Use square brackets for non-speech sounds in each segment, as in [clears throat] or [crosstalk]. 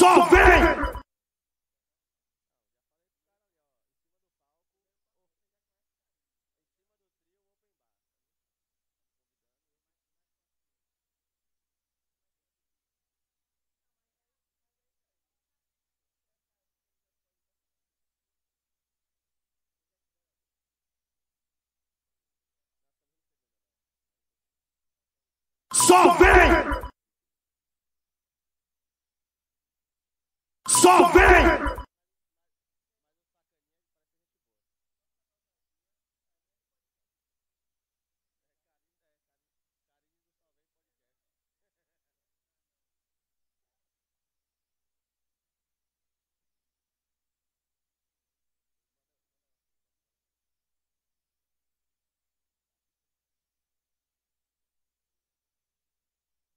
Só vem! Só vem! Só vem!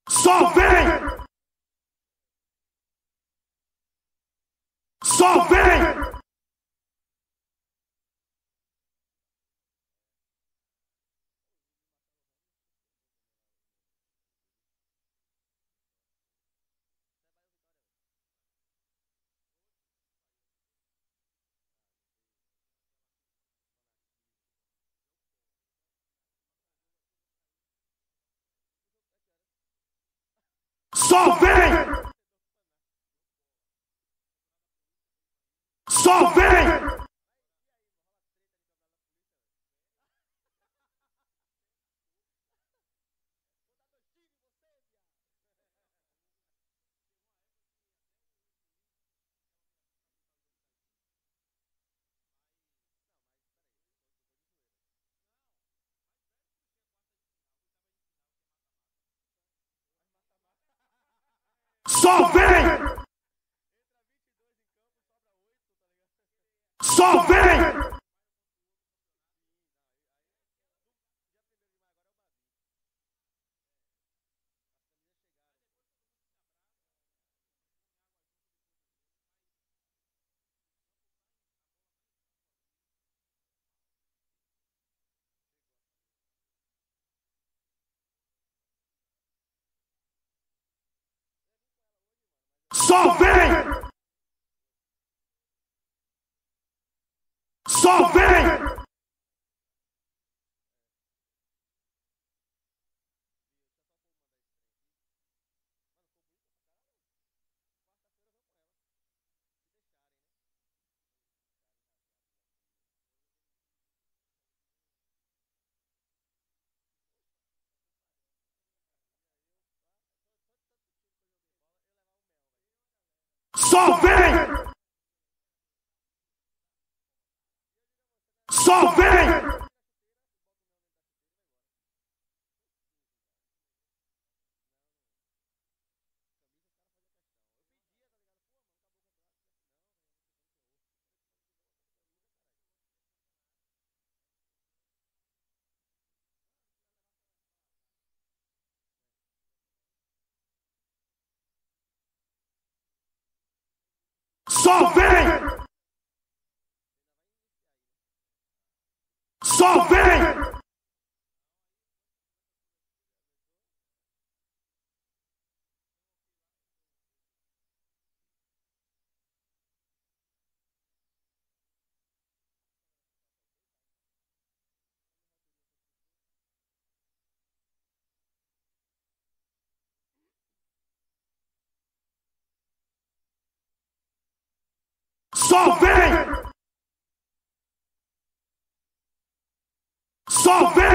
Só vem! Só vem! Só vem! Só vem! sauvé Só vem! Só vem! Só vem! Só vem! Só vem! Só vem!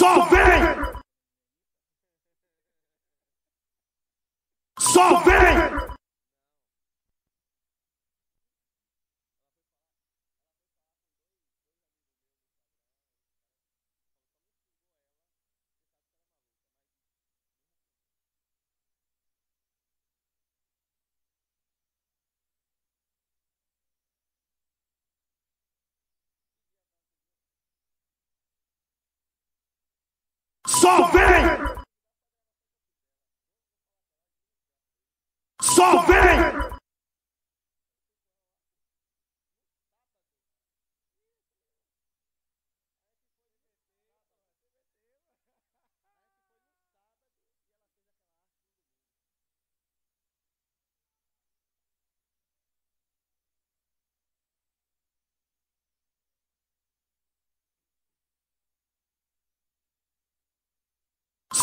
Só vem! Só vem! Só vem!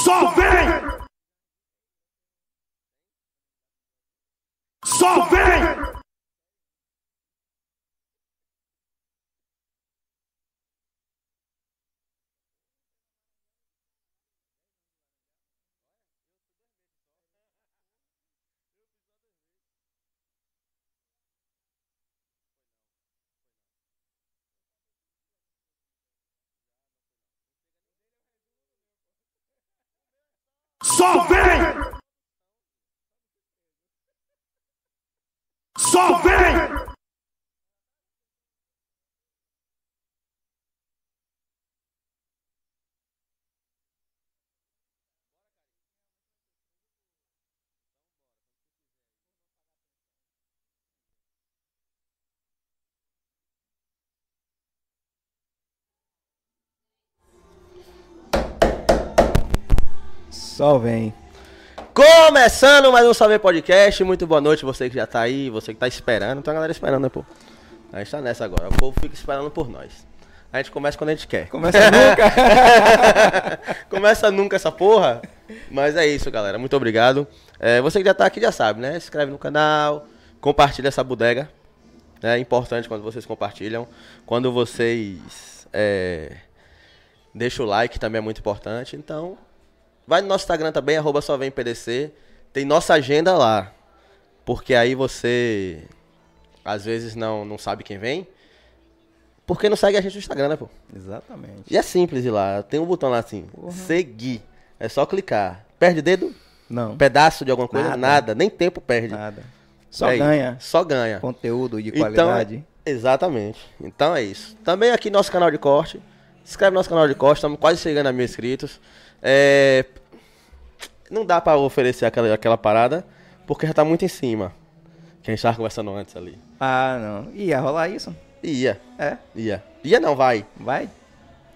Só vem! Só vem! Só vem! Só vem. Começando mais um Salve Podcast. Muito boa noite, você que já tá aí, você que tá esperando. Tem a galera esperando, né, pô? A gente tá nessa agora. O povo fica esperando por nós. A gente começa quando a gente quer. Começa [laughs] nunca. [laughs] Começa nunca essa porra. Mas é isso, galera. Muito obrigado. É, você que já tá aqui já sabe, né? Se inscreve no canal, compartilha essa bodega. É importante quando vocês compartilham. Quando vocês é, deixam o like também é muito importante. Então, vai no nosso Instagram também, arroba só vem PDC. Tem nossa agenda lá. Porque aí você às vezes não, não sabe quem vem. Porque não segue a gente no Instagram, né, pô? Exatamente. E é simples ir lá. Tem um botão lá assim, seguir. É só clicar. Perde dedo? Não, Pedaço de alguma coisa? Nada. Nada. Nem tempo perde. nada. Só É ganha Só ganha. conteúdo de Então, qualidade. exatamente. Então é isso. Também aqui nosso canal de corte. Se inscreve no nosso canal de corte. Estamos quase chegando a mil inscritos. É, Não dá pra oferecer aquela, aquela parada. Porque já tá muito em cima. Que a gente tava conversando antes ali. Ah, não. Ia rolar isso? Ia. É? Ia. Ia não, vai. Vai?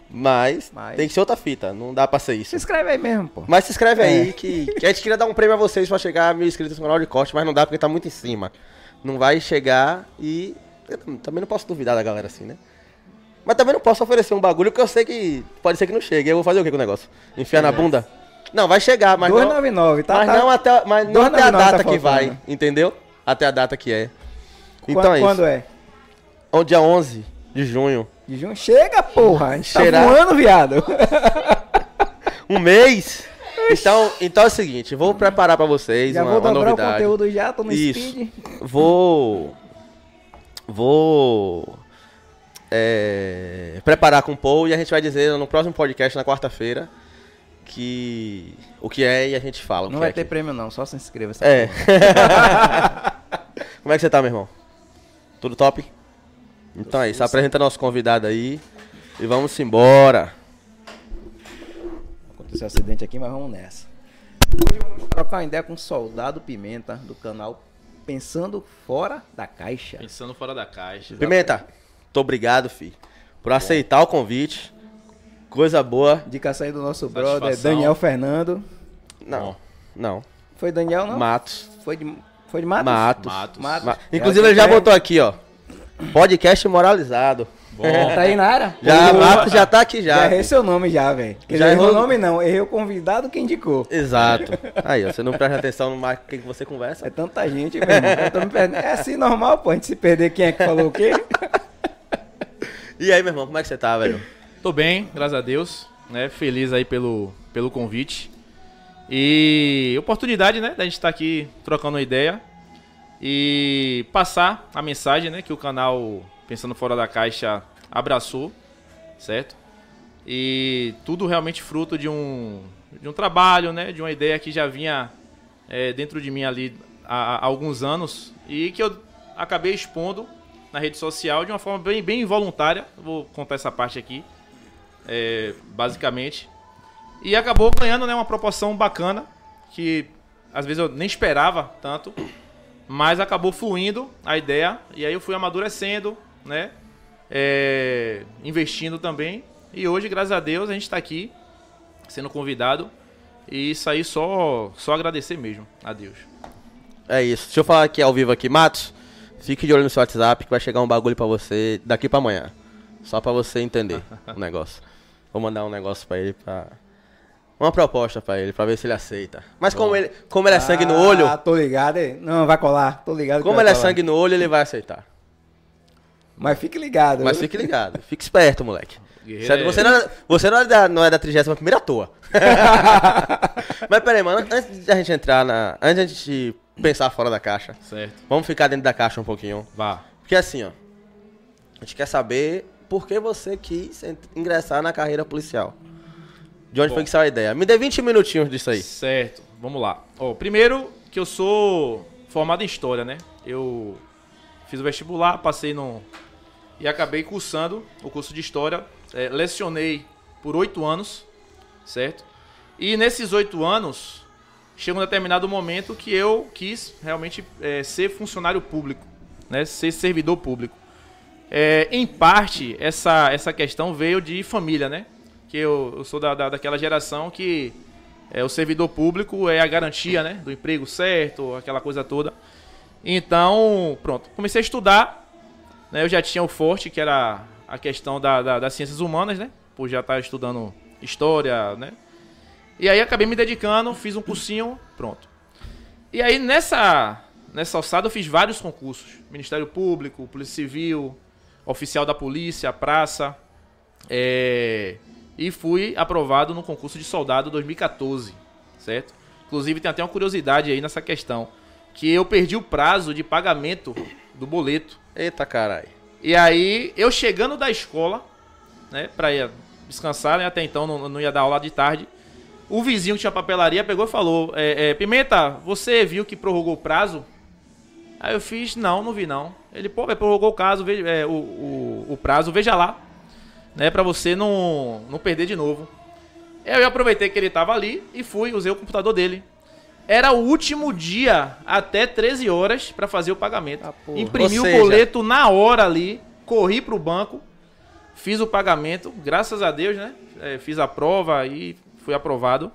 Mas, Mas- tem que ser outra fita. Não dá pra ser isso. Se inscreve aí mesmo, pô. Mas se inscreve aí É. que, que a gente queria dar um prêmio a vocês pra chegar a mil inscritos no canal de corte, mas não dá porque tá muito em cima. Não vai chegar e. Também não posso duvidar da galera assim, né? Mas também não posso oferecer um bagulho porque eu sei que pode ser que não chegue. Eu vou fazer o que com o negócio? Enfiar na bunda? Não, vai chegar, mas não, 299, tá? mas tá. não até, mas não até a 299 data tá que vai, entendeu? Até a data que é. Quando, Então é isso. quando é? O dia 11 de junho. De junho? Chega, porra. A gente Cheirar. tá voando, viado. [laughs] Um mês? Então, então é o seguinte, vou preparar pra vocês Já uma, vou uma dobrar o novidade. conteúdo já, tô no Isso. speed. Vou. Vou. É, preparar com o Paul e a gente vai dizer no próximo podcast, na quarta-feira, que. O que é e a gente fala. o Não que vai é ter que- prêmio não, só se inscreva. É. [laughs] Como é que você tá, meu irmão? Tudo top? Então é isso, apresenta nosso convidado aí e vamos embora. Aconteceu um acidente aqui, mas vamos nessa. Hoje vamos trocar uma ideia com o Soldado Pimenta, do canal Pensando Fora da Caixa. Pensando fora da caixa. Pimenta, muito obrigado, filho, por aceitar o convite. Coisa boa. Indicação aí do nosso brother Satisfação. Daniel Fernando. Não, Bom. não. Foi Daniel, não? Matos. Foi de, foi de Matos? Matos. Matos. Matos. Ma- Inclusive ele já botou aqui, ó. Podcast moralizado. Bom, [laughs] Tá aí na área? Já. Matos já tá aqui Já já. errei seu nome já, velho. Já Já errou o nome não, errei o convidado que indicou. Exato. [laughs] Aí, ó, você não presta atenção no mar- quem que você conversa. É tanta gente, perdendo. É assim normal, pô, a gente se perder quem é que falou o quê? [laughs] E aí, meu irmão, como é que você tá, velho? tô bem, graças a Deus. Né? Feliz aí pelo, pelo convite. E oportunidade, né? Da gente estar aqui trocando uma ideia. E passar a mensagem, né? Que o canal Pensando Fora da Caixa abraçou, certo? E tudo realmente fruto de um, de um trabalho, né? De uma ideia que já vinha é, dentro de mim ali há, há alguns anos e que eu acabei expondo na rede social de uma forma bem, bem involuntária. Vou contar essa parte aqui, é, basicamente. E acabou ganhando né, uma proporção bacana, que às vezes eu nem esperava tanto, mas acabou fluindo a ideia, e aí eu fui amadurecendo, né? é, investindo também. E hoje, graças a Deus, a gente está aqui sendo convidado. E isso aí só, só agradecer mesmo a Deus. É isso. Deixa eu falar aqui ao vivo aqui. Matos, fique de olho no seu WhatsApp que vai chegar um bagulho pra você daqui pra amanhã. Só pra você entender [laughs] o negócio. Vou mandar um negócio pra ele pra... Uma proposta pra ele, pra ver se ele aceita. Mas como ele, como ele é sangue no olho, Ah, tô ligado. hein? Não, vai colar. Tô ligado. como ele é colar. sangue no olho, ele vai aceitar. Mas fique ligado. Mas viu? fique ligado, fique esperto, moleque. Guerreiro é- Você, não é, você não é da, não é da 31 à toa. [laughs] [laughs] Mas pera aí, mano, antes de a gente entrar na. Antes de a gente pensar fora da caixa, Certo. vamos ficar dentro da caixa um pouquinho. Vá. Porque assim, ó. A gente quer saber por que você quis ingressar na carreira policial. De onde Bom. foi que saiu a ideia? Me dê 20 minutinhos disso aí. Certo, vamos lá. Ó, primeiro que eu sou formado em História, né? Eu fiz o vestibular, passei no... E acabei cursando o curso de História. É, lecionei por oito anos, certo? E nesses oito anos, chegou um determinado momento que eu quis realmente é, ser funcionário público, né? Ser servidor público. É, em parte, essa, essa questão veio de família, né? Que eu, eu sou da, da, daquela geração que é, o servidor público é a garantia, né? Do emprego certo, aquela coisa toda. Então, pronto. Comecei a estudar. Né, eu já tinha o forte, que era a questão da, da- das ciências humanas, né? Por já estar estudando história, né? E aí acabei me dedicando, fiz um cursinho, pronto. E aí nessa, nessa alçada eu fiz vários concursos. Ministério Público, Polícia Civil, Oficial da Polícia, Praça. é, e fui aprovado no concurso de soldado 2014, certo? Inclusive tem até uma curiosidade aí nessa questão. Que eu perdi o prazo de pagamento do boleto. Eita caralho. E aí, eu chegando da escola, né, pra ir descansar, né, até então não, não ia dar aula de tarde. O vizinho que tinha papelaria pegou e falou: é, é, Pimenta, você viu que prorrogou o prazo? Aí eu fiz: Não, não vi não. Ele, pô, prorrogou o, caso, veja, é, o, o, o prazo, veja lá, né, pra você não, não perder de novo. Eu aproveitei que ele tava ali e fui, usei o computador dele. Era o último dia até 13 horas pra fazer o pagamento. Ah. Imprimi Ou o seja- boleto na hora ali, corri pro banco, fiz o pagamento, graças a Deus, né? É, fiz a prova e fui aprovado.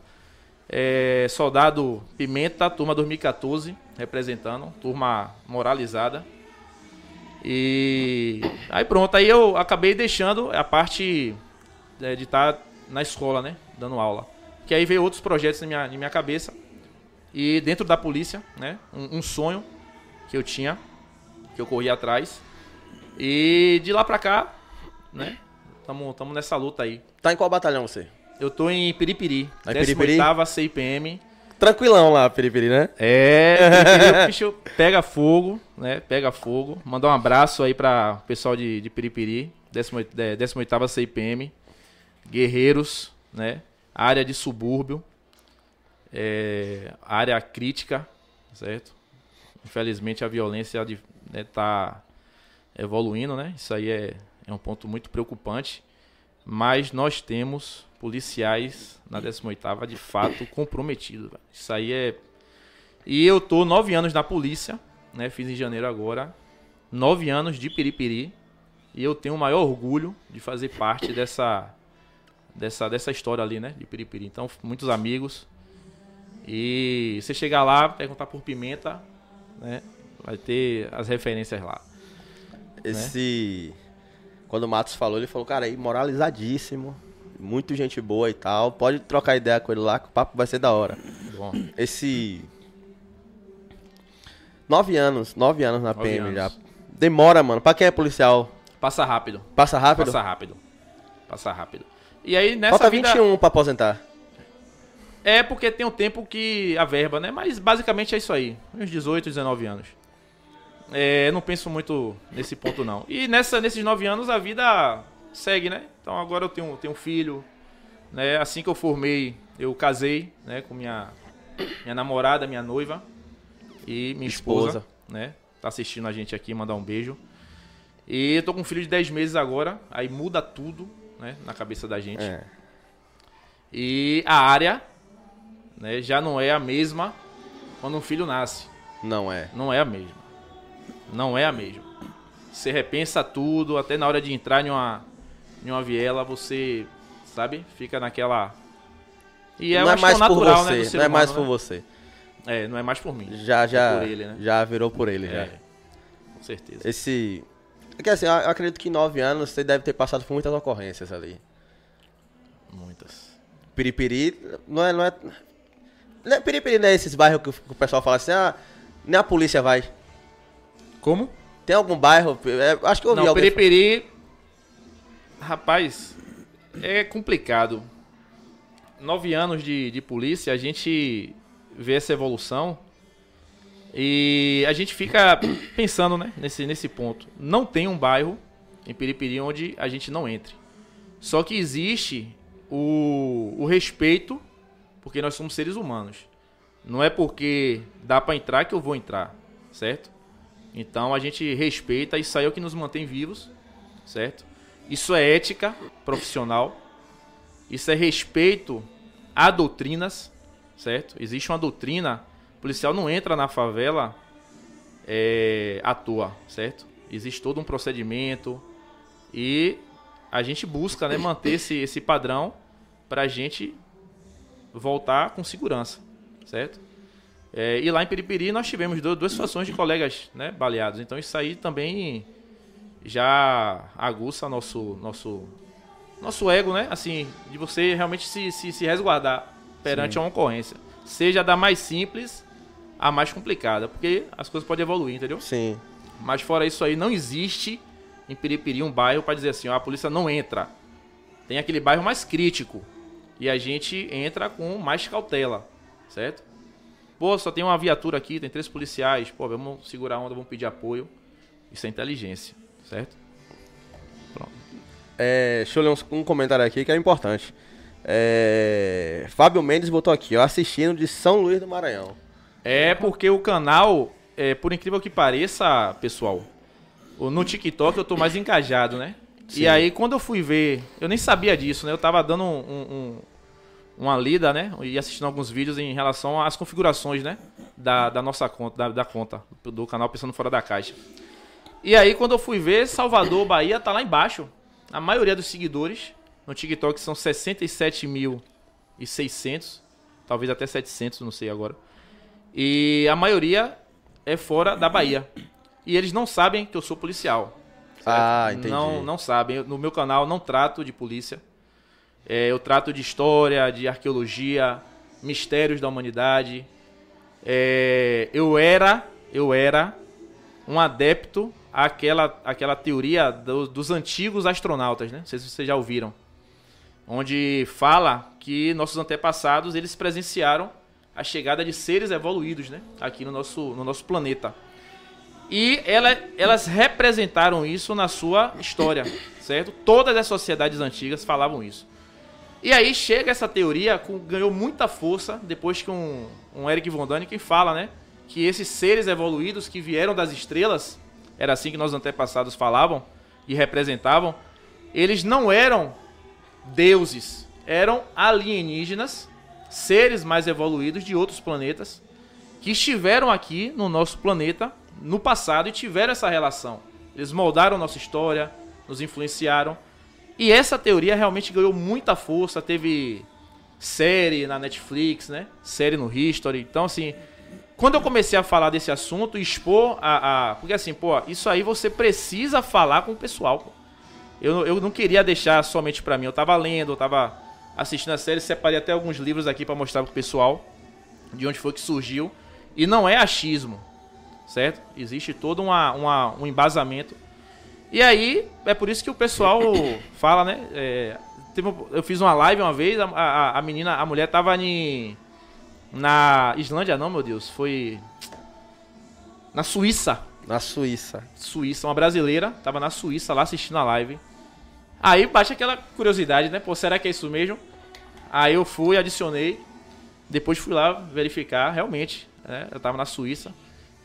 É, soldado Pimenta, turma 2014, representando, turma moralizada. E aí pronto, aí eu acabei deixando a parte é, de estar na escola, né? Dando aula. Que aí veio outros projetos na minha, na minha cabeça. E dentro da polícia, né? Um, um sonho que eu tinha, que eu corri atrás. E de lá pra cá, né? Tamo, tamo nessa luta aí. Tá em qual batalhão você? Eu tô em Piripiri, Piripiri? 18ª CIPM. Tranquilão lá, Piripiri, né? É, Piripiri, o bicho pega fogo, né? Pega fogo. Mandar um abraço aí pra pessoal de, de Piripiri, 18, é, 18ª CIPM. Guerreiros, né? Área de subúrbio. É, área crítica, certo? Infelizmente a violência de, né, tá evoluindo, né? Isso aí é, é um ponto muito preocupante. Mas nós temos policiais na 18ª de fato comprometidos. Isso aí é. E eu tô nove anos na polícia, né? Fiz em janeiro agora. Nove anos de Piripiri. E eu tenho o maior orgulho de fazer parte dessa, dessa, dessa história ali, né? De Piripiri. Então, muitos amigos. E você chegar lá, perguntar por Pimenta, né? Vai ter as referências lá. Esse. Quando o Matos falou, ele falou, cara, aí, moralizadíssimo. Muito gente boa e tal. Pode trocar ideia com ele lá, que o papo vai ser da hora. Bom, Esse. Nove anos, nove anos na Nove PM anos. já. Demora, mano. Pra quem é policial, passa rápido. passa rápido? Passa rápido. Passa rápido. E aí nessa Falta vida 21 pra aposentar. é porque tem um tempo que a verba, né? Mas basicamente é isso aí, uns 18, 19 anos. É, não penso muito nesse ponto não. E nessa nesses 9 anos a vida segue, né? Então agora eu tenho tenho um filho, né? Assim que eu formei, eu casei, né, com minha minha namorada, minha noiva e minha esposa, Esposa. né? Tá assistindo a gente aqui, mandar um beijo. E eu tô com um filho de 10 meses agora, aí muda tudo, né, na cabeça da gente. É. E a área né, já não é a mesma quando um filho nasce. Não é. Não é a mesma. Não é a mesma. Você repensa tudo, até na hora de entrar em uma, em uma viela, você, sabe, fica naquela. E eu não é que mais por natural, né, do você. ser Não é mais humano, por você. né? É, não é mais por mim. Já, já. por ele, né? Já virou por ele, já. É, com certeza. Esse. É que assim, eu acredito que em nove anos você deve ter passado por muitas ocorrências ali. Muitas. Piripiri não é. Não é, não é piripiri, não é esses bairros que o que o pessoal fala assim, ah, nem a polícia vai. Como? Tem algum bairro. é, acho que eu ouvi Não, alguém. Periperi. Rapaz, é complicado. Nove anos de, de polícia, a gente vê essa evolução e a gente fica pensando né, nesse, nesse ponto. Não tem um bairro em Periperi onde a gente não entre. Só que existe o, o respeito, porque nós somos seres humanos. Não é porque dá pra entrar que eu vou entrar, certo? Então a gente respeita, isso aí é o que nos mantém vivos, certo? Isso é ética profissional, isso é respeito a doutrinas, certo? Existe uma doutrina, o policial não entra na favela é, à toa, certo? Existe todo um procedimento e a gente busca né, manter esse, esse padrão para a gente voltar com segurança, certo? É, e lá em Periperi nós tivemos du- duas situações de colegas né, baleados. Então isso aí também já aguça nosso, nosso, nosso ego, né? Assim, de você realmente se, se, se resguardar perante uma ocorrência. Seja da mais simples a mais complicada, porque as coisas podem evoluir, entendeu? Sim. Mas fora isso aí, não existe em Piripiri um bairro para dizer assim, ó, a polícia não entra. Tem aquele bairro mais crítico. E a gente entra com mais cautela, certo? Pô, só tem uma viatura aqui, tem três policiais. Pô, vamos segurar a onda, vamos pedir apoio. Isso é inteligência, certo? É, deixa eu ler um, um comentário aqui que é importante. É, Fábio Mendes botou aqui, ó, assistindo de São Luís do Maranhão. É porque o canal, é, por incrível que pareça, pessoal, no TikTok eu tô mais engajado, né? Sim. E aí, quando eu fui ver, eu nem sabia disso, né? Eu tava dando um- um- uma lida, né? E assistindo alguns vídeos em relação às configurações, né? Da, da nossa conta, da, da conta, do canal Pensando Fora da Caixa. E aí, quando eu fui ver, Salvador, Bahia, tá lá embaixo. A maioria dos seguidores no TikTok são 67.600, talvez até 700, não sei agora. E a maioria é fora da Bahia. E eles não sabem que eu sou policial. certo? Ah, entendi. Não, não sabem. No meu canal não trato de polícia. É, eu trato de história, de arqueologia, mistérios da humanidade. É, eu era, eu era um adepto àquela, àquela teoria do- dos antigos astronautas, né? Não sei se vocês já ouviram. Onde fala que nossos antepassados eles presenciaram a chegada de seres evoluídos, né? Aqui no nosso, no nosso planeta. E ela- elas representaram isso na sua história, certo? Todas as sociedades antigas falavam isso. E aí chega essa teoria, com- ganhou muita força depois que um, um Eric Von Däniken fala, né? Que esses seres evoluídos que vieram das estrelas, era assim que nossos antepassados falavam e representavam, eles não eram deuses, eram alienígenas, seres mais evoluídos de outros planetas, que estiveram aqui no nosso planeta no passado e tiveram essa relação. Eles moldaram nossa história, nos influenciaram. E essa teoria realmente ganhou muita força. Teve série na Netflix, né? Série no History. Então, assim, quando eu comecei a falar desse assunto, expor a. a porque, assim, pô, isso aí você precisa falar com o pessoal, pô. Eu, eu não queria deixar somente pra mim. Eu tava lendo, eu tava assistindo a série, separei até alguns livros aqui pra mostrar pro pessoal de onde foi que surgiu. E não é achismo, certo? Existe todo uma, uma- um embasamento. E aí, é por isso que o pessoal [coughs] fala, né? é, eu fiz uma live uma vez, a, a, a menina, a mulher tava em, na Islândia, não, meu Deus, foi na Suíça. Na Suíça. Suíça, uma brasileira, tava na Suíça lá assistindo a live. Aí bate aquela curiosidade, né? Pô, será que é isso mesmo? Aí eu fui, adicionei. Depois fui lá verificar, realmente, né? Eu tava na Suíça.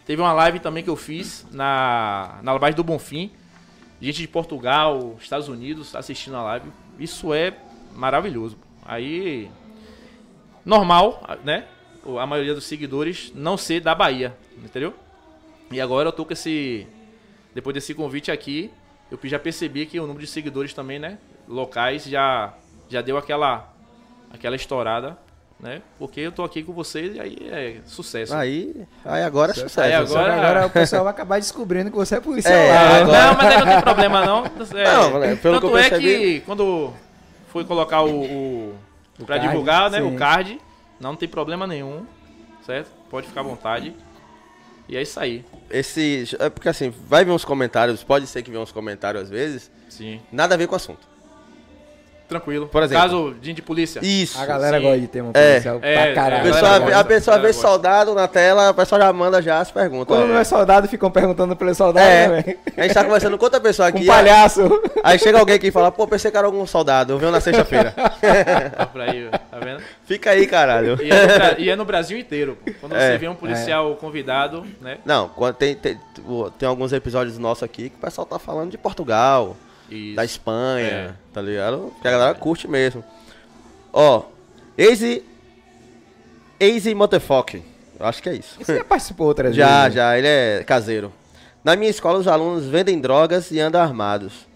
Teve uma live também que eu fiz na, na base do Bonfim. Gente de Portugal, Estados Unidos assistindo a live. Isso é maravilhoso. Aí. Normal, né? A maioria dos seguidores não ser da Bahia, entendeu? E agora eu tô com esse. Depois desse convite aqui, eu já percebi que o número de seguidores também, né? Locais já, já deu aquela. aquela estourada, né? Porque eu tô aqui com vocês e aí é sucesso. Aí, aí agora é sucesso. Aí agora- agora o pessoal vai acabar descobrindo que você é policial. É, lá. agora- Não, mas aí não tem problema não. É, [laughs] Não, pelo tanto que eu é percebi- que quando foi colocar o, o, O pra card, divulgar, né, sim. o card, não tem problema nenhum, certo? Pode ficar à vontade. E é isso aí. Esse, é porque assim, vai vir uns comentários, pode ser que venha uns comentários às vezes, Sim. nada a ver com o assunto. Tranquilo. Por exemplo. Caso de, de polícia. Isso. A galera Sim. gosta de ter um É. policial É, pra A caralho. é, pessoa, a pessoa vê gosta. soldado na tela, a pessoa já manda já as perguntas. Quando não é soldado, ficam perguntando pelo soldado É, também. a gente tá conversando com outra pessoa aqui. um palhaço. Aí chega alguém aqui e fala, pô, pensei que era algum soldado, eu venho na sexta-feira. [laughs] Pra aí, tá vendo? Fica aí, caralho. E é no, Bra- e é no Brasil inteiro. pô. Quando É. você vê um policial convidado, né? Não, tem, tem, tem alguns episódios nossos aqui que o pessoal tá falando de Portugal, E da Espanha, É. tá ligado? Que a galera curte mesmo. Ó, Easy. Easy Motherfucker. Eu acho que é isso. Você já participou outras Já, vezes? já, ele é caseiro. Na minha escola, os alunos vendem drogas e andam armados.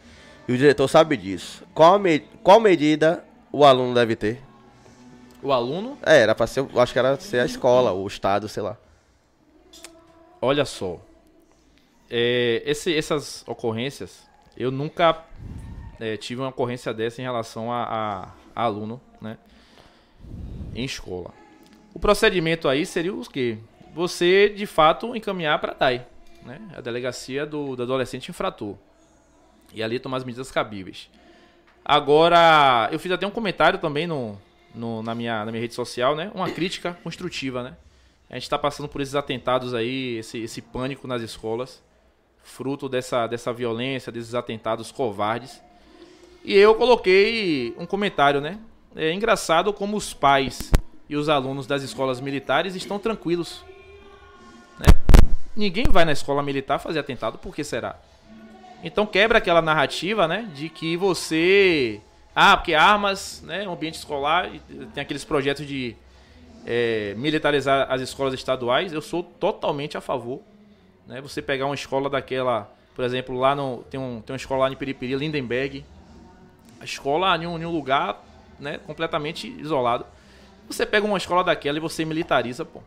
E o diretor sabe disso. Qual, me- qual medida o aluno deve ter? o aluno, É, era pra ser, eu acho que era ser a escola, o estado, sei lá. olha só. É, esse- essas ocorrências, eu nunca é, tive uma ocorrência dessa em relação a, a- a aluno, né? Em escola. O procedimento aí seria o quê? Você, de fato, encaminhar para a DAI, né? A delegacia do, do adolescente infrator. E ali tomar as medidas cabíveis. Agora, eu fiz até um comentário também no, no- na, minha, na minha rede social, né? Uma crítica construtiva, né? A gente está passando por esses atentados aí, esse, esse pânico nas escolas, fruto dessa, dessa violência, desses atentados covardes. E eu coloquei um comentário, né? É engraçado como os pais e os alunos das escolas militares estão tranquilos. né? Ninguém vai na escola militar fazer atentado, por que será? Então quebra aquela narrativa, né? De que você. Ah, porque armas, né? Ambiente escolar, tem aqueles projetos de é, militarizar as escolas estaduais. Eu sou totalmente a favor. Né? Você pegar uma escola daquela, por exemplo, lá no. Tem, um, tem uma escola lá em Periperi, Lindenberg. A escola em um, em um lugar né, completamente isolado. Você pega uma escola daquela e você militariza, pô.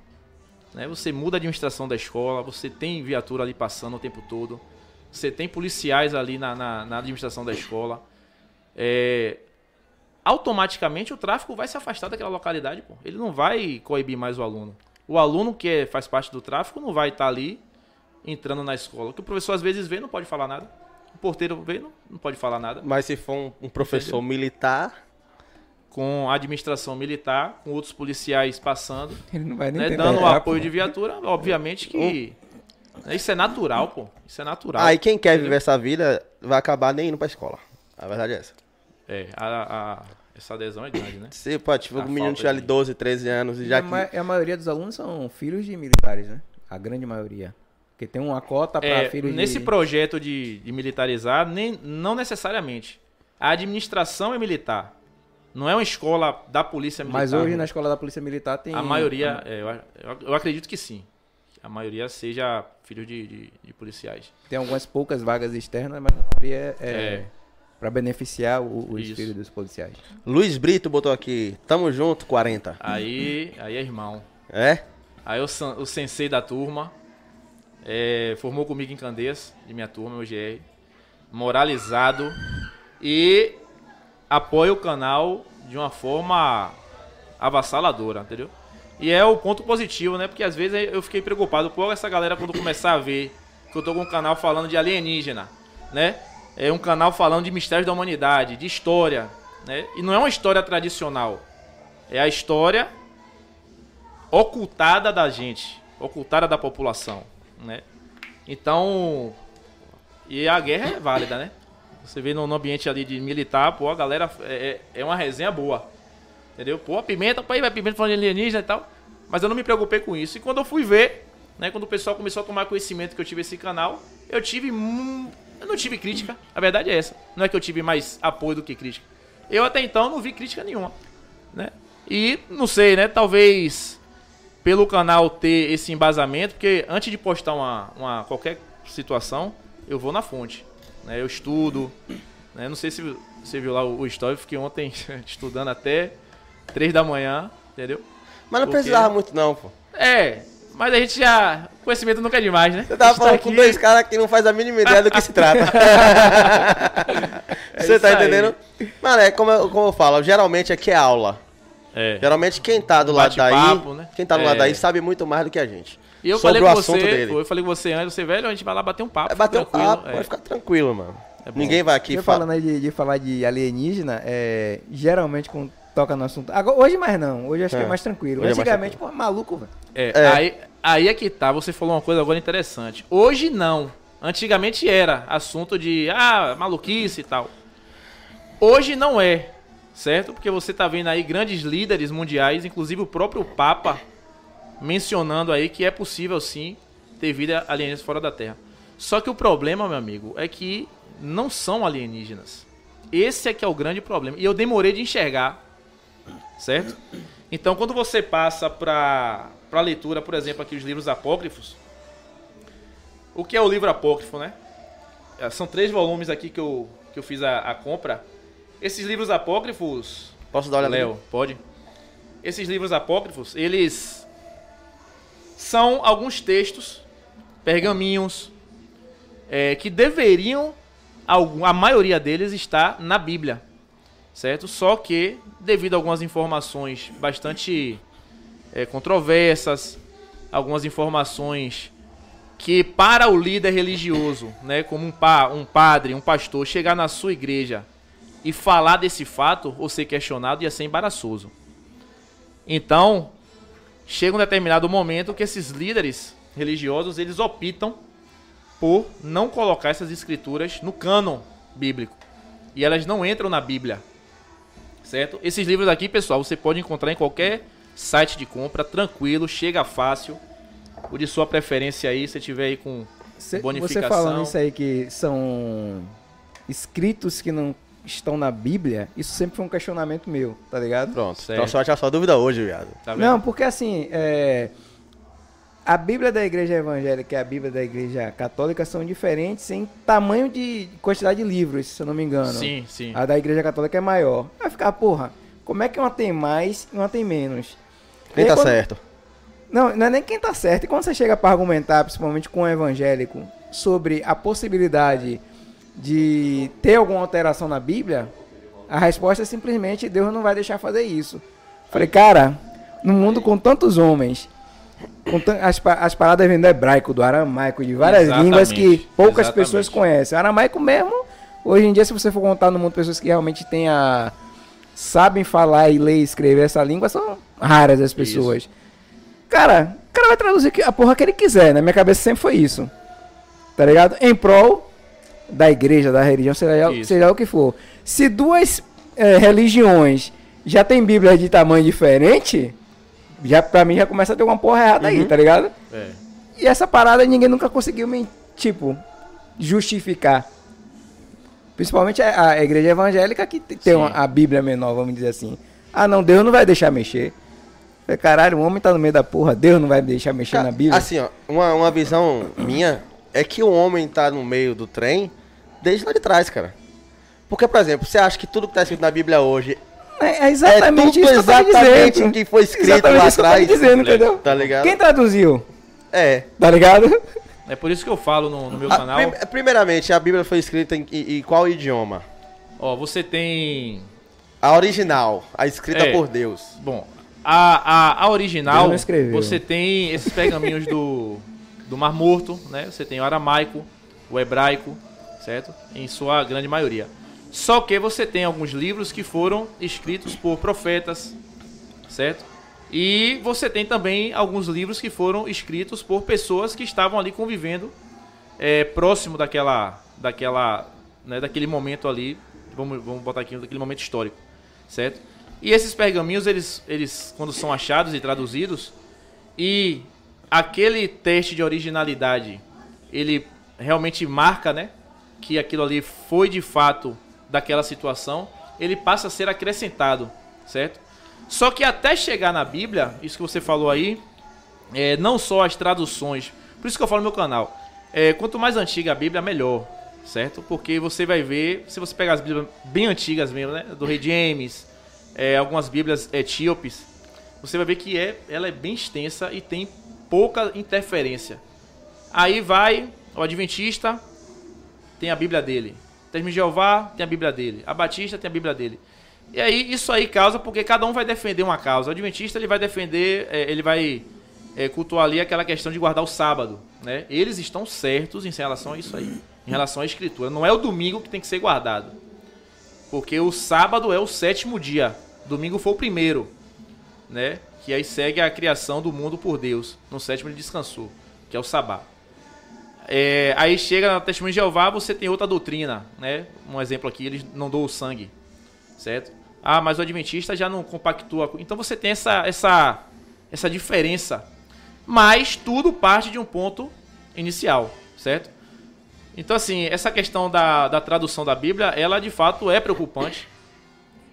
Né? Você muda a administração da escola, você tem viatura ali passando o tempo todo. Você tem policiais ali na, na, na administração da escola. É, automaticamente o tráfico vai se afastar daquela localidade, pô. Ele não vai coibir mais o aluno. O aluno que é- faz parte do tráfico não vai estar ali entrando na escola. O que o professor às vezes vê e não pode falar nada. O porteiro vê e não, não pode falar nada. Mas se for um, um professor militar, Com a administração militar, com outros policiais passando, Ele não vai nem né, dando o apoio pô. de viatura, obviamente que. né, Isso é natural, pô. Isso é natural. aí quem quer viver essa vida vai acabar nem indo pra escola. A verdade é essa. É, a, a- essa adesão é grande, né? Se, pô, tipo, um menino tinha ali de- 12, 13 anos e E já a, que... ma- a maioria dos alunos são filhos de militares, né? A grande maioria. Porque tem uma cota pra É, filhos nesse de... projeto de, de militarizar, nem, não necessariamente. A administração é militar. Não é uma escola da polícia militar. Mas hoje na escola da Polícia Militar tem... A maioria, é, eu, eu- acredito que sim. A maioria seja filho de, de- de policiais. Tem algumas poucas vagas externas, mas a maioria é, É. pra beneficiar o- os filhos dos policiais. Luiz Brito botou aqui, tamo junto, 40. Aí, aí é irmão. É? Aí o, san- o sensei da turma é, formou comigo em Candeias, de minha turma, o GR. Moralizado. E apoia o canal de uma forma avassaladora, entendeu? E é o ponto positivo, né? Porque às vezes eu fiquei preocupado. Pô, essa galera quando começar a ver que eu tô com um canal falando de alienígena, né? É um canal falando de mistérios da humanidade, de história, né? E não é uma história tradicional. É a história ocultada da gente, ocultada da população, né? Então, e a guerra é válida, né? Você vê no, ambiente ali de militar, pô, a galera é, é é uma resenha boa, entendeu? Pô, a pimenta, pô, aí vai pimenta falando de alienígena e tal, mas eu não me preocupei com isso. E quando eu fui ver, né, quando o pessoal começou a tomar conhecimento que eu tive esse canal, eu tive, mu- eu não tive crítica, a verdade é essa. Não é que eu tive mais apoio do que crítica. Eu até então não vi crítica nenhuma. né? E não sei, né? Talvez pelo canal ter esse embasamento, porque antes de postar uma, uma qualquer situação, eu vou na fonte, né? Eu estudo, né? Não sei se você viu lá o, o story, eu fiquei ontem [laughs] estudando até 3 da manhã, entendeu? Mas não Por quê? precisava muito, não, pô. É, mas a gente já. Conhecimento nunca é demais, né? Você tava tá falando com aqui- dois caras que não faz a mínima ideia do que se trata. [laughs] Você isso tá aí. entendendo? Mano, é como eu, como eu falo, geralmente aqui é aula. É. Geralmente quem tá do lado daí, né? quem tá do É. lado daí sabe muito mais do que a gente. E eu sobre falei o com assunto você, dele. eu falei com você antes, você, velho, a gente vai lá bater um papo. Vai bater um tranquilo, papo, é. vai ficar tranquilo, mano. É. Ninguém vai aqui Eu falar. falando aí de, de falar de alienígena, é, geralmente quando toca no assunto. Agora, hoje mais não, hoje acho que É. é mais tranquilo. Hoje é mais Antigamente, pô, maluco, velho. É, É. Aí, aí é que tá, você falou uma coisa agora interessante. Hoje não. Antigamente era assunto de, ah, maluquice e tal. Hoje não é, certo? Porque você tá vendo aí grandes líderes mundiais, inclusive o próprio Papa, mencionando aí que é possível sim ter vida alienígena fora da Terra. Só que o problema, meu amigo, é que não são alienígenas. Esse é que é o grande problema. E eu demorei de enxergar, certo? Então, quando você passa para para leitura, por exemplo, aqui os livros apócrifos, o que é o livro apócrifo, né? É, São três volumes aqui que eu, que eu fiz a, a compra. Esses livros apócrifos, Posso dar uma olhada? Léo, pode? Esses livros apócrifos, eles são alguns textos, pergaminhos, é, que deveriam, a maioria deles está na Bíblia, certo? Só que, devido a algumas informações bastante é, controversas, algumas informações que para o líder religioso, né, como um, pa, um padre, um pastor, chegar na sua igreja e falar desse fato ou ser questionado ia ser embaraçoso. Então, chega um determinado momento que esses líderes religiosos eles optam por não colocar essas escrituras no cânon bíblico e elas não entram na Bíblia, certo? Esses livros aqui, pessoal, você pode encontrar em qualquer site de compra, tranquilo, chega fácil. O de sua preferência aí, se tiver aí com Cê- Bonificação. Você falando isso aí que são escritos que não estão na Bíblia, isso sempre foi um questionamento meu, tá ligado? Pronto. Certo. Então só tinha só dúvida hoje, viado. tá? Não, porque assim, é, a Bíblia da Igreja Evangélica e a Bíblia da Igreja Católica são diferentes em tamanho de quantidade de livros, se eu não me engano. Sim, sim. A da Igreja Católica é maior. Vai ficar, porra, como é que uma tem mais e uma tem menos? Quem aí, tá quando- certo? Não, não é nem quem tá certo. E quando você chega para argumentar, principalmente com o evangélico, sobre a possibilidade de ter alguma alteração na Bíblia, a resposta é simplesmente Deus não vai deixar fazer isso. Falei, cara, no mundo com tantos homens, com as, as paradas vindo do hebraico, do aramaico, de várias Exatamente, línguas que poucas exatamente. pessoas conhecem. O aramaico mesmo, hoje em dia, se você for contar no mundo pessoas que realmente têm a, sabem falar e ler e escrever essa língua, são raras as pessoas. Cara, o cara vai traduzir a porra que ele quiser, na minha cabeça sempre foi isso. Tá ligado? Em prol da igreja, da religião, seja, Isso. seja o que for. Se duas eh, religiões já tem Bíblia de tamanho diferente, já pra mim já começa a ter uma porra errada aí, tá ligado? É. E essa parada ninguém nunca conseguiu me, tipo, justificar. Principalmente a, a igreja evangélica que te- tem uma- a Bíblia menor, vamos dizer assim. Ah, não, Deus não vai deixar mexer. Caralho, o homem tá no meio da porra, Deus não vai deixar mexer Ca- na Bíblia. Assim, ó, uma, uma visão minha é que o homem tá no meio do trem desde lá de trás, cara. Porque, por exemplo, você acha que tudo que tá escrito na Bíblia hoje é, é exatamente é tudo isso que exatamente o que foi escrito Exatamente lá isso que eu tô atrás? dizendo, entendeu? Tá ligado? Quem traduziu? É. Tá ligado? É por isso que eu falo no, no meu A- canal. prim- primeiramente, a Bíblia foi escrita em, em- em qual idioma? Ó, você tem. A original, a escrita É. por Deus. Bom, a, a, a original, você tem esses pergaminhos do, do Mar Morto, né? Você tem o aramaico, o hebraico, certo? Em sua grande maioria. Só que você tem alguns livros que foram escritos por profetas, certo? E você tem também alguns livros que foram escritos por pessoas que estavam ali convivendo é, próximo daquela, daquela, né, daquele momento ali, vamos, vamos botar aqui, daquele momento histórico, certo? E esses pergaminhos, eles, eles, quando são achados e traduzidos, e aquele teste de originalidade, ele realmente marca, né, que aquilo ali foi de fato daquela situação, ele passa a ser acrescentado, certo? Só que até chegar na Bíblia, isso que você falou aí, é, não só as traduções, por isso que eu falo no meu canal, é, quanto mais antiga a Bíblia, melhor, certo? Porque você vai ver, se você pegar as Bíblias bem antigas mesmo, né, do rei James, é, algumas Bíblias etíopes, você vai ver que é, ela é bem extensa e tem pouca interferência. Aí vai o Adventista, tem a Bíblia dele. Testemunho de Jeová tem a Bíblia dele. A Batista tem a Bíblia dele. E aí isso aí causa porque cada um vai defender uma causa. O Adventista ele vai defender, é, ele vai é, cultuar ali aquela questão de guardar o sábado, né? Eles estão certos em relação a isso aí, em relação à escritura. Não é o domingo que tem que ser guardado, porque o sábado é o sétimo dia. Domingo foi o primeiro, né? Que aí segue a criação do mundo por Deus. No sétimo ele descansou, que é o sabá. É, aí chega na Testemunho de Jeová, você tem outra doutrina, né? Um exemplo aqui, eles não dão o sangue, certo? Ah, mas o Adventista já não compactua. Então você tem essa, essa, essa diferença. Mas tudo parte de um ponto inicial, certo? Então, assim, essa questão da, da tradução da Bíblia, ela de fato é preocupante.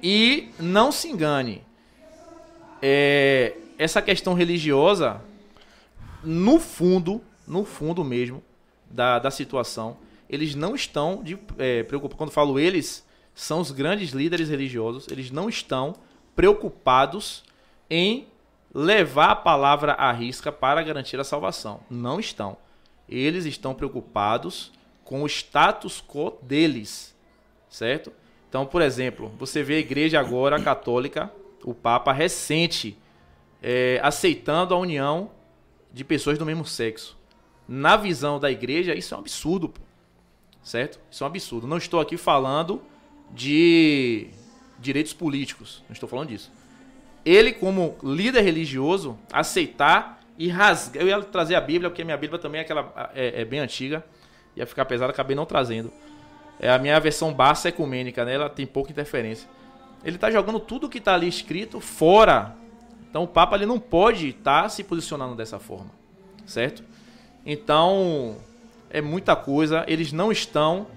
E não se engane, é, essa questão religiosa, no fundo, no fundo mesmo da, da situação, eles não estão de, é, preocupados. Quando falo eles, são os grandes líderes religiosos, eles não estão preocupados em levar a palavra à risca para garantir a salvação. Não estão. Eles estão preocupados com o status quo deles, certo? Então, por exemplo, você vê a igreja agora católica, o Papa recente, é, aceitando a união de pessoas do mesmo sexo. Na visão da igreja, isso é um absurdo, pô. certo? Isso é um absurdo. Não estou aqui falando de direitos políticos, não estou falando disso. Ele, como líder religioso, aceitar e rasgar. Eu ia trazer a Bíblia, porque a minha Bíblia também é, aquela, é, é bem antiga, ia ficar pesada, acabei não trazendo. É a minha versão Barça ecumênica, né? Ela tem pouca interferência. Ele está jogando tudo que está ali escrito fora. Então o Papa ele não pode estar tá se posicionando dessa forma, certo? Então é muita coisa. Eles não estão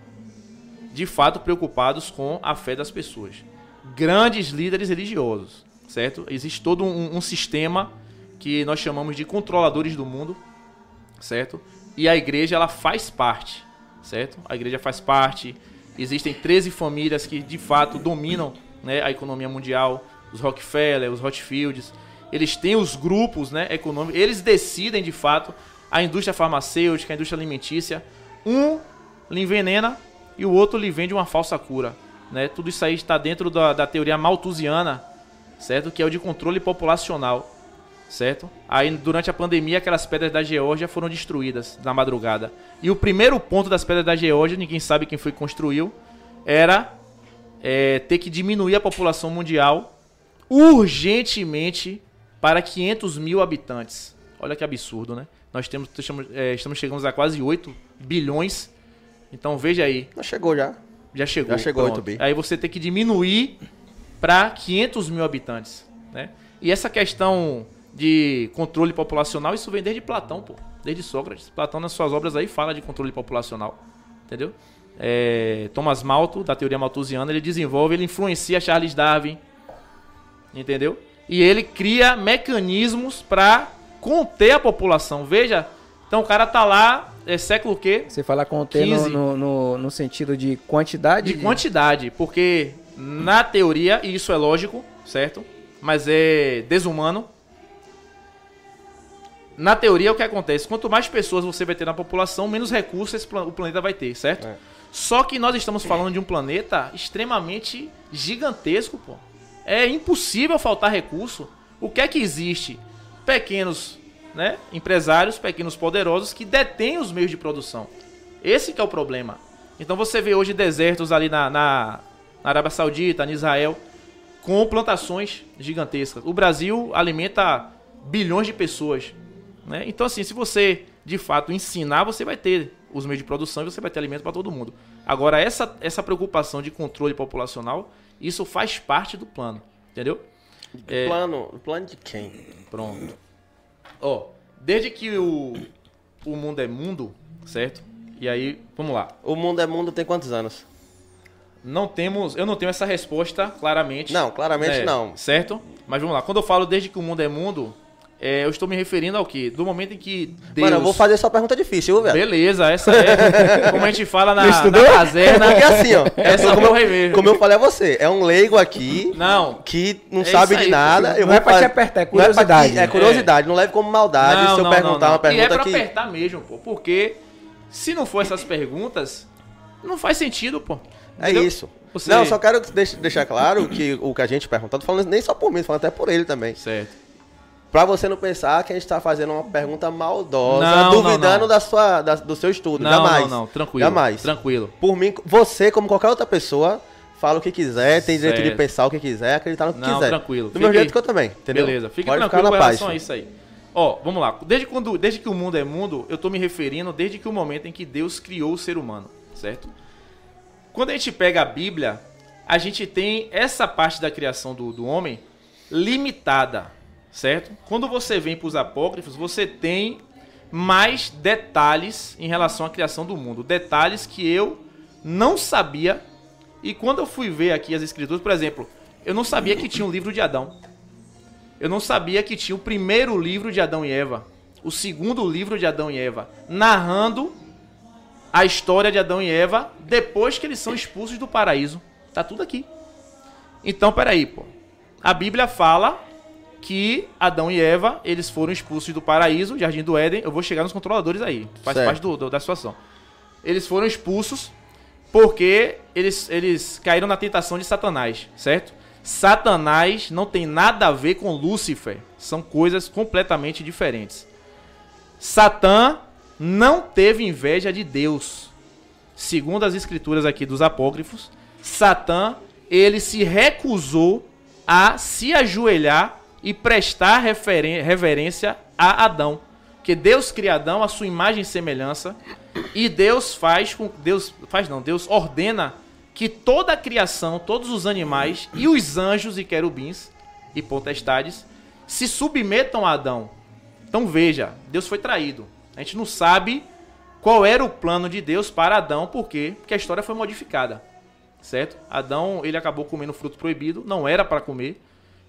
de fato preocupados com a fé das pessoas. Grandes líderes religiosos, certo? Existe todo um, um sistema que nós chamamos de controladores do mundo, certo? E a igreja ela faz parte certo? A igreja faz parte. Existem 13 famílias que de fato dominam né, a economia mundial, os Rockefeller, os Rothschilds. Eles têm os grupos né, econômicos, eles decidem de fato a indústria farmacêutica, a indústria alimentícia. Um lhe envenena e o outro lhe vende uma falsa cura. Né? Tudo isso aí está dentro da, da teoria malthusiana, certo? Que é o de controle populacional certo? Aí durante a pandemia aquelas pedras da Geórgia foram destruídas na madrugada. E o primeiro ponto das pedras da Geórgia, ninguém sabe quem foi que construiu, era é, ter que diminuir a população mundial urgentemente para 500 mil habitantes. Olha que absurdo, né? Nós temos, estamos, é, estamos chegando a quase 8 bilhões. Então veja aí. Já chegou já. Já chegou. Já chegou 8 bi. Aí você tem que diminuir para 500 mil habitantes, né? E essa questão de controle populacional, isso vem desde Platão, pô. Desde Sócrates. Platão, nas suas obras aí, fala de controle populacional. Entendeu? É, Thomas Malthus, da teoria malthusiana, ele desenvolve, ele influencia Charles Darwin. Entendeu? E ele cria mecanismos para conter a população. Veja, então o cara tá lá, é século o quê? Você fala conter no, no, no, no, sentido de quantidade? De quantidade, porque na teoria, e isso é lógico, certo? Mas é desumano, na teoria, o que acontece? Quanto mais pessoas você vai ter na população, menos recursos o planeta vai ter, certo? É. Só que nós estamos falando de um planeta extremamente gigantesco, pô. É impossível faltar recurso. O que é que existe? Pequenos né, empresários, pequenos poderosos que detêm os meios de produção. Esse é o problema. Então você vê hoje desertos ali na, na, na Arábia Saudita, em Israel, com plantações gigantescas. O Brasil alimenta bilhões de pessoas. Né? Então, assim, se você de fato ensinar, você vai ter os meios de produção e você vai ter alimento para todo mundo. Agora, essa, essa preocupação de controle populacional, isso faz parte do plano, entendeu? É... Plano, plano de quem? Pronto. Ó, desde que o, o mundo é mundo, certo? E aí, vamos lá. O mundo é mundo tem quantos anos? Não temos, eu não tenho essa resposta claramente. Não, claramente é, não. Certo? Mas vamos lá, quando eu falo desde que o mundo é mundo, é, eu estou me referindo ao quê? Do momento em que Deus... Mano, eu vou fazer só pergunta difícil, viu, velho? Beleza, essa é. [laughs] Como a gente fala na, Não na caserna. Porque assim, ó, Essa como, porra aí eu, como eu falei a você, é um leigo aqui Não. que não É sabe de aí, nada. Eu Não é vou pra te fazer- apertar, é não pra curiosidade. te- É curiosidade, não leve como maldade se eu perguntar uma E é pergunta pra que. apertar mesmo, pô. Porque se não for essas perguntas, não faz sentido, pô. É Entendeu? isso. Você- Não, só quero deix- deixar claro que o que a gente perguntou, tô falando nem só por mim, tô falando até por ele também. Certo. Pra você não pensar que a gente tá fazendo uma pergunta maldosa, Não, duvidando não, não. Da sua, da- do seu estudo. Não, Jamais. não, não. Tranquilo. Jamais. Tranquilo. Por mim, você, como qualquer outra pessoa, fala o que quiser, tem direito de pensar o que quiser, acreditar no que Não, quiser. tranquilo. Do meu Fique- jeito que eu também, entendeu? Beleza, fique Pode tranquilo ficar com na paz. a isso aí. Ó, vamos lá. Desde, quando, desde que o mundo é mundo, eu tô me referindo desde que o momento em que Deus criou o ser humano, certo? Quando a gente pega a Bíblia, a gente tem essa parte da criação do, do homem limitada, certo? Quando você vem para os apócrifos, você tem mais detalhes em relação à criação do mundo. Detalhes que eu não sabia. E quando eu fui ver aqui as escrituras, por exemplo, eu não sabia que tinha o livro de Adão. Eu não sabia que tinha o primeiro livro de Adão e Eva, o segundo livro de Adão e Eva, narrando a história de Adão e Eva depois que eles são expulsos do paraíso. Tá tudo aqui. Então, peraí, pô. A Bíblia fala que Adão e Eva, eles foram expulsos do paraíso, Jardim do Éden. Eu vou chegar nos controladores aí. Faz Certo. parte do- do- da situação. Eles foram expulsos porque eles, eles caíram na tentação de Satanás, certo? Satanás não tem nada a ver com Lúcifer. São coisas completamente diferentes. Satã não teve inveja de Deus. Segundo as escrituras aqui dos apócrifos, Satã, ele se recusou a se ajoelhar e prestar reverência a Adão. Porque Deus cria Adão à sua imagem e semelhança e Deus faz com Deus faz não, Deus ordena que toda a criação, todos os animais e os anjos e querubins e potestades se submetam a Adão. Então veja, Deus foi traído. A gente não sabe qual era o plano de Deus para Adão, por quê? Porque a história foi modificada. Certo? Adão, ele acabou comendo fruto proibido, não era para comer,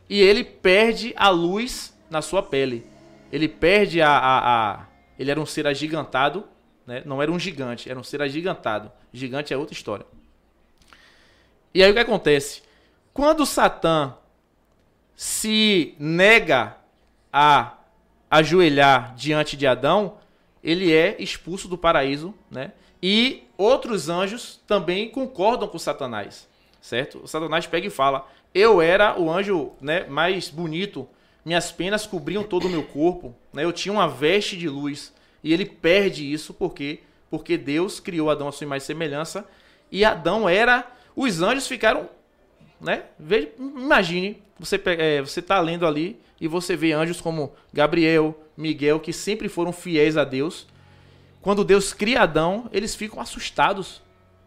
e ele perde a luz na sua pele. Ele perde a, a, a- ele era um ser agigantado, né? Não era um gigante, era um ser agigantado. Gigante é outra história. E aí o que acontece? Quando Satã se nega a ajoelhar diante de Adão, ele é expulso do paraíso, né? E outros anjos também concordam com Satanás, certo? O Satanás pega e fala: "Eu era o anjo, né, mais bonito, minhas penas cobriam todo o meu corpo, né? Eu tinha uma veste de luz". E ele perde isso porque porque Deus criou Adão à sua imagem e semelhança e Adão era os anjos ficaram né? Veja, imagine, você, é, você tá lendo ali e você vê anjos como Gabriel, Miguel, que sempre foram fiéis a Deus. Quando Deus cria Adão, eles ficam assustados,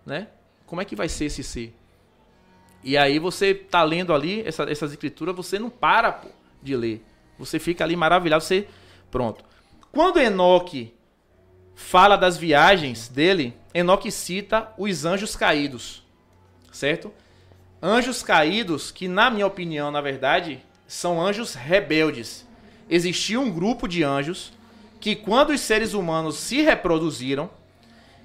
né? Como é que vai ser esse ser? E aí você tá lendo ali essa- essas escrituras, você não para pô, de ler. Você fica ali maravilhado, você pronto. Quando Enoque fala das viagens dele, Enoque cita os anjos caídos, certo? Anjos caídos, que na minha opinião, na verdade, são anjos rebeldes. Existia um grupo de anjos que, quando os seres humanos se reproduziram,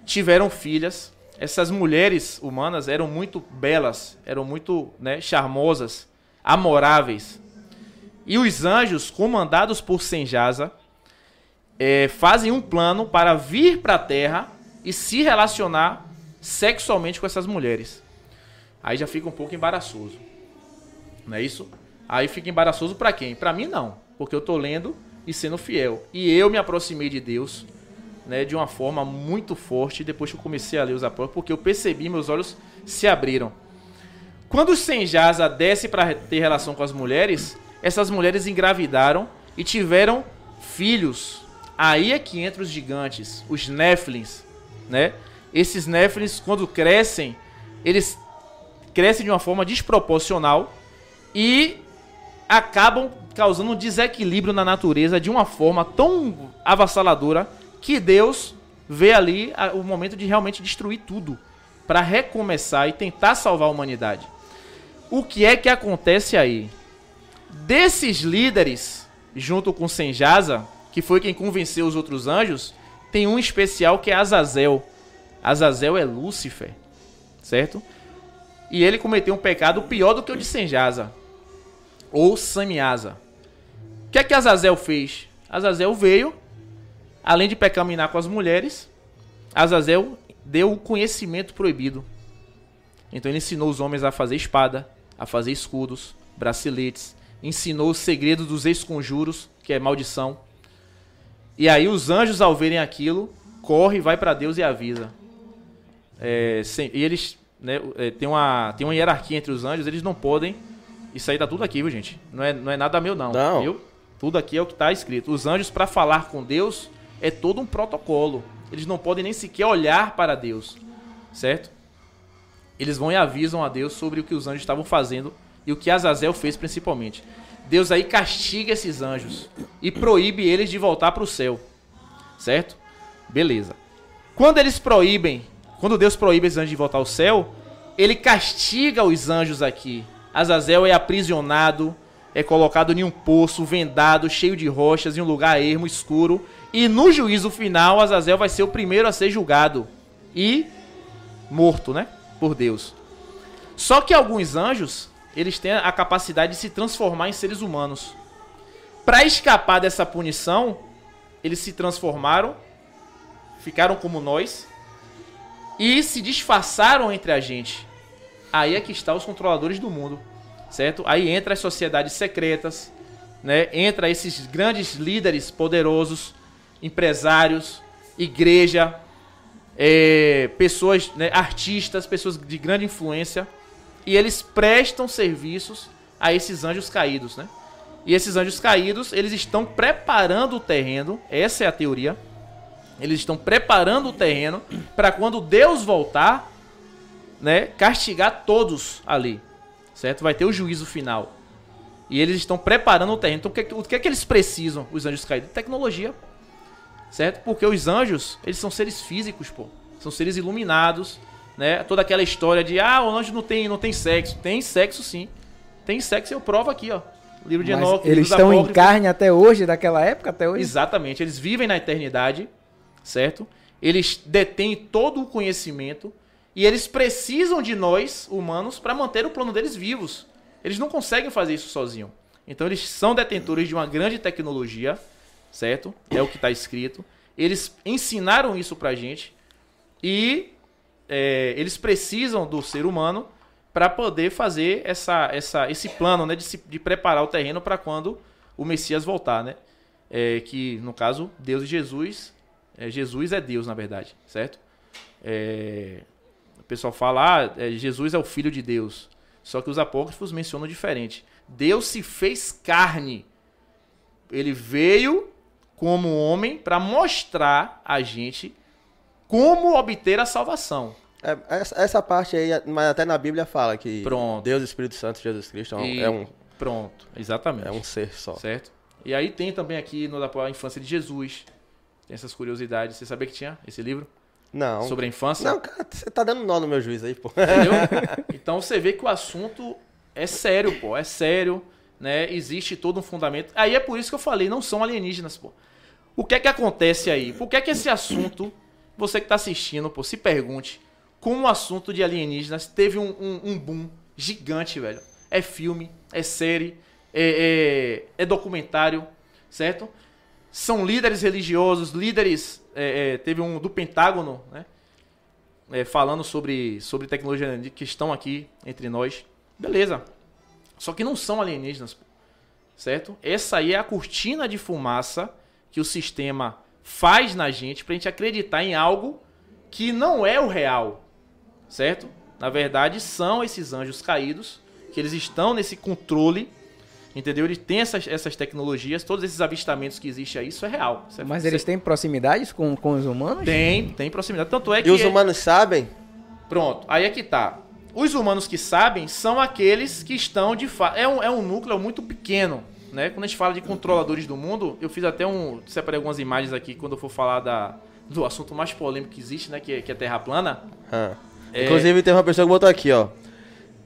tiveram filhas. Essas mulheres humanas eram muito belas, eram muito né, charmosas, amoráveis. E os anjos, comandados por Senjasa, eh, fazem um plano para vir para a Terra e se relacionar sexualmente com essas mulheres. Aí já fica um pouco embaraçoso. Não é isso? Aí fica embaraçoso pra quem? Pra mim não, porque eu tô lendo e sendo fiel. E eu me aproximei de Deus, né, de uma forma muito forte depois que eu comecei a ler os apóstolos, porque eu percebi, meus olhos se abriram. Quando o Senjasa desce para ter relação com as mulheres, essas mulheres engravidaram e tiveram filhos. Aí é que entra os gigantes, os Néflins, né? Esses Néflins, quando crescem, eles crescem de uma forma desproporcional e acabam causando um desequilíbrio na natureza de uma forma tão avassaladora que Deus vê ali o momento de realmente destruir tudo para recomeçar e tentar salvar a humanidade. O que é que acontece aí? Desses líderes, junto com Senjasa, que foi quem convenceu os outros anjos, tem um especial que é Azazel. Azazel é Lúcifer, certo? E ele cometeu um pecado pior do que o de Senjasa, ou Samiasa. O que é que Azazel fez? Azazel veio, além de pecaminar com as mulheres, Azazel deu o conhecimento proibido. Então ele ensinou os homens a fazer espada, a fazer escudos, braceletes, ensinou os segredos dos ex-conjuros, que é maldição. E aí os anjos, ao verem aquilo, corre, vai para Deus e avisa. É, sem- e eles né, é, tem, uma, tem uma hierarquia entre os anjos, eles não podem. Isso aí tá tudo aqui, viu, gente? Não é, não é nada meu, não. Não. Viu? Tudo aqui é o que tá escrito. Os anjos, para falar com Deus, é todo um protocolo. Eles não podem nem sequer olhar para Deus. Certo? Eles vão e avisam a Deus sobre o que os anjos estavam fazendo e o que Azazel fez principalmente. Deus aí castiga esses anjos e proíbe eles de voltar para o céu. Certo? Beleza. Quando eles proíbem, quando Deus proíbe esses anjos de voltar ao céu, ele castiga os anjos aqui. Azazel é aprisionado, é colocado em um poço, vendado, cheio de rochas, em um lugar ermo, escuro. E no juízo final, Azazel vai ser o primeiro a ser julgado e morto, né? Por Deus. Só que alguns anjos, eles têm a capacidade de se transformar em seres humanos. Para escapar dessa punição, eles se transformaram, ficaram como nós e se disfarçaram entre a gente. Aí é que está os controladores do mundo, certo? Aí entra as sociedades secretas, né? Entra esses grandes líderes poderosos, empresários, igreja, é, pessoas, né, artistas, pessoas de grande influência, e eles prestam serviços a esses anjos caídos, né? E esses anjos caídos, eles estão preparando o terreno, essa é a teoria. Eles estão preparando o terreno para quando Deus voltar, né, castigar todos ali, certo? Vai ter o juízo final. E eles estão preparando o terreno. Então, o que, o que é que eles precisam, os anjos caídos? Tecnologia, certo? Porque os anjos, eles são seres físicos, pô. São seres iluminados, né? Toda aquela história de, ah, o anjo não tem, não tem sexo. Tem sexo, sim. Tem sexo, eu provo aqui, ó. Livro de Mas Enoque, eles estão em carne até hoje, daquela época até hoje? Exatamente, eles vivem na eternidade, certo? Eles detêm todo o conhecimento e eles precisam de nós, humanos, para manter o plano deles vivos. Eles não conseguem fazer isso sozinhos. Então eles são detentores de uma grande tecnologia, certo? É o que está escrito. Eles ensinaram isso pra gente e é, eles precisam do ser humano para poder fazer essa, essa, esse plano né, de, se- de preparar o terreno para quando o Messias voltar, né? É, que no caso Deus e Jesus, é, Jesus é Deus na verdade, certo? É, pessoal fala, ah, é, Jesus é o Filho de Deus, só que os apócrifos mencionam diferente. Deus se fez carne, ele veio como homem para mostrar a gente como obter a salvação. É, essa, essa parte aí, mas até na Bíblia fala que Pronto. Deus, Espírito Santo, Jesus Cristo é um, E é um, pronto, exatamente. é um ser só. Certo? E aí tem também aqui no da a infância de Jesus. Tem essas curiosidades. Você sabia que tinha esse livro Não. sobre a infância? Não, cara, você tá dando nó no meu juiz aí, pô. Entendeu? [laughs] Então você vê que o assunto é sério, pô. É sério, né? Existe todo um fundamento. Aí é por isso que eu falei, não são alienígenas, pô. O que é que acontece aí? Por que é que esse assunto, você que tá assistindo, pô, se pergunte como o assunto de alienígenas teve um, um- um boom gigante, velho. É filme, é série, é, é- é documentário, certo? São líderes religiosos, líderes. É, é, teve um do Pentágono, né? é, falando sobre, sobre tecnologia que estão aqui entre nós. Beleza. Só que não são alienígenas, certo? Essa aí é a cortina de fumaça que o sistema faz na gente pra gente acreditar em algo que não é o real, certo? Na verdade, são esses anjos caídos, que eles estão nesse controle, entendeu? Eles têm essas, essas tecnologias, todos esses avistamentos que existem aí, isso é real. Isso é- Mas isso eles têm proximidades com, com os humanos? Tem, tem proximidade. Tanto é que. E os humanos sabem? Pronto, aí é que tá. Os humanos que sabem são aqueles que estão de fato. É um, é um núcleo muito pequeno, né? Quando a gente fala de controladores do mundo, eu fiz até um. Separei algumas imagens aqui quando eu for falar da, do assunto mais polêmico que existe, né? Que, é- que é Terra plana. Ah. É. Inclusive, tem uma pessoa que botou aqui, ó.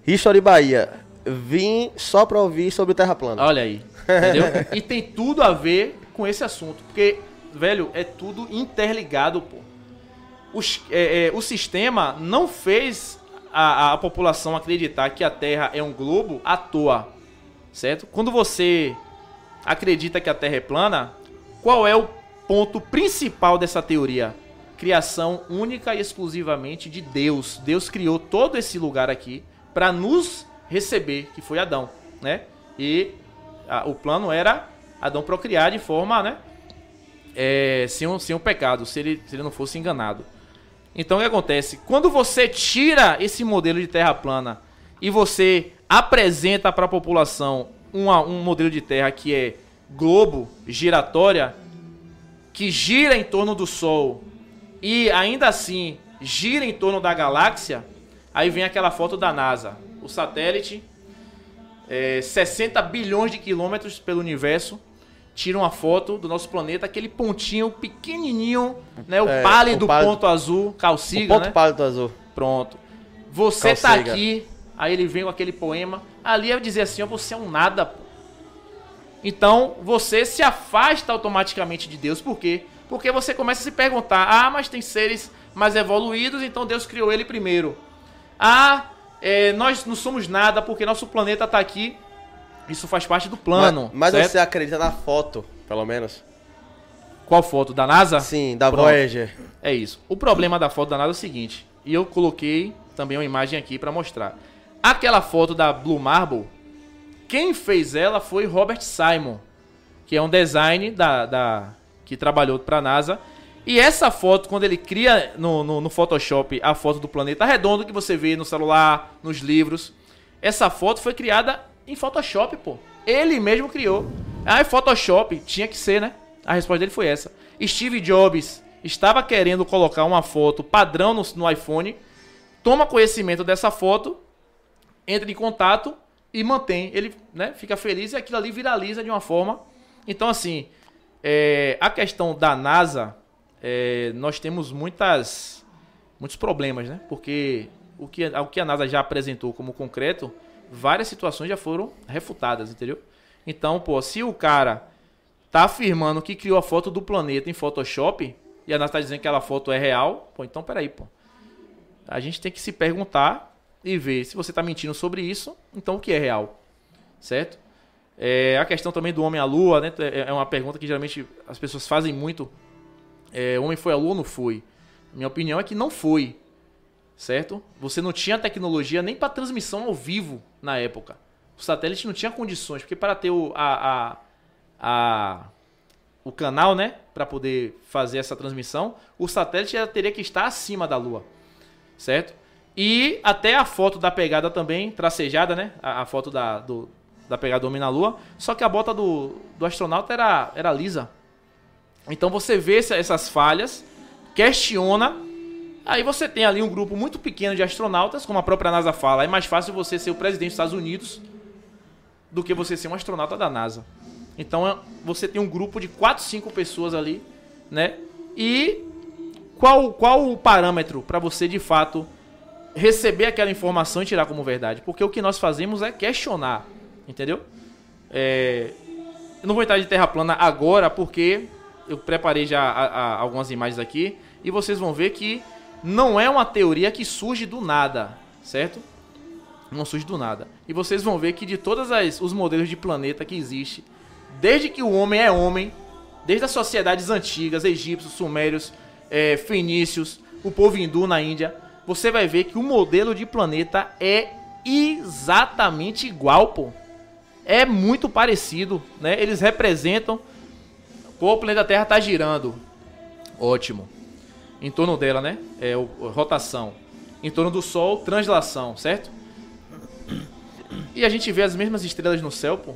History Bahia. Vim só pra ouvir sobre Terra plana. Olha aí. Entendeu? e tem tudo a ver com esse assunto. Porque, velho, é tudo interligado, pô. Os- é, é, o sistema não fez a, a população acreditar que a Terra é um globo à toa. Certo? Quando você acredita que a Terra é plana, qual é o ponto principal dessa teoria? Criação única e exclusivamente de Deus. Deus criou todo esse lugar aqui para nos receber, que foi Adão, né? E a- o plano era Adão procriar de forma, né? É, sem, o, sem o pecado, se ele, se ele não fosse enganado. Então o que acontece? Quando você tira esse modelo de terra plana e você apresenta para a população uma- um modelo de terra que é globo, giratória, que gira em torno do Sol e ainda assim gira em torno da galáxia, aí vem aquela foto da NASA. O satélite, é, 60 bilhões de quilômetros pelo universo, tira uma foto do nosso planeta, aquele pontinho pequenininho, né, o É, pálido o pálido- ponto azul, o calciga, ponto né? pálido azul. Pronto. Você tá Calcega. aqui, aí ele vem com aquele poema, ali é dizer assim, ó, você é um nada, pô. Então, você se afasta automaticamente de Deus, por quê? Porque você começa a se perguntar, ah, mas tem seres mais evoluídos, então Deus criou ele primeiro. Ah, é, nós não somos nada porque nosso planeta tá aqui. Isso faz parte do plano. Mas, mas você acredita na foto, pelo menos? Qual foto? Da NASA? Sim, da Pronto. Voyager. É isso. O problema da foto da NASA é o seguinte, e eu coloquei também uma imagem aqui pra mostrar. Aquela foto da Blue Marble, quem fez ela foi Robert Simon, que é um design da, da que trabalhou pra NASA. E essa foto, quando ele cria no, no, no Photoshop a foto do planeta redondo que você vê no celular, nos livros, essa foto foi criada em Photoshop, pô. Ele mesmo criou. Ah, Photoshop, tinha que ser, né? A resposta dele foi essa. Steve Jobs estava querendo colocar uma foto padrão no, no iPhone, toma conhecimento dessa foto, entra em contato e mantém. Ele né, fica feliz e aquilo ali viraliza de uma forma. Então, assim, é, a questão da NASA, é, nós temos muitas, muitos problemas, né? Porque o que, o que a NASA já apresentou como concreto, várias situações já foram refutadas, entendeu? Então, pô, se o cara tá afirmando que criou a foto do planeta em Photoshop e a NASA tá dizendo que aquela foto é real, pô, então peraí, pô. A gente tem que se perguntar e ver se você tá mentindo sobre isso, então o que é real, certo? É, a questão também do homem à lua, né? É é uma pergunta que geralmente as pessoas fazem muito. É, homem foi à lua ou não foi? Minha opinião é que não foi, certo? Você não tinha tecnologia nem para transmissão ao vivo na época. O satélite não tinha condições, porque para ter o, a, a, a- o canal, né, para poder fazer essa transmissão, o satélite teria que estar acima da Lua, certo? E até a foto da pegada também, tracejada, né, a, a foto da, do- da pegada do homem na Lua, só que a bota do, do astronauta era, era lisa. Então você vê essa- essas falhas, questiona, aí você tem ali um grupo muito pequeno de astronautas, como a própria NASA fala, é mais fácil você ser o presidente dos Estados Unidos do que você ser um astronauta da NASA. Então é- você tem um grupo de 4, 5 pessoas ali, né? E qual, qual o parâmetro para você de fato receber aquela informação e tirar como verdade? Porque o que nós fazemos é questionar, entendeu? É, eu não vou entrar de terra plana agora porque eu preparei já a- a- algumas imagens aqui e vocês vão ver que não é uma teoria que surge do nada, certo? Não surge do nada. E vocês vão ver que de todos os modelos de planeta que existe, desde que o homem é homem, desde as sociedades antigas, egípcios, sumérios, eh, fenícios, o povo hindu na Índia, você vai ver que o modelo de planeta é exatamente igual, pô. É muito parecido, né? Eles representam. Pô, o planeta Terra tá girando. Ótimo. Em torno dela, né? É o, a rotação. Em torno do Sol, translação, certo? E a gente vê as mesmas estrelas no céu, pô.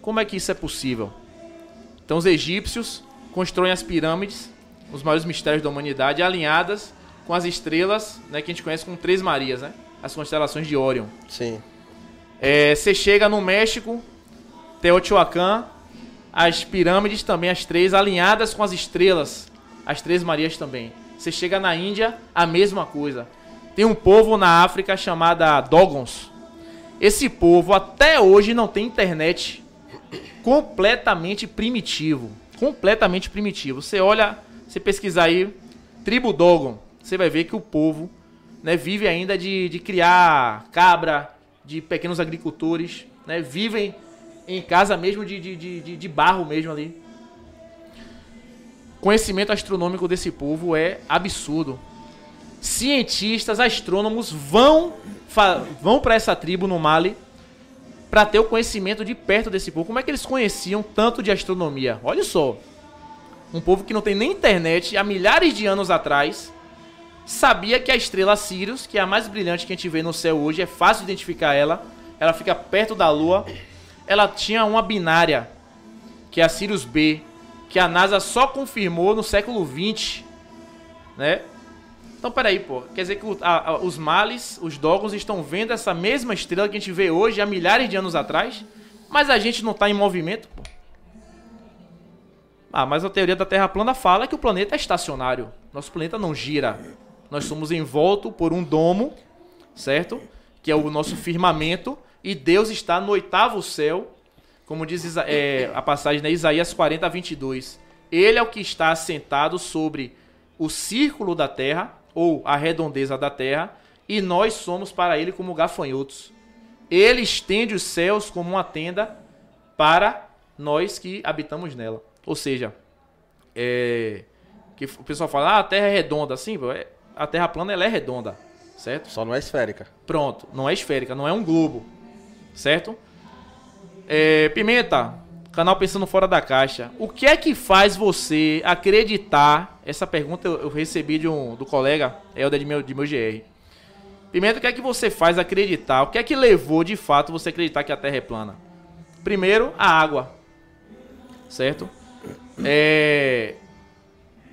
Como é que isso é possível? Então os egípcios constroem as pirâmides, os maiores mistérios da humanidade, alinhadas com as estrelas, né, que a gente conhece como Três Marias, né? As constelações de Órion. Sim. É, Você chega no México, Teotihuacan, as pirâmides também, as três, alinhadas com as estrelas, as Três Marias também. Você chega na Índia, a mesma coisa. Tem um povo na África chamada Dogons. Esse povo até hoje não tem internet completamente primitivo. Completamente primitivo. Você olha, você pesquisar aí, tribo Dogon, você vai ver que o povo né, vive ainda de, de criar cabra, de pequenos agricultores, né, vivem em casa mesmo de, de, de, de- barro mesmo ali. Conhecimento astronômico desse povo é absurdo. Cientistas, astrônomos vão, vão para essa tribo no Mali para ter o conhecimento de perto desse povo. Como é que eles conheciam tanto de astronomia? Olha só. Um povo que não tem nem internet há milhares de anos atrás sabia que a estrela Sirius, que é a mais brilhante que a gente vê no céu hoje, é fácil identificar ela. Ela fica perto da Lua. Ela tinha uma binária, que é a Sirius B, que a NASA só confirmou no século 20, né? Então, peraí, pô. Quer dizer que a- a- os males, os Dogons, estão vendo essa mesma estrela que a gente vê hoje, há milhares de anos atrás, mas a gente não tá em movimento, pô. Ah, mas a teoria da Terra plana fala que o planeta é estacionário. Nosso planeta não gira. Nós somos envolto por um domo, certo? Que é o nosso firmamento. E Deus está no oitavo céu, como diz é, a passagem de Isaías 40, 22. Ele é o que está assentado sobre o círculo da terra, ou a redondeza da terra, e nós somos para ele como gafanhotos. Ele estende os céus como uma tenda para nós que habitamos nela. Ou seja, é, que o pessoal fala, ah, a Terra é redonda. Sim, é- a Terra plana ela é redonda, certo? Só não é esférica. Pronto, não é esférica, não é um globo, certo? É, Pimenta, canal Pensando Fora da Caixa. O que é que faz você acreditar? Essa pergunta eu, eu recebi de um do colega Helder de meu, de meu GR. Pimenta, o que é que você faz acreditar? O que é que levou de fato você acreditar que a Terra é plana? Primeiro, a água, certo? É,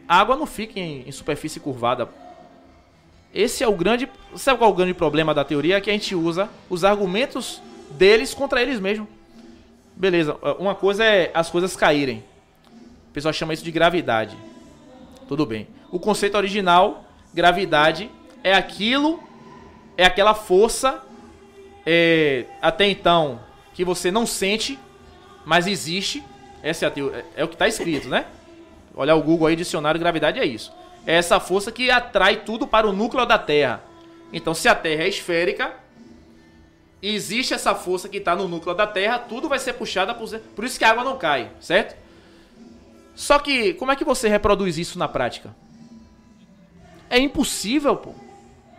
a água não fica em, em superfície curvada. Esse é o grande. Sabe qual é o grande problema da teoria? É que a gente usa os argumentos deles contra eles mesmos. Beleza, uma coisa é as coisas caírem. O pessoal chama isso de gravidade. Tudo bem. O conceito original, gravidade, é aquilo, é aquela força, é, até então, que você não sente, mas existe. Essa é, a teo- é- é o que está escrito, né? Olhar o Google aí, dicionário gravidade é isso. É essa força que atrai tudo para o núcleo da Terra. Então, se a Terra é esférica, existe essa força que está no núcleo da Terra, tudo vai ser puxado por... Por isso que a água não cai, certo? Só que, como é que você reproduz isso na prática? É impossível, pô.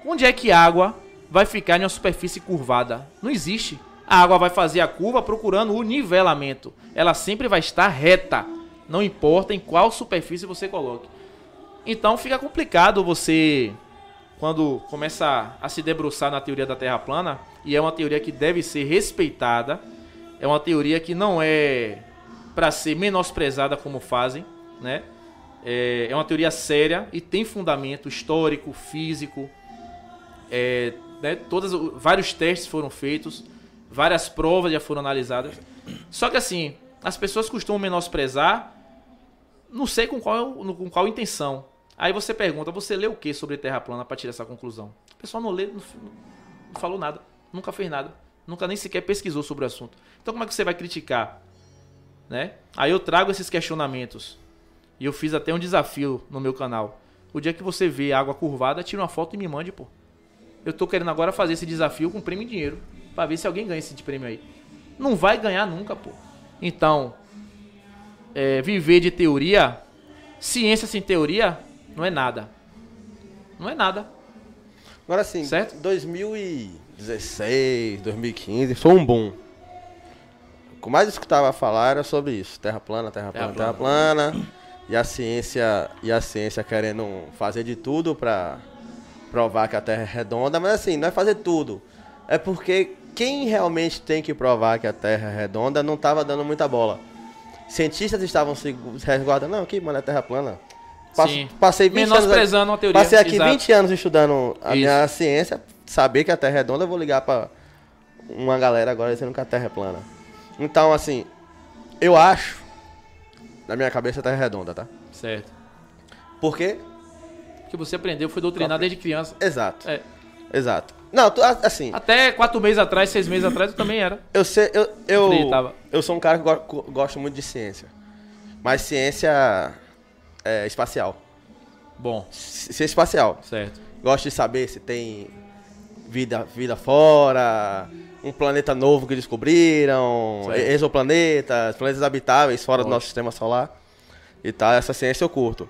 Onde é que a água vai ficar em uma superfície curvada? Não existe. A água vai fazer a curva procurando o nivelamento. Ela sempre vai estar reta. Não importa em qual superfície você coloque. Então fica complicado você, quando começa a se debruçar na teoria da Terra plana, e é uma teoria que deve ser respeitada, é uma teoria que não é para ser menosprezada como fazem, né? É, é uma teoria séria e tem fundamento histórico, físico, é, né, todas, vários testes foram feitos, várias provas já foram analisadas. Só que assim, as pessoas costumam menosprezar, não sei com qual, com qual intenção. Aí você pergunta, você lê o que sobre Terra plana para tirar essa conclusão? O pessoal não lê, não, não falou nada, nunca fez nada, nunca nem sequer pesquisou sobre o assunto. Então como é que você vai criticar? Né? Aí eu trago esses questionamentos. E eu fiz até um desafio no meu canal. O dia que você vê água curvada, tira uma foto e me mande, pô. Eu tô querendo agora fazer esse desafio com prêmio em dinheiro. Pra ver se alguém ganha esse prêmio aí. Não vai ganhar nunca, pô. Então, é, viver de teoria, ciência sem teoria, não é nada. Não é nada. Agora sim, Certo? 2016, 2015, foi um boom. O que mais escutava falar era sobre isso. Terra plana, terra plana, Terra terra plana. E a ciência, e a ciência querendo fazer de tudo pra provar que a Terra é redonda, mas assim, não é fazer tudo. É porque quem realmente tem que provar que a Terra é redonda não estava dando muita bola. Cientistas estavam se resguardando, não, aqui, mano, é Terra plana. Passo-. Passei 20 anos uma teoria. Passei aqui exato. 20 anos estudando a Isso. minha ciência, saber que a Terra é redonda, eu vou ligar pra uma galera agora dizendo que a Terra é plana. Então, assim, eu acho, na minha cabeça, a Terra é redonda, tá? Certo. Por quê? Porque você aprendeu, foi doutrinado desde criança. Exato, É. exato. Não, tu- assim, Até quatro meses atrás, seis meses atrás, eu também era. eu sei, eu, eu, eu sou um cara que go- gosto muito de ciência. Mas ciência é, espacial. Bom, Ci- Ciência espacial. certo. Gosto de saber se tem vida, vida fora, um planeta novo que descobriram, Certo. exoplanetas, planetas habitáveis fora do nosso sistema solar e tal. Essa ciência eu curto.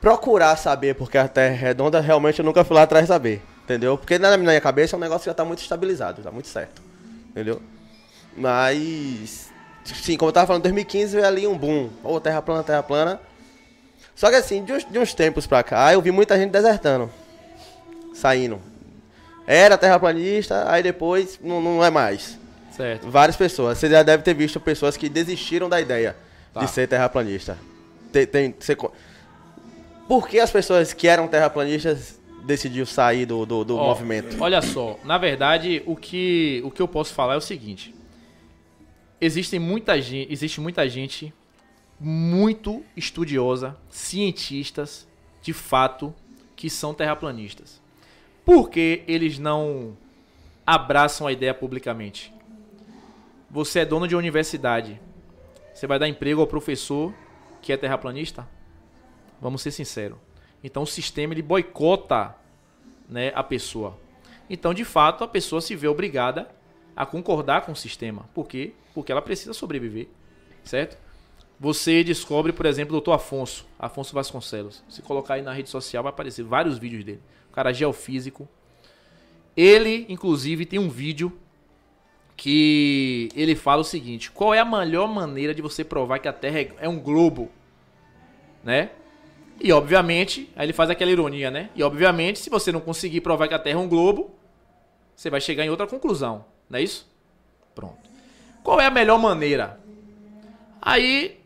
Procurar saber porque a Terra é redonda, realmente eu nunca fui lá atrás saber. Entendeu? Porque na minha cabeça é um negócio que já tá muito estabilizado, tá muito certo. Entendeu? Mas. Sim, como eu tava falando, em 2015 veio ali um boom. Ô, terra plana, terra plana. Só que assim, de uns, de uns tempos pra cá, eu vi muita gente desertando. Saindo. Era terraplanista, aí depois não, não é mais. Certo. Várias pessoas. Você já deve ter visto pessoas que desistiram da ideia Tá. de ser terraplanista. Tem, tem, você Por que as pessoas que eram terraplanistas decidiram sair do, do, do movimento? Olha só, na verdade, o que, o que eu posso falar é o seguinte. Existem muita gente, existe muita gente muito estudiosa, cientistas, de fato, que são terraplanistas. Por que eles não abraçam a ideia publicamente? Você é dono de uma universidade. Você vai dar emprego ao professor que é terraplanista? Vamos ser sinceros. Então o sistema ele boicota né, a pessoa. Então, de fato, a pessoa se vê obrigada a concordar com o sistema. Por quê? Porque ela precisa sobreviver, certo? Você descobre, por exemplo, o Dr. Afonso, Afonso Vasconcelos. Se colocar aí na rede social, vai aparecer vários vídeos dele. O cara geofísico. Ele, inclusive, tem um vídeo que ele fala o seguinte: qual é a melhor maneira de você provar que a Terra é- é um globo? Né? E obviamente, aí ele faz aquela ironia, né? E obviamente, se você não conseguir provar que a Terra é um globo, você vai chegar em outra conclusão, não é isso? Pronto. Qual é a melhor maneira? Aí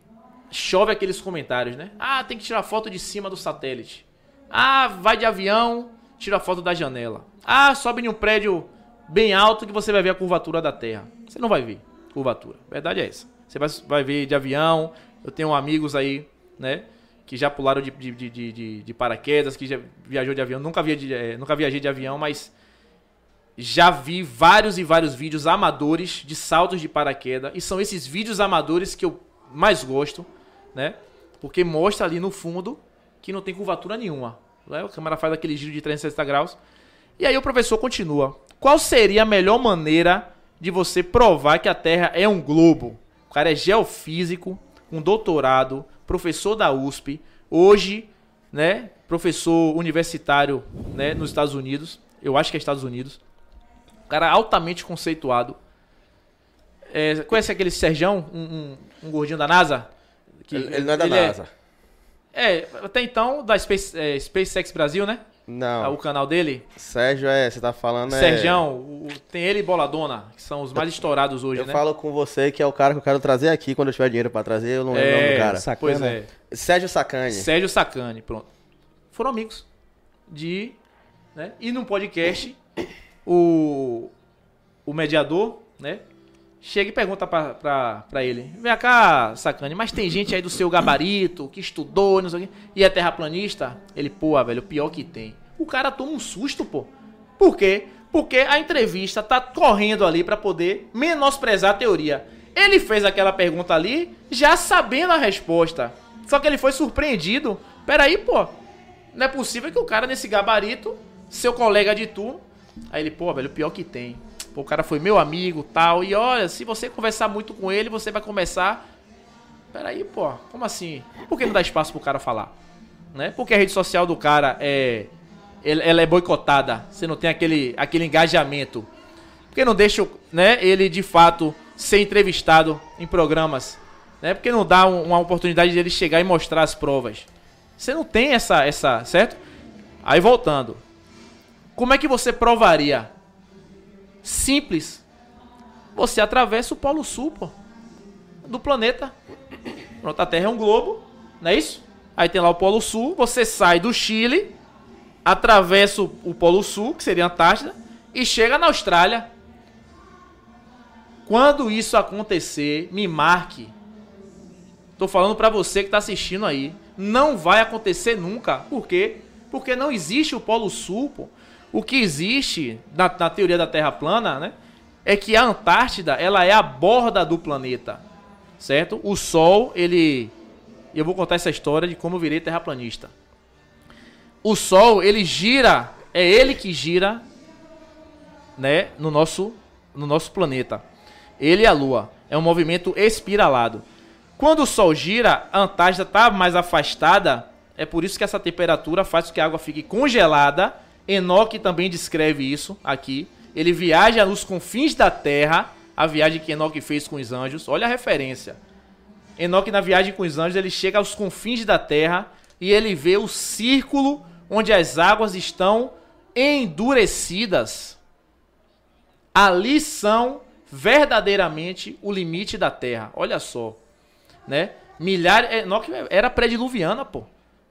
chove aqueles comentários, né? Ah, tem que tirar foto de cima do satélite. Ah, vai de avião, tira foto da janela. Ah, sobe em um prédio bem alto que você vai ver a curvatura da Terra. Você não vai ver curvatura. A verdade é essa. Você vai, vai ver de avião. Eu tenho amigos aí, né? Que já pularam de, de, de, de- de- paraquedas, que já viajou de avião. Nunca, via de, eh, nunca viajei de avião, mas já vi vários e vários vídeos amadores de saltos de paraquedas. E são esses vídeos amadores que eu mais gosto, né? Porque mostra ali no fundo que não tem curvatura nenhuma. Né? A câmera faz aquele giro de 360 graus. E aí o professor continua. Qual seria a melhor maneira de você provar que a Terra é um globo? O cara é geofísico, com doutorado, professor da USP, hoje, né, professor universitário, né, nos Estados Unidos. Eu acho que é Estados Unidos. Um cara altamente conceituado. É, conhece aquele Serjão, um, um- um gordinho da NASA? Que Ele, ele não é da ele NASA. É, até então, da Space, é, SpaceX Brasil, né? Não. Ah, O canal dele. Sérgio é, você tá falando é. Serjão, o- tem ele e Boladona, que são os mais estourados hoje, Eu né? falo com você que é o cara que eu quero trazer aqui quando eu tiver dinheiro pra trazer, eu não lembro o nome do cara. saca- pois Sacana. é. Sérgio Sacani. Sérgio Sacani, pronto. Foram amigos. De. Né? E num podcast, o, o mediador, né? Chega e pergunta pra, pra, pra ele: Vem cá, Sacani, mas tem gente aí do seu gabarito que estudou, não sei o quê, e é terraplanista? Ele, pô, velho, o pior que tem. O cara toma um susto, pô. Por quê? Porque a entrevista tá correndo ali pra poder menosprezar a teoria. Ele fez aquela pergunta ali já sabendo a resposta. Só que ele foi surpreendido. Peraí, pô. Não é possível que o cara nesse gabarito, seu colega de turno. Aí ele, pô, velho, o pior que tem. O cara foi meu amigo tal. E olha, se você conversar muito com ele, você vai começar. Peraí, pô, como assim? Por que não dá espaço pro cara falar? Né? Porque a rede social do cara é. ele- Ela é boicotada. Você não tem aquele, aquele engajamento. Porque não deixa né, ele de fato ser entrevistado em programas. Né? Porque não dá um- uma oportunidade dele chegar e mostrar as provas. Você não tem essa, essa. Certo? Aí voltando. Como é que você provaria? Simples. Você atravessa o Polo Sul, pô. Do planeta. Pronto, a Terra é um globo, não é isso? Aí tem lá o Polo Sul, você sai do Chile, atravessa o, Polo Sul, que seria a Antártida, e chega na Austrália. Quando isso acontecer, me marque. Tô falando pra você que tá assistindo aí. Não vai acontecer nunca. Por quê? Porque não existe o Polo Sul, pô. O que existe na, na teoria da Terra plana, né? É que a Antártida, ela é a borda do planeta, certo? O Sol, ele... Eu vou contar essa história de como eu virei terraplanista. O Sol, ele gira, é ele que gira, né, no nosso, no nosso planeta. Ele e a Lua. É um movimento espiralado. Quando o Sol gira, a Antártida está mais afastada. É por isso que essa temperatura faz com que a água fique congelada. Enoch também descreve isso aqui. Ele viaja nos confins da Terra. A viagem que Enoch fez com os anjos. Olha a referência. Enoch, na viagem com os anjos, ele chega aos confins da Terra e ele vê o círculo onde as águas estão endurecidas. Ali são verdadeiramente o limite da Terra. Olha só, né? Milhares, Enoque era pré-diluviana, pô.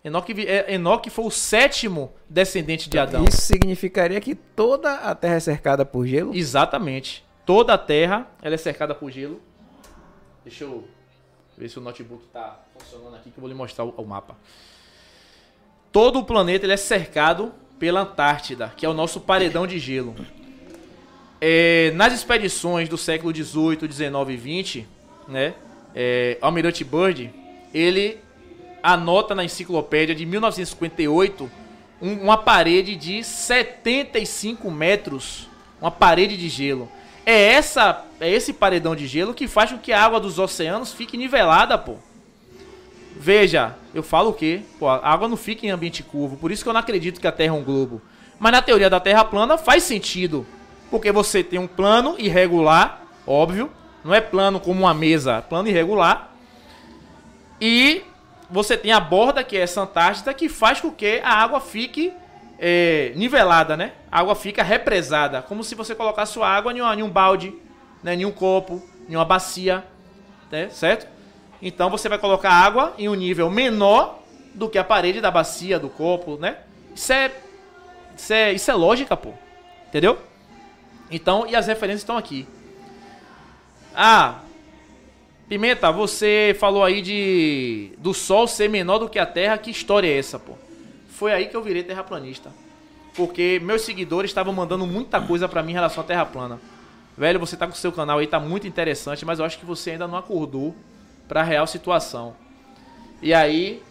Enoque, é, Enoque foi o sétimo descendente de Adão. Isso significaria que toda a Terra é cercada por gelo? Exatamente. Toda a Terra ela é cercada por gelo. Deixa eu ver se o notebook está funcionando aqui que eu vou lhe mostrar o, o mapa. Todo o planeta ele é cercado pela Antártida, que é o nosso paredão de gelo. É, nas expedições do século XVIII, XIX e XX, né, é, Almirante Byrd, ele anota na enciclopédia de 1958 um, uma parede de 75 metros, uma parede de gelo. É essa, é esse paredão de gelo que faz com que a água dos oceanos fique nivelada, pô. Veja, eu falo o quê? Pô, a água não fica em ambiente curvo, por isso que eu não acredito que a Terra é um globo. Mas na teoria da Terra plana faz sentido. Porque você tem um plano irregular, óbvio. Não é plano como uma mesa, é plano irregular. E você tem a borda, que é essa Antártida, que faz com que a água fique é, nivelada, né? A água fica represada. Como se você colocasse sua água em, uma, em um balde, né? em um copo, em uma bacia. Né? Certo? Então você vai colocar água em um nível menor do que a parede da bacia, do copo, né? Isso é, isso é, isso é lógica, pô. Entendeu? Então, e as referências estão aqui. Ah, Pimenta, você falou aí de do Sol ser menor do que a Terra. Que história é essa, pô? Foi aí que eu virei terraplanista. Porque meus seguidores estavam mandando muita coisa para mim em relação à Terra plana. Velho, você tá com o seu canal aí, tá muito interessante, mas eu acho que você ainda não acordou pra real situação. E aí,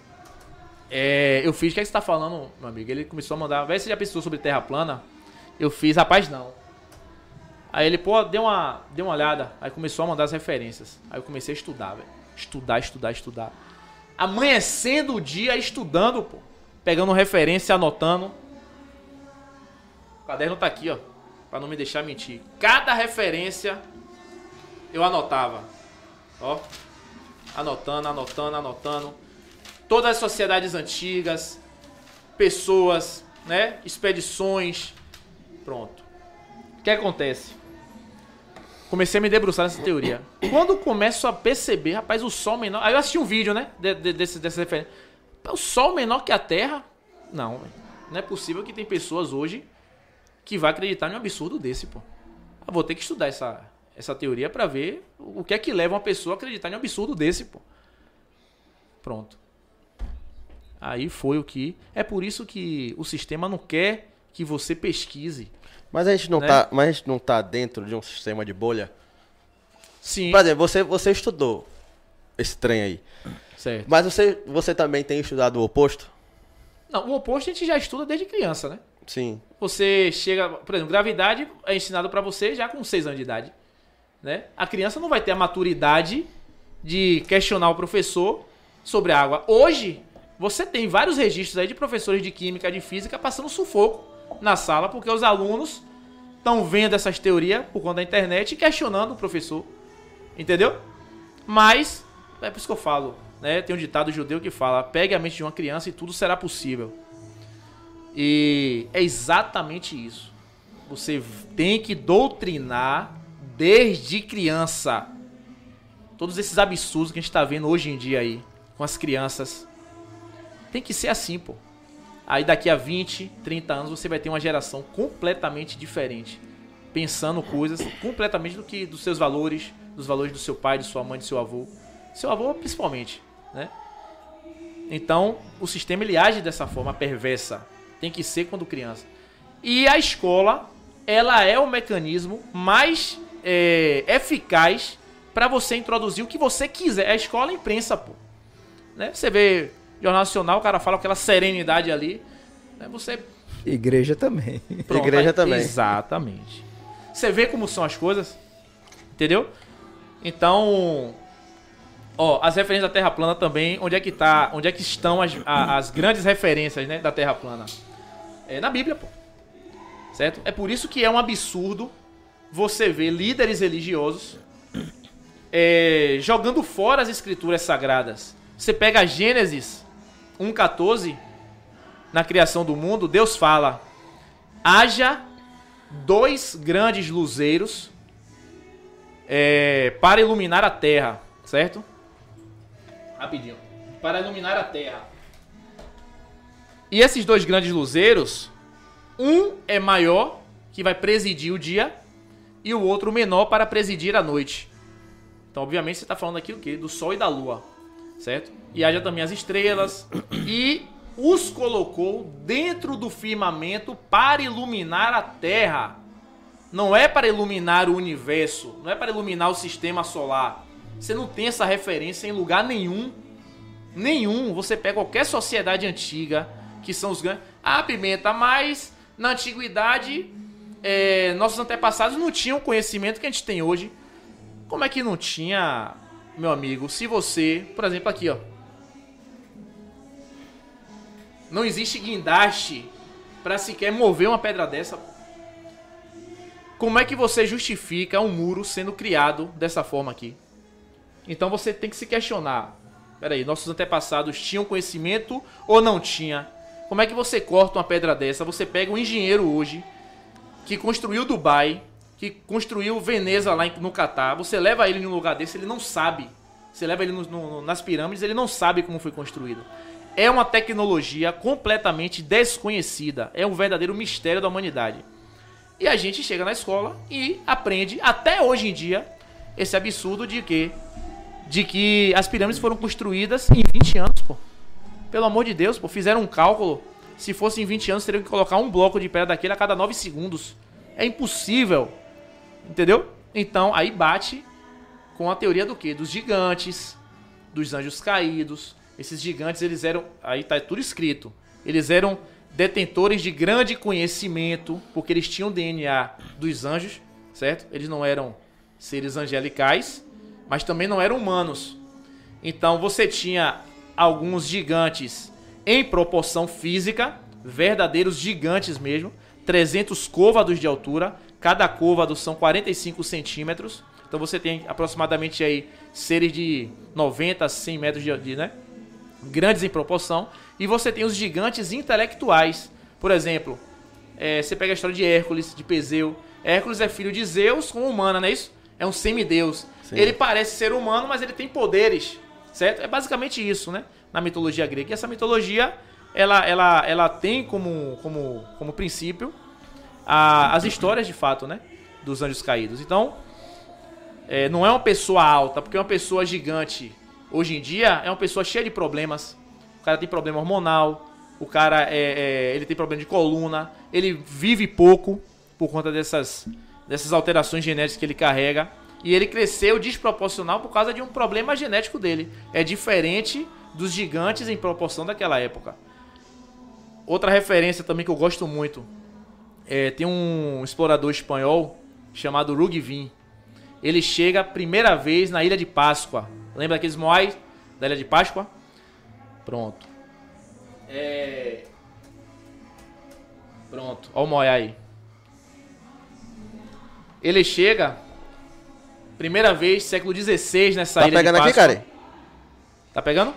é, eu fiz, o que, é que você tá falando, meu amigo? Ele começou a mandar, velho, você já pensou sobre Terra plana? Eu fiz, rapaz, não. Aí ele, pô, deu uma, deu uma olhada. Aí começou a mandar as referências. Aí eu comecei a estudar, velho. Estudar, estudar, estudar. Amanhecendo o dia estudando, pô. Pegando referência, anotando. O caderno tá aqui, ó. Pra não me deixar mentir. Cada referência eu anotava. Ó. Anotando, anotando, anotando. Todas as sociedades antigas, pessoas, né? Expedições. Pronto. O que acontece? Comecei a me debruçar nessa teoria. Quando começo a perceber, rapaz, o Sol menor. Aí eu assisti um vídeo, né? De, de, desse, dessa referência. O Sol menor que a Terra? Não, véio. não é possível que tem pessoas hoje que vai acreditar em um absurdo desse, pô. Eu vou ter que estudar essa, essa teoria para ver o que é que leva uma pessoa a acreditar em um absurdo desse, pô. Pronto. Aí foi o que. É por isso que o sistema não quer que você pesquise. Mas a gente não, Né? tá, mas a gente não tá dentro de um sistema de bolha. Sim. Por exemplo, você, você estudou esse trem aí. Certo. Mas você, você também tem estudado o oposto? Não, o oposto a gente já estuda desde criança, né? Sim. Você chega, por exemplo, gravidade é ensinado pra você já com 6 anos de idade, né? A criança não vai ter a maturidade de questionar o professor sobre a água. Hoje, você tem vários registros aí de professores de química, de física passando sufoco na sala porque os alunos estão vendo essas teorias por conta da internet e questionando o professor. Entendeu? Mas é por isso que eu falo, né? Tem um ditado judeu que fala: "Pegue a mente de uma criança e tudo será possível". E é exatamente isso. Você tem que doutrinar desde criança. Todos esses absurdos que a gente tá vendo hoje em dia aí com as crianças. Tem que ser assim, pô. Aí daqui a 20, 30 anos você vai ter uma geração completamente diferente, pensando coisas completamente do que dos seus valores, dos valores do seu pai, de sua mãe, de seu avô, seu avô principalmente, né? Então, o sistema ele age dessa forma perversa. Tem que ser quando criança. E a escola, ela é o mecanismo mais é, eficaz para você introduzir o que você quiser. A escola é a imprensa, pô. Né? Você vê Jornal Nacional, o cara fala aquela serenidade ali. Né? Você Igreja também. Pronto, Igreja aí- também. Exatamente. Você vê como são as coisas? Entendeu? Então, ó, as referências da Terra plana também, onde é que tá, onde é que estão as, a- as grandes referências, né, da Terra plana? É na Bíblia, pô. Certo? É por isso que é um absurdo você ver líderes religiosos é, jogando fora as escrituras sagradas. Você pega a Gênesis 1:14, na criação do mundo, Deus fala: haja dois grandes luzeiros é, para iluminar a terra, certo? Rapidinho. Para iluminar a terra. E esses dois grandes luzeiros, um é maior, que vai presidir o dia, e o outro menor para presidir a noite. Então, obviamente, você está falando aqui o quê? Do Sol e da Lua, certo? E haja também as estrelas, [coughs] e os colocou dentro do firmamento para iluminar a Terra. Não é para iluminar o universo, não é para iluminar o sistema solar. Você não tem essa referência em lugar nenhum. Nenhum. Você pega qualquer sociedade antiga, que são os grandes. Ah, pimenta, mas na antiguidade, é, nossos antepassados não tinham o conhecimento que a gente tem hoje. Como é que não tinha, meu amigo? Se você, por exemplo, aqui, ó. Não existe guindaste para sequer mover uma pedra dessa. Como é que você justifica um muro sendo criado dessa forma aqui? Então você tem que se questionar. Peraí, nossos antepassados tinham conhecimento ou não tinha? Como é que você corta uma pedra dessa? Você pega um engenheiro hoje que construiu Dubai, que construiu Veneza lá no Catar, você leva ele em um lugar desse, ele não sabe. Você leva ele no- no- nas pirâmides, ele não sabe como foi construído. É uma tecnologia completamente desconhecida. É um verdadeiro mistério da humanidade. E a gente chega na escola e aprende, até hoje em dia, esse absurdo de que, de que as pirâmides foram construídas em 20 anos, pô. Pelo amor de Deus, pô, fizeram um cálculo. Se fosse em 20 anos, teriam que colocar um bloco de pedra daquele a cada 9 segundos. É impossível. Entendeu? Então, aí bate com a teoria do quê? Dos gigantes, dos anjos caídos. Esses gigantes, eles eram. Aí tá tudo escrito. Eles eram detentores de grande conhecimento, porque eles tinham DNA dos anjos, certo? Eles não eram seres angelicais, mas também não eram humanos. Então você tinha alguns gigantes em proporção física, verdadeiros gigantes mesmo, 300 côvados de altura, cada côvado são 45 centímetros. Então você tem aproximadamente aí seres de 90 a 100 metros de, né? grandes em proporção. E você tem os gigantes intelectuais. Por exemplo, é, você pega a história de Hércules, de Peseu. Hércules é filho de Zeus com humana, não é isso? É um semideus. Ele parece ser humano, mas ele tem poderes, certo? É basicamente isso, né? Na mitologia grega. E essa mitologia, ela, ela, ela tem como, como, como princípio a- as histórias de fato, né? Dos anjos caídos. Então, é, não é uma pessoa alta, porque uma pessoa gigante hoje em dia é uma pessoa cheia de problemas. O cara tem problema hormonal, o cara é, é, ele tem problema de coluna, ele vive pouco por conta dessas, dessas alterações genéticas que ele carrega. E ele cresceu desproporcional por causa de um problema genético dele. É diferente dos gigantes em proporção daquela época. Outra referência também que eu gosto muito é, tem um explorador espanhol chamado Rugvin. Ele chega a primeira vez na Ilha de Páscoa. Lembra daqueles moais da Ilha de Páscoa? Pronto. É... Pronto, olha o moai aí. Ele chega primeira vez, século XVI, nessa Tá ilha pegando de aqui, Páscoa. cara? Tá pegando?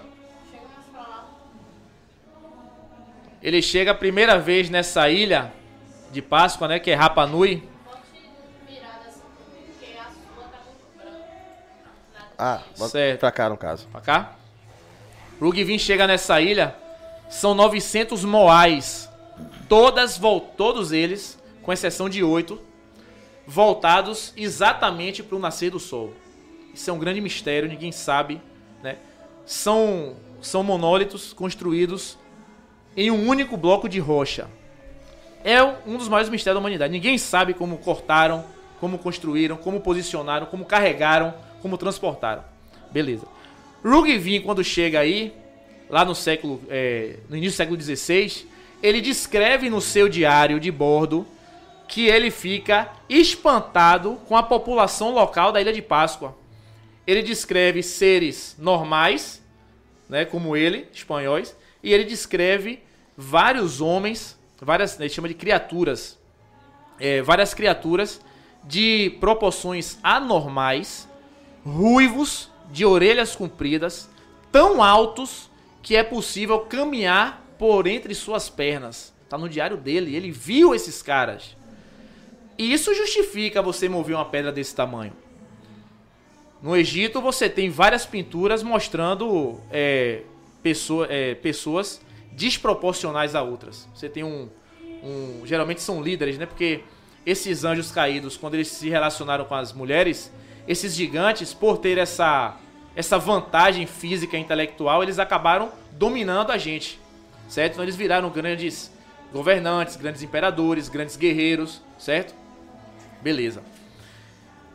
Ele chega a primeira vez nessa ilha de Páscoa, né? Que é Rapa Nui. Ah, Certo. pra cá no caso. Pra cá. Rugvin chega nessa ilha. São 900 moais. Todas, todos eles, com exceção de oito, voltados exatamente para o nascer do sol. Isso é um grande mistério, ninguém sabe, né? São, são monólitos construídos em um único bloco de rocha. É um dos maiores mistérios da humanidade. Ninguém sabe como cortaram, como construíram, como posicionaram, como carregaram, como transportaram. Beleza. Rugvin, quando chega aí, lá no século, é, no início do século XVI, ele descreve no seu diário de bordo que ele fica espantado com a população local da Ilha de Páscoa. Ele descreve seres normais, né, como ele, espanhóis, e ele descreve vários homens, várias, ele chama de criaturas, é, várias criaturas de proporções anormais, ruivos, de orelhas compridas, tão altos que é possível caminhar por entre suas pernas. Tá no diário dele, ele viu esses caras. E isso justifica você mover uma pedra desse tamanho. No Egito você tem várias pinturas mostrando é, pessoa, é, pessoas desproporcionais a outras. Você tem um, um. Geralmente são líderes, né? Porque esses anjos caídos, quando eles se relacionaram com as mulheres, esses gigantes, por ter essa, essa vantagem física e intelectual, eles acabaram dominando a gente. Certo? Então eles viraram grandes governantes, grandes imperadores, grandes guerreiros, certo? Beleza.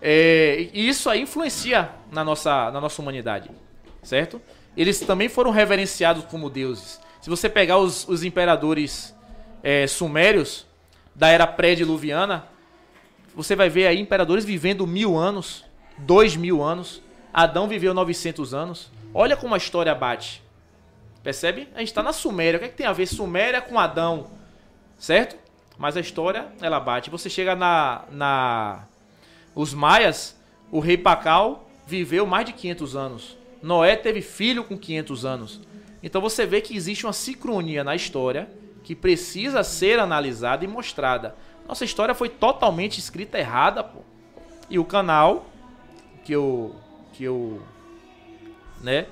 É, e isso aí influencia na nossa, na nossa humanidade, certo? Eles também foram reverenciados como deuses. Se você pegar os, os imperadores é, sumérios da era pré-diluviana, você vai ver aí imperadores vivendo mil anos, dois mil anos. Adão viveu 900 anos. Olha como a história bate. Percebe? A gente está na Suméria. O que, é que tem a ver Suméria com Adão? Certo? Mas a história, ela bate. Você chega na, na os maias, o rei Pacal viveu mais de 500 anos. Noé teve filho com 500 anos. Então você vê que existe uma sincronia na história que precisa ser analisada e mostrada. Nossa história foi totalmente escrita errada, pô. E o canal que eu que eu né,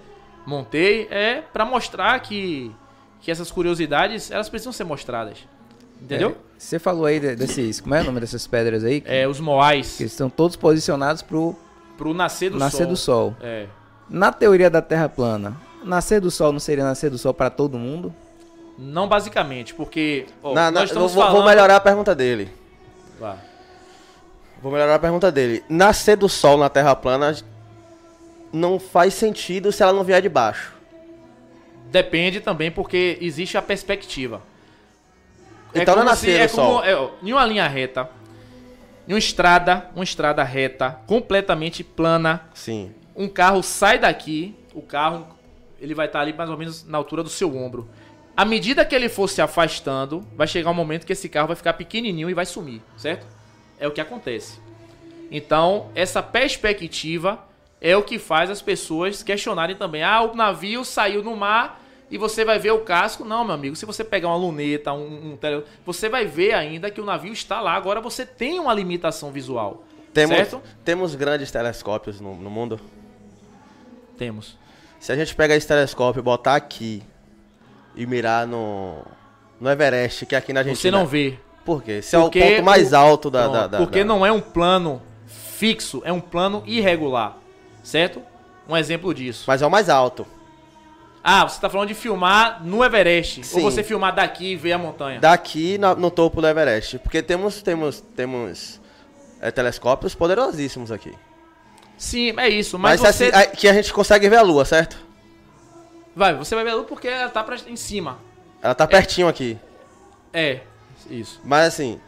montei é para mostrar que que essas curiosidades, elas precisam ser mostradas. Entendeu? É, você falou aí de- desses. Como é o nome dessas pedras aí? É, os moais Que estão todos posicionados pro pro nascer do nascer sol. do sol. É. Na teoria da Terra plana, nascer do sol não seria nascer do sol para todo mundo? Não basicamente, porque ó, Na- na- nós estamos vou, vou falando... melhorar a pergunta dele. Vá. Vou melhorar a pergunta dele. Nascer do sol na Terra plana não faz sentido se ela não vier de baixo. Depende também porque existe a perspectiva. Então não é nascer do é como, sol. é, em uma linha reta, em uma estrada, uma estrada reta, completamente plana, Sim. um carro sai daqui, o carro ele vai estar ali mais ou menos na altura do seu ombro. À medida que ele for se afastando, vai chegar um momento que esse carro vai ficar pequenininho e vai sumir, certo? É o que acontece. Então, essa perspectiva é o que faz as pessoas questionarem também. Ah, o navio saiu no mar e você vai ver o casco. Não, meu amigo, se você pegar uma luneta, um, um tele... você vai ver ainda que o navio está lá. Agora você tem uma limitação visual. Temos, Certo? temos grandes telescópios no, no mundo. Temos. Se a gente pegar esse telescópio e botar aqui e mirar no, no Everest, que é aqui na Argentina. Você não vê. Por quê? Se é o Porque ponto mais alto da. Pronto, da, da- porque da- não é um plano fixo, é um plano irregular. Certo? Um exemplo disso. Mas é o mais alto. Ah, você tá falando de filmar no Everest. Sim. Ou você filmar daqui e ver a montanha. Daqui na- no topo do Everest. Porque temos, temos, temos é, telescópios poderosíssimos aqui. Sim, é isso. Mas, Mas, você. assim, que a gente consegue ver a lua, certo? Vai, você vai ver a lua porque ela tá pra... em cima. Ela tá pertinho aqui. É, isso. Mas assim,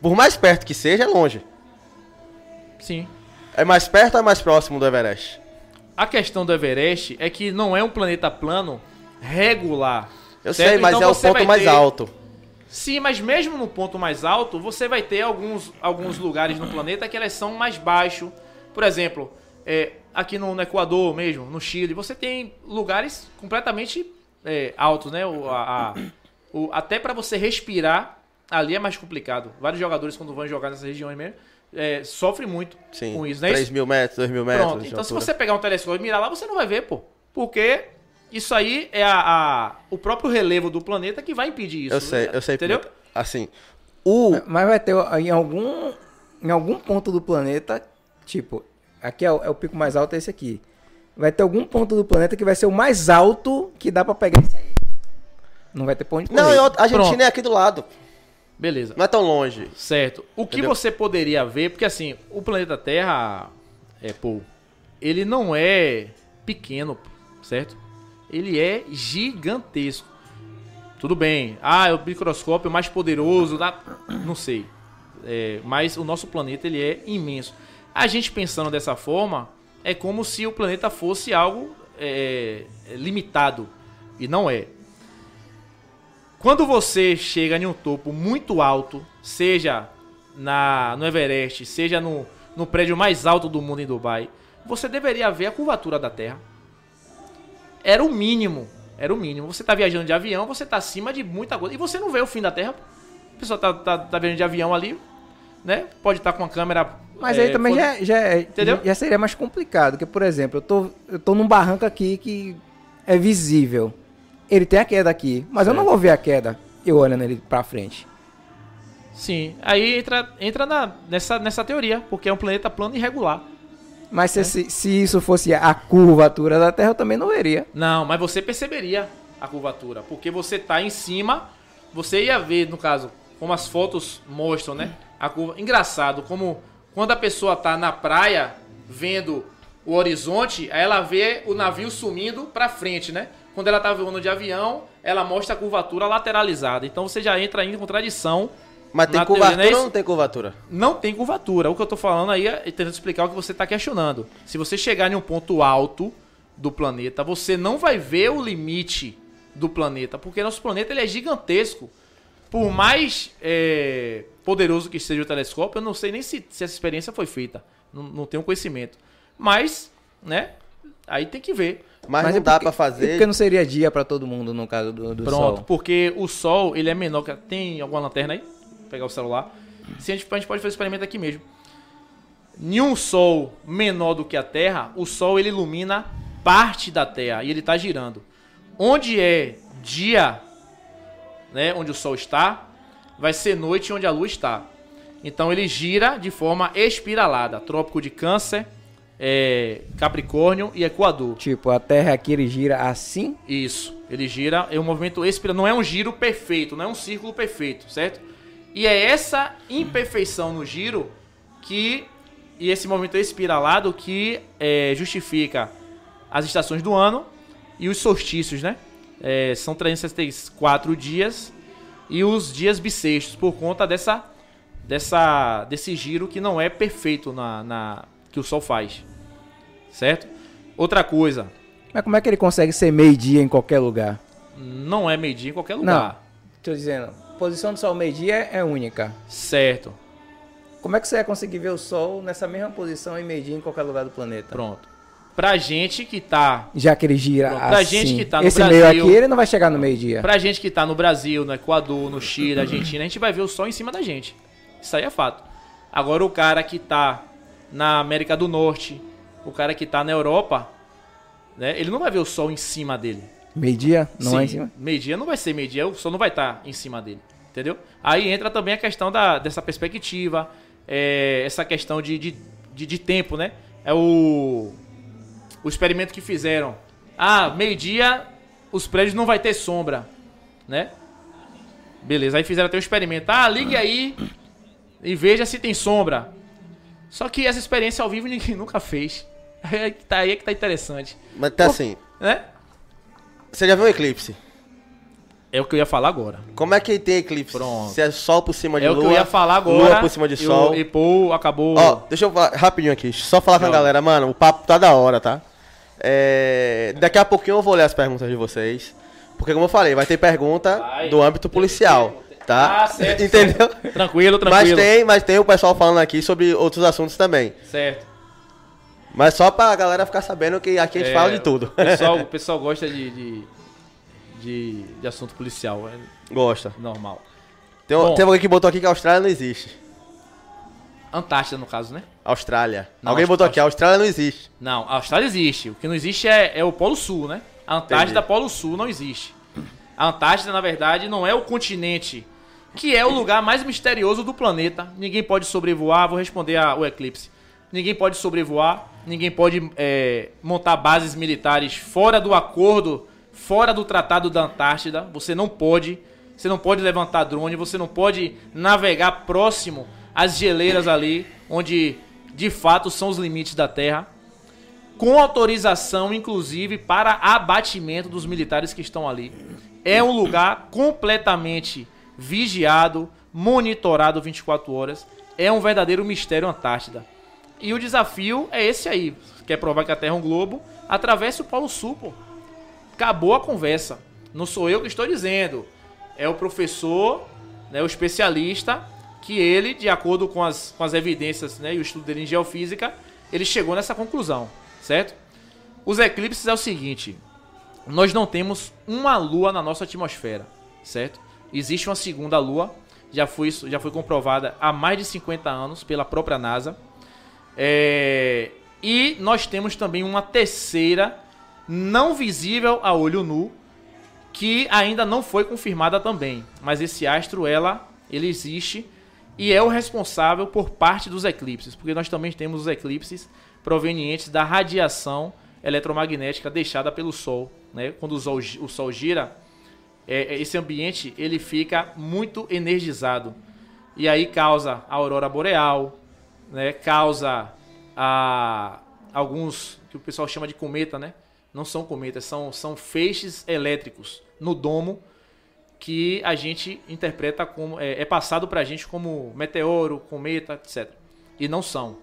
por mais perto que seja, é longe. Sim. É mais perto ou é mais próximo do Everest? A questão do Everest é que não é um planeta plano regular. Eu certo? sei, mas Então é o ponto vai mais ter- alto. Sim, mas mesmo no ponto mais alto, você vai ter alguns, alguns lugares no planeta que elas são mais baixos. Por exemplo, é, aqui no, no Equador mesmo, no Chile, você tem lugares completamente é, altos, né? O, a- a- o- até para você respirar ali é mais complicado. Vários jogadores, quando vão jogar nessas regiões mesmo, é, sofrem muito Sim, com isso, não é 3 isso? mil metros, 2 mil metros. Pronto, então se você pegar um telescópio e mirar lá, você não vai ver, pô. Porque isso aí é a, a- o próprio relevo do planeta que vai impedir isso. Eu sei, eu sei. Entendeu? Assim, o... Mas vai ter em algum, em algum ponto do planeta, tipo, aqui é o, é o pico mais alto, é esse aqui. Vai ter algum ponto do planeta que vai ser o mais alto que dá pra pegar isso aí. Não vai ter ponto de Não, eu- a Argentina Pronto. é aqui do lado. Beleza. Não é tão longe. Certo. O que Entendeu? você poderia ver, porque assim, o planeta Terra, é, pô, ele não é pequeno, certo? Ele é gigantesco. Tudo bem. Ah, é o microscópio mais poderoso, da... não sei. É, mas o nosso planeta ele é imenso. A gente pensando dessa forma, é como se o planeta fosse algo é, limitado. E não é. Quando você chega em um topo muito alto, seja na, no Everest, seja no, no prédio mais alto do mundo em Dubai, você deveria ver a curvatura da Terra. Era o mínimo. Era o mínimo. Você está viajando de avião, você está acima de muita coisa. E você não vê o fim da Terra. A pessoa tá, tá, tá viajando de avião ali, né? Pode estar com a câmera. Mas é, aí também já, já, é- Entendeu? já seria mais complicado. Porque, por exemplo, eu tô, eu tô num barranco aqui que é visível. Ele tem a queda aqui, mas eu não Certo. vou ver a queda eu olhando ele pra frente. Sim. Aí entra, entra na, nessa, nessa teoria, porque é um planeta plano irregular. Mas É. se, se, se isso fosse a curvatura da Terra, eu também não veria. Não, mas você perceberia a curvatura, porque você tá em cima, você ia ver, no caso, como as fotos mostram, né? A curva. Engraçado, como quando a pessoa tá na praia vendo o horizonte, ela vê o navio sumindo pra frente, né? Quando ela tá voando de avião, ela mostra a curvatura lateralizada. Então você já entra em contradição. Mas tem teoria, curvatura não é ou não tem curvatura? Não tem curvatura. O que eu tô falando aí é tentando explicar o que você tá questionando. Se você chegar em um ponto alto do planeta, você não vai ver o limite do planeta, porque nosso planeta ele é gigantesco. Por mais é, poderoso que seja o telescópio, eu não sei nem se, se essa experiência foi feita. Não, não tenho conhecimento. Mas, né? Aí tem que ver. Mas, não é dá porque- e fazer. porque não seria dia pra todo mundo no caso do, do Pronto, Sol. porque o Sol, ele é menor que... a- Tem alguma lanterna aí? Vou pegar o celular. Se a, gente, a gente pode fazer o experimento aqui mesmo. Em um Sol menor do que a Terra, o Sol, ele ilumina parte da Terra e ele está girando. Onde é dia, né, onde o Sol está, vai ser noite onde a Lua está. Então ele gira de forma espiralada. Trópico de Câncer, é, Capricórnio e Equador. Tipo, a Terra aqui ele gira assim. Isso. Ele gira, é um movimento espiral, não é um giro perfeito, não é um círculo perfeito, certo? E é essa imperfeição no giro que e esse movimento espiralado que é, justifica as estações do ano e os solstícios, né? É, são 364 dias e os dias bissextos por conta dessa, dessa desse giro que não é perfeito na, na que o Sol faz, certo? Outra coisa, Mas como é que ele consegue ser meio-dia em qualquer lugar? não é medir em qualquer Não. lugar. Tô dizendo, posição do Sol meio-dia é, é única. Certo. Como é que você vai conseguir ver o Sol nessa mesma posição em meio-dia em qualquer lugar do planeta? Pronto. Pra gente que tá. Já que ele gira Pronto, pra assim. gente que tá no Esse Brasil- meio aqui, ele não vai chegar no meio-dia. Pra gente que tá no Brasil, no Equador, no Chile, na Argentina, a gente vai ver o sol em cima da gente. Isso aí é fato. Agora o cara que tá na América do Norte, o cara que tá na Europa, né? Ele não vai ver o sol em cima dele. Meio-dia? Não é em Sim, cima? Meio-dia não vai ser meio-dia, o sol não vai estar em cima dele. Entendeu? Aí entra também a questão da, dessa perspectiva, é, essa questão de, de, de, de tempo, né? É o, o experimento que fizeram. Ah, meio-dia os prédios não vai ter sombra, né? Beleza, aí fizeram até o experimento. Ah, ligue aí e veja se tem sombra. Só que essa experiência ao vivo ninguém [laughs] nunca fez. Aí é que tá, aí é que tá interessante, Mas tá assim. né? Você já viu um eclipse? É o que eu ia falar agora. Como é que tem eclipse? Pronto. Se é sol por cima de É o lua. que eu ia falar agora. Lua por cima de e sol. O, e Paul acabou. Ó, deixa eu falar rapidinho aqui. Só falar com a galera, mano. O papo tá da hora, tá? É, daqui a pouquinho eu vou ler as perguntas de vocês. Porque, como eu falei, vai ter pergunta Vai. do âmbito policial, tá? Ah, certo, Entendeu? Tranquilo, Mas tranquilo. tem, mas tem o pessoal falando aqui sobre outros assuntos também. Certo. Mas só pra galera ficar sabendo que aqui a gente É, fala de tudo. O pessoal, [laughs] o pessoal gosta de, de, de, de assunto policial. É Gosta. normal. Tem, Bom. tem alguém que botou aqui que a Austrália não existe. Antártida, no caso, né? Austrália. Não, alguém botou aqui, a Austrália não existe. Não, a Austrália existe. O que não existe é, é o Polo Sul, né? A Antártida, Entendi. Polo Sul, não existe. A Antártida, na verdade, não é o continente, que é o lugar mais misterioso do planeta. Ninguém pode sobrevoar, vou responder a- o eclipse. Ninguém pode sobrevoar, ninguém pode é, montar bases militares fora do acordo, fora do Tratado da Antártida. Você não pode. Você não pode levantar drone, você não pode navegar próximo às geleiras ali, onde de fato são os limites da Terra, com autorização, inclusive, para abatimento dos militares que estão ali. É um lugar completamente vigiado, monitorado 24 horas. É um verdadeiro mistério Antártida. E o desafio é esse aí. Quer provar que a Terra é um globo? Atravesse o Polo Sul, pô. Acabou a conversa. Não sou eu que estou dizendo. É o professor, né, o especialista, que ele, de acordo com as, com as evidências né, e o estudo dele em geofísica, ele chegou nessa conclusão, certo? Os eclipses é o seguinte: nós não temos uma lua na nossa atmosfera, certo? Existe uma segunda lua, já foi, já foi comprovada há mais de 50 anos pela própria NASA. É, e nós temos também uma terceira, não visível a olho nu, que ainda não foi confirmada também. Mas esse astro, ela, ele existe e é o responsável por parte dos eclipses, porque nós também temos os eclipses provenientes da radiação eletromagnética deixada pelo Sol. Né? Quando o Sol, o Sol gira, é, esse ambiente ele fica muito energizado. E aí causa a aurora boreal, né? causa a, alguns que o pessoal chama de cometa, né? Não são cometas, são, são feixes elétricos no domo que a gente interpreta como. É, é passado pra gente como meteoro, cometa, etc. E não são,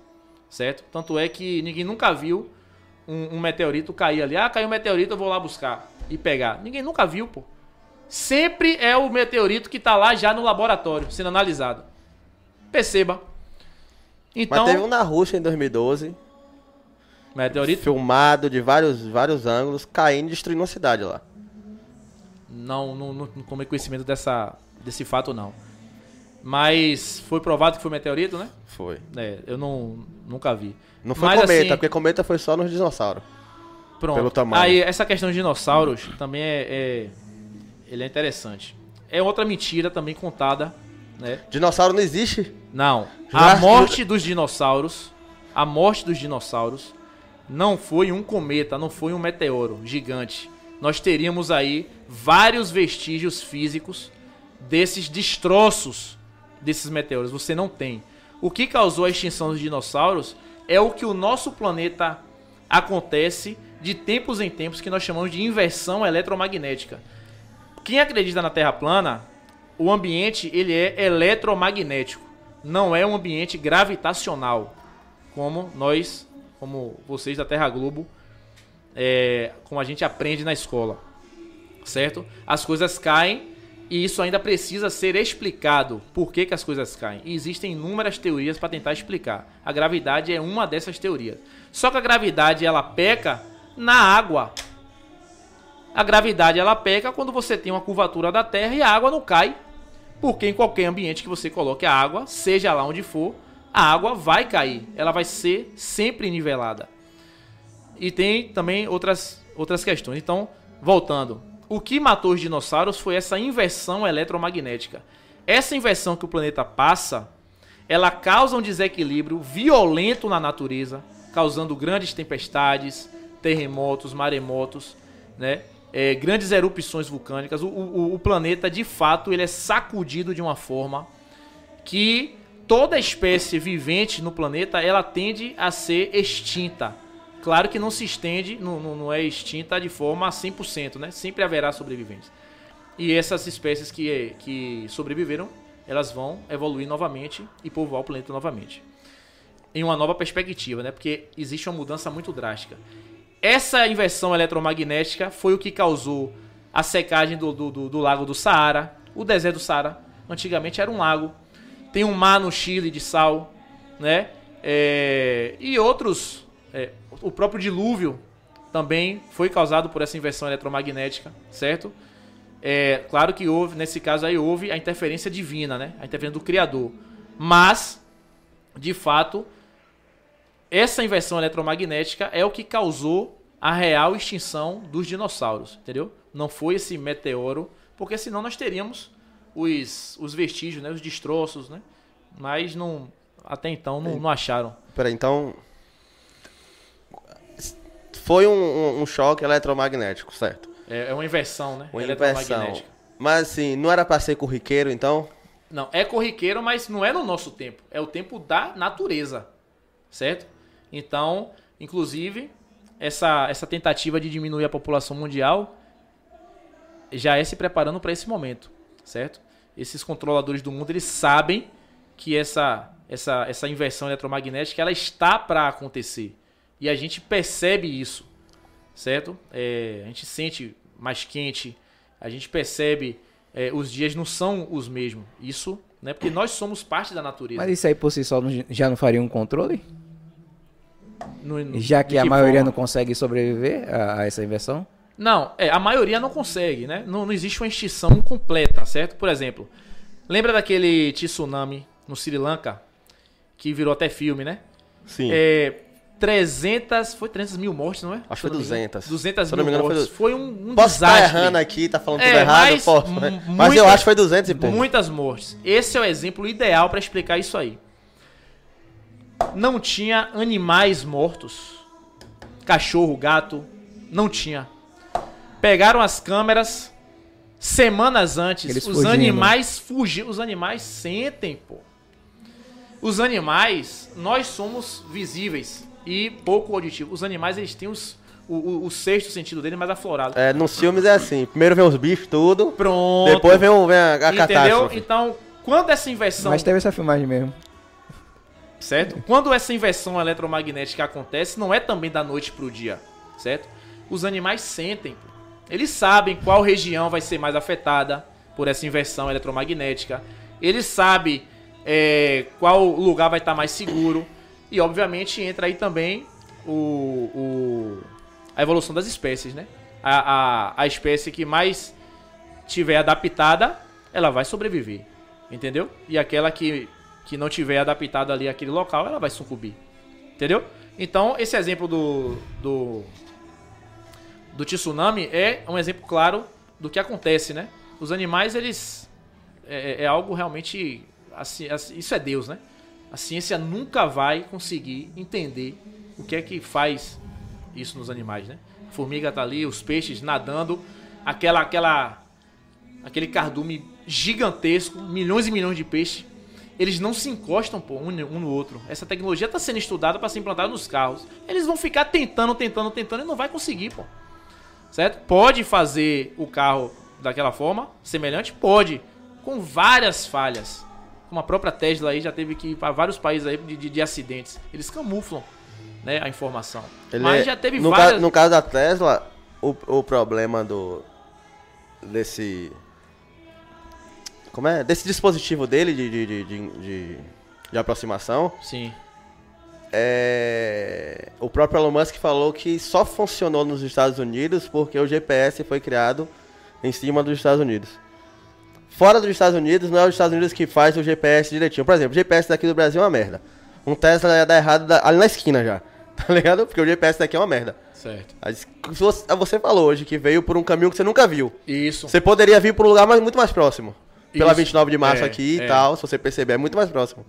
certo? Tanto é que ninguém nunca viu um, um meteorito cair ali. Ah, caiu um meteorito, eu vou lá buscar e pegar. Ninguém nunca viu, pô. Sempre é o meteorito que tá lá já no laboratório, sendo analisado. Perceba. Então, Mas teve um na Rússia em 2012, meteorito filmado de vários, vários ângulos, caindo e destruindo uma cidade lá. Não, não, não, tomei conhecimento dessa, desse fato, não. Mas foi provado que foi meteorito, né? Foi. É, eu não, nunca vi. Não foi Mas, cometa, assim, porque cometa foi só nos dinossauros. Pronto. pelo tamanho. Aí, essa questão de dinossauros também é, é- ele é interessante. É outra mentira também contada, né? Dinossauro não existe? Não. A morte dos dinossauros, a morte dos dinossauros não foi um cometa, não foi um meteoro gigante. Nós teríamos aí vários vestígios físicos desses destroços desses meteoros. Você não tem. O que causou a extinção dos dinossauros é o que o nosso planeta acontece de tempos em tempos que nós chamamos de inversão eletromagnética. Quem acredita na Terra plana, o ambiente ele é eletromagnético, não é um ambiente gravitacional, como nós, como vocês da Terra Globo, é, como a gente aprende na escola, certo? As coisas caem e isso ainda precisa ser explicado. Por que, que as coisas caem? E existem inúmeras teorias para tentar explicar. A gravidade é uma dessas teorias. Só que a gravidade ela peca na água. A gravidade ela peca quando você tem uma curvatura da Terra e a água não cai. Porque em qualquer ambiente que você coloque a água, seja lá onde for, a água vai cair. Ela vai ser sempre nivelada. E tem também outras, outras questões. Então, voltando. O que matou os dinossauros foi essa inversão eletromagnética. Essa inversão que o planeta passa, ela causa um desequilíbrio violento na natureza, causando grandes tempestades, terremotos, maremotos, né? É, grandes erupções vulcânicas. O, o- o planeta, de fato, ele é sacudido de uma forma que toda espécie vivente no planeta ela tende a ser extinta. Claro que não se estende, não, não- é extinta de forma a 100%, né? Sempre haverá sobreviventes. E essas espécies que, que sobreviveram, elas vão evoluir novamente e povoar o planeta novamente. Em uma nova perspectiva, né? Porque existe uma mudança muito drástica. Essa inversão eletromagnética foi o que causou a secagem do, do, do- do lago do Saara, o deserto do Saara. Antigamente era um lago. Tem um mar no Chile de sal, né? É, e outros. É, o próprio dilúvio também foi causado por essa inversão eletromagnética, certo? É, claro que houve, nesse caso aí, houve a interferência divina, né? A interferência do Criador. Mas, de fato, essa inversão eletromagnética é o que causou a real extinção dos dinossauros, entendeu? Não foi esse meteoro, porque senão nós teríamos os, os vestígios, né? Os destroços, né? Mas não, até então não, não acharam. Peraí, então. Foi um, um- um choque eletromagnético, certo? É, é uma inversão, né? Uma inversão. Mas assim, não era pra ser corriqueiro, então? Não, é corriqueiro, mas não é no nosso tempo. É o tempo da natureza. Certo? Então, inclusive, essa, essa tentativa de diminuir a população mundial já é se preparando para esse momento. Certo? Esses controladores do mundo, eles sabem que essa, essa, essa inversão eletromagnética ela está para acontecer. E a gente percebe isso. Certo? É, a gente sente mais quente, a gente percebe é, os dias não são os mesmos. Isso, né? Porque nós somos parte da natureza. Mas isso aí por si só não- já não faria um controle? No- no- Já que de a maioria forma? não consegue sobreviver a, a essa inversão? Não, é, a maioria não consegue, né? Não, não existe uma extinção completa, certo? Por exemplo, lembra daquele tsunami no Sri Lanka? Que virou até filme, né? Sim. É, 300, foi 300 mil mortes, não é? Acho que foi não me engano. 200. 200 Se eu não mil me engano, foi mortes. Foi, um, um Posso estar desastre. errando aqui, tá falando É, tudo errado, mas posso. mu- né? Mas eu acho que foi 200 e pouco. Muitas mortes. Esse é o exemplo ideal para explicar isso aí. Não tinha animais mortos. Cachorro, gato, não tinha. Pegaram as câmeras semanas antes. Eles os fugindo. animais fugiram. Os animais sentem, pô. Os animais, nós somos visíveis e pouco auditivos. Os animais, eles têm os, o, o, o sexto sentido dele mais aflorado. É, nos filmes é assim. Primeiro vem os bichos, tudo. Pronto. Depois vem, o- vem a, a Entendeu? catástrofe. Então, quando essa inversão Mas teve essa filmagem mesmo. certo? Quando essa inversão eletromagnética acontece, não é também da noite pro dia, certo? Os animais sentem, eles sabem qual região vai ser mais afetada por essa inversão eletromagnética, eles sabem é, qual lugar vai estar mais seguro e, obviamente, entra aí também o, o- a evolução das espécies, né? A, a, a espécie que mais tiver adaptada, ela vai sobreviver, entendeu? E aquela que que não tiver adaptada ali àquele local, ela vai sucumbir. Entendeu? Então, esse exemplo do, do, do tsunami é um exemplo claro do que acontece, né? Os animais, eles. É, é algo realmente. Assim, assim, isso é Deus, né? A ciência nunca vai conseguir entender o que é que faz isso nos animais, né? A formiga tá ali, os peixes nadando, aquela, aquela, aquele cardume gigantesco, milhões e milhões de peixes eles não se encostam pô, um, um no outro. Essa tecnologia está sendo estudada para ser implantada nos carros. Eles vão ficar tentando, tentando, tentando e não vai conseguir, pô. Certo? Pode fazer o carro daquela forma, semelhante? Pode. Com várias falhas. Como a própria Tesla aí já teve que ir para vários países aí de, de, de acidentes. Eles camuflam né, a informação. Ele Mas é- já teve no, várias. no caso da Tesla, o, o problema do. desse. Como é? Desse dispositivo dele de, de, de, de, de- de aproximação. Sim. É, o próprio Elon Musk falou que só funcionou nos Estados Unidos porque o GPS foi criado em cima dos Estados Unidos. Fora dos Estados Unidos, não é os Estados Unidos que faz o GPS direitinho. Por exemplo, o GPS daqui do Brasil é uma merda. Um Tesla ia dar errado da- ali na esquina já. [laughs] Tá ligado? Porque o GPS daqui é uma merda. Certo. Se você- falou hoje que veio por um caminho que você nunca viu. Isso. Você poderia vir por um lugar mais, muito mais próximo. Pela Isso. 29 de março É, aqui é. e tal, se você perceber, é muito mais próximo.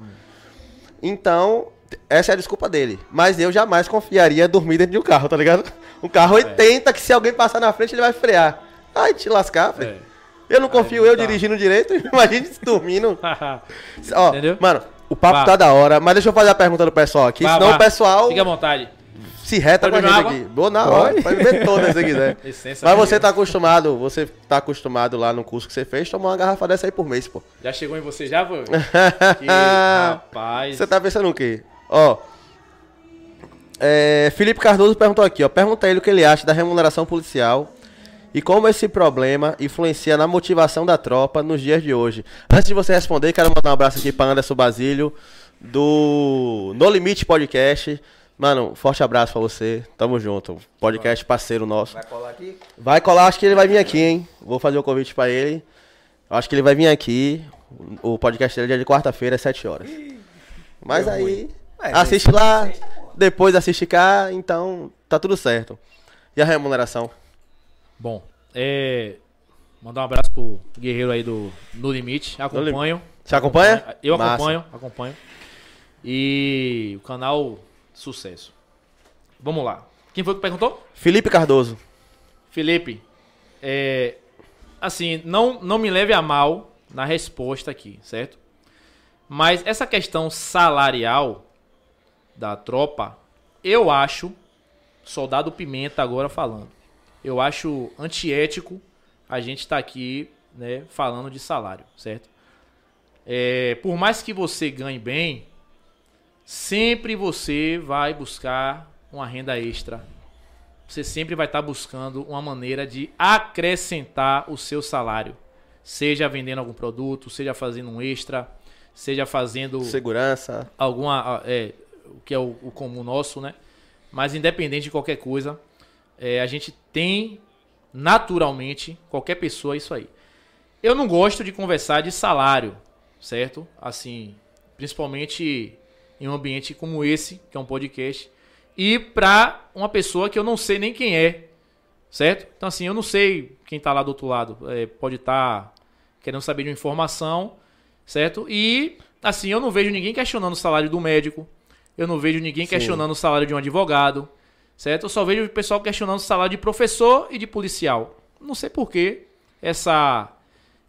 Então, essa é a desculpa dele. Mas eu jamais confiaria dormir dentro de um carro, tá ligado? Um carro 80 que se alguém passar na frente ele vai frear. Ai, te lascar, filho. É. Eu não confio eu dá. dirigindo direito, [laughs] imagine se dormindo. [laughs] Ó, Entendeu? mano, o papo Vá. tá da hora, mas deixa eu fazer a pergunta do pessoal aqui, Vá, senão vá. o pessoal Fique à vontade. se reta Pode com a gente beber aqui. Boa na hora, Pode. beber todas se quiser. [laughs] Licença, Mas você tá acostumado, você tá acostumado lá no curso que você fez, tomar uma garrafa dessa aí por mês, pô. Já chegou em você já, foi? Que rapaz. Você tá pensando o quê? Ó. é, Felipe Cardoso perguntou aqui, ó. Pergunta a ele o que ele acha da remuneração policial e como esse problema influencia na motivação da tropa nos dias de hoje. Antes de você responder, quero mandar um abraço aqui pra Anderson Basílio, do No Limite Podcast. Mano, forte abraço pra você. Tamo junto. Podcast parceiro nosso. Vai colar aqui? Vai colar, acho que ele vai vir aqui, hein? Vou fazer o convite pra ele. Acho que ele vai vir aqui. O podcast dele é dia de quarta-feira, às 7 horas. Mas aí, É, assiste lá, depois assiste cá, então tá tudo certo. E a remuneração? Bom, é. Mandar um abraço pro guerreiro aí do No Limite. Acompanho. Você acompanha? Eu Massa. acompanho, acompanho. E o canal Sucesso. Vamos lá. Quem foi que perguntou? Felipe Cardoso. Felipe, é, assim, não, não me leve a mal na resposta aqui, certo? Mas essa questão salarial da tropa, eu acho, soldado Pimenta agora falando, eu acho antiético a gente estar aqui né, falando de salário, certo? É, por mais que você ganhe bem, sempre você vai buscar uma renda extra. Você sempre vai estar buscando uma maneira de acrescentar o seu salário. Seja vendendo algum produto, seja fazendo um extra, seja fazendo Segurança. alguma. É, o que é o, o comum nosso, né? Mas independente de qualquer coisa, é, a gente tem naturalmente, qualquer pessoa, isso aí. Eu não gosto de conversar de salário, certo? Assim, principalmente em um ambiente como esse, que é um podcast, e pra uma pessoa que eu não sei nem quem é, certo? Então, assim, eu não sei quem tá lá do outro lado. É, pode estar querendo saber de uma informação, certo? E, assim, eu não vejo ninguém questionando o salário do médico, eu não vejo ninguém Sim. questionando o salário de um advogado, certo? Eu só vejo o pessoal questionando o salário de professor e de policial. Não sei por que essa,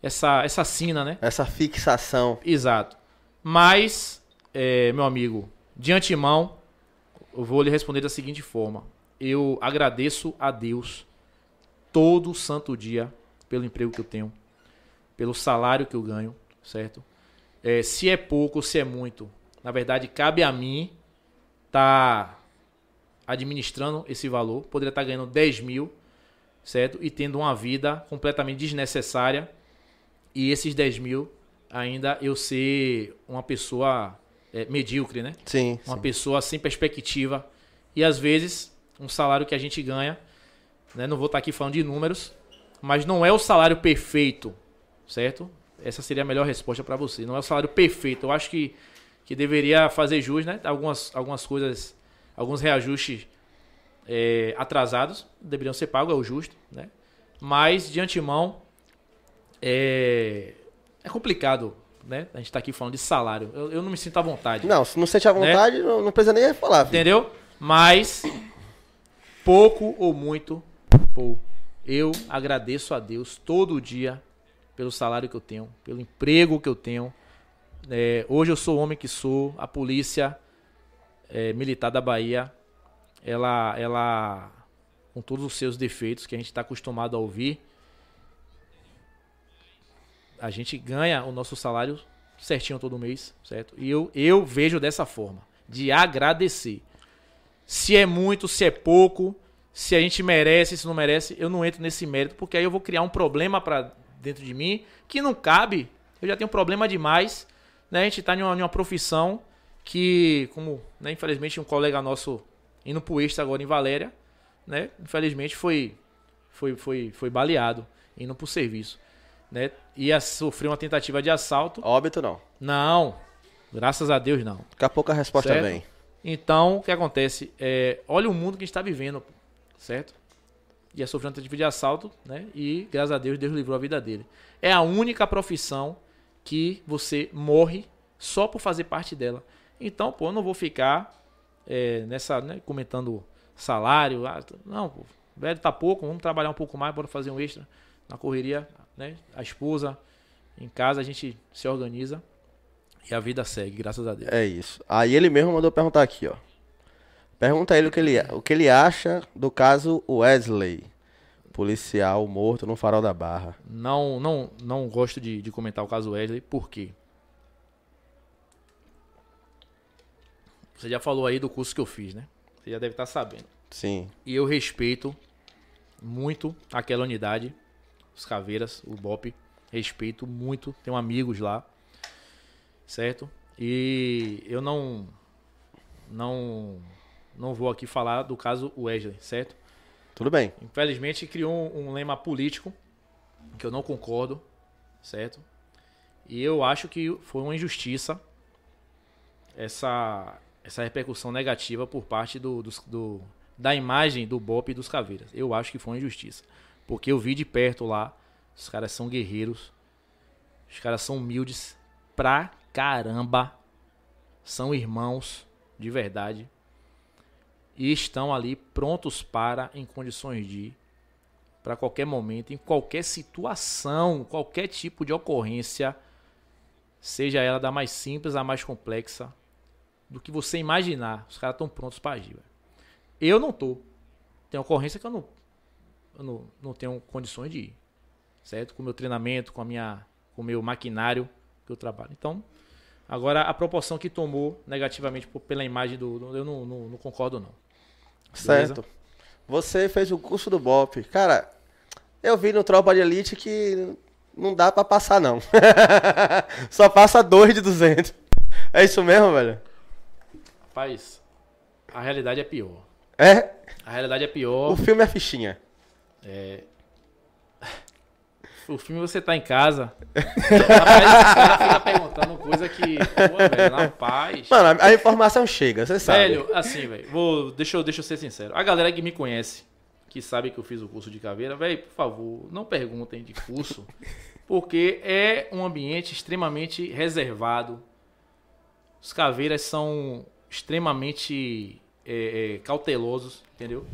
essa, essa sina, né? Essa fixação. Exato. Mas, é, meu amigo, de antemão, eu vou lhe responder da seguinte forma. Eu agradeço a Deus todo santo dia pelo emprego que eu tenho, pelo salário que eu ganho, certo? É, se é pouco, se é muito. Na verdade, cabe a mim estar administrando esse valor. Poderia estar ganhando 10 mil, certo? E tendo uma vida completamente desnecessária. E esses 10 mil ainda eu ser uma pessoa é, medíocre, né? Sim. Uma sim. pessoa sem perspectiva. E às vezes, um salário que a gente ganha, né? Não vou estar aqui falando de números, mas não é o salário perfeito, certo? Essa seria a melhor resposta para você. Não é o salário perfeito. Eu acho que, que deveria fazer jus, né? Algumas, algumas coisas, alguns reajustes é, atrasados deveriam ser pagos, é o justo, né? Mas, de antemão, é, é complicado, né? A gente tá aqui falando de salário. Eu, eu não me sinto à vontade. Não, se não sente à vontade, não, não precisa nem falar. filho. Entendeu? Mas, pouco ou muito, pô, eu agradeço a Deus todo dia pelo salário que eu tenho, pelo emprego que eu tenho. É, hoje eu sou o homem que sou, a polícia é, militar da Bahia, ela, ela, com todos os seus defeitos que a gente está acostumado a ouvir, a gente ganha o nosso salário certinho todo mês, certo? E eu, eu vejo dessa forma, de agradecer. Se é muito, se é pouco, se a gente merece, se não merece, eu não entro nesse mérito, porque aí eu vou criar um problema para dentro de mim que não cabe. Eu já tenho problema demais, né? A gente tá uma, em uma profissão que, como, né, infelizmente, um colega nosso indo pro extra agora em Valéria, né? Infelizmente foi foi foi foi baleado indo pro serviço, né? Ia sofrer uma tentativa de assalto. Óbito não. Não. Graças a Deus não. Daqui a pouco a resposta Certo. vem. Então, o que acontece? É, olha o mundo que a gente está vivendo, certo? Ia sofrer uma tentativa de assalto, né? E, graças a Deus, Deus livrou a vida dele. É a única profissão que você morre só por fazer parte dela. Então, pô, eu não vou ficar é, nessa, né, comentando salário. ah, não, pô, velho tá pouco, vamos trabalhar um pouco mais, bora fazer um extra na correria, né? A esposa, em casa, a gente se organiza e a vida segue, graças a Deus. É isso. Aí ele mesmo mandou perguntar aqui, ó. Pergunta a ele o que ele, o que ele acha do caso Wesley, policial morto no farol da Barra. Não, não, não gosto de, de comentar o caso Wesley, por quê? Você já falou aí do curso que eu fiz, né? Você já deve estar sabendo. Sim. E eu respeito muito aquela unidade, os Caveiras, o BOP. Respeito muito, tenho amigos lá, certo? E eu não, não, não vou aqui falar do caso Wesley, certo? Tudo bem. Infelizmente criou um, um lema político que eu não concordo, certo? E eu acho que foi uma injustiça essa, essa repercussão negativa por parte do, dos- do- da imagem do BOP e dos Caveiras. Eu acho que foi uma injustiça. Porque eu vi de perto lá, os caras são guerreiros, os caras são humildes pra caramba, são irmãos de verdade e estão ali prontos para, em condições de, para qualquer momento, em qualquer situação, qualquer tipo de ocorrência, seja ela da mais simples à mais complexa, do que você imaginar, os caras estão prontos para agir. Velho. Eu não tô. Tem ocorrência que eu não, eu não, não tenho condições de ir, certo? Com o meu treinamento, com a minha, com o meu maquinário que eu trabalho. Então, agora a proporção que tomou negativamente pela imagem do, do- eu não, não, não concordo não. Certo. Você fez o curso do BOP. Cara, eu vi no Tropa de Elite que não dá pra passar, não. [laughs] Só passa dois de 200. É isso mesmo, velho? Rapaz, a realidade é pior. É? A realidade é pior. O filme é fichinha. O filme você tá em casa. Rapaz, os caras ficam perguntando coisa que. Pô, velho, na paz. Mano, a, a informação chega, você sabe. Velho, assim, velho. Vou, deixa, eu, deixa eu ser sincero. A galera que me conhece, que sabe que eu fiz o curso de caveira, velho, por favor, não perguntem de curso. Porque é um ambiente extremamente reservado. Os caveiras são extremamente é, é, cautelosos, entendeu?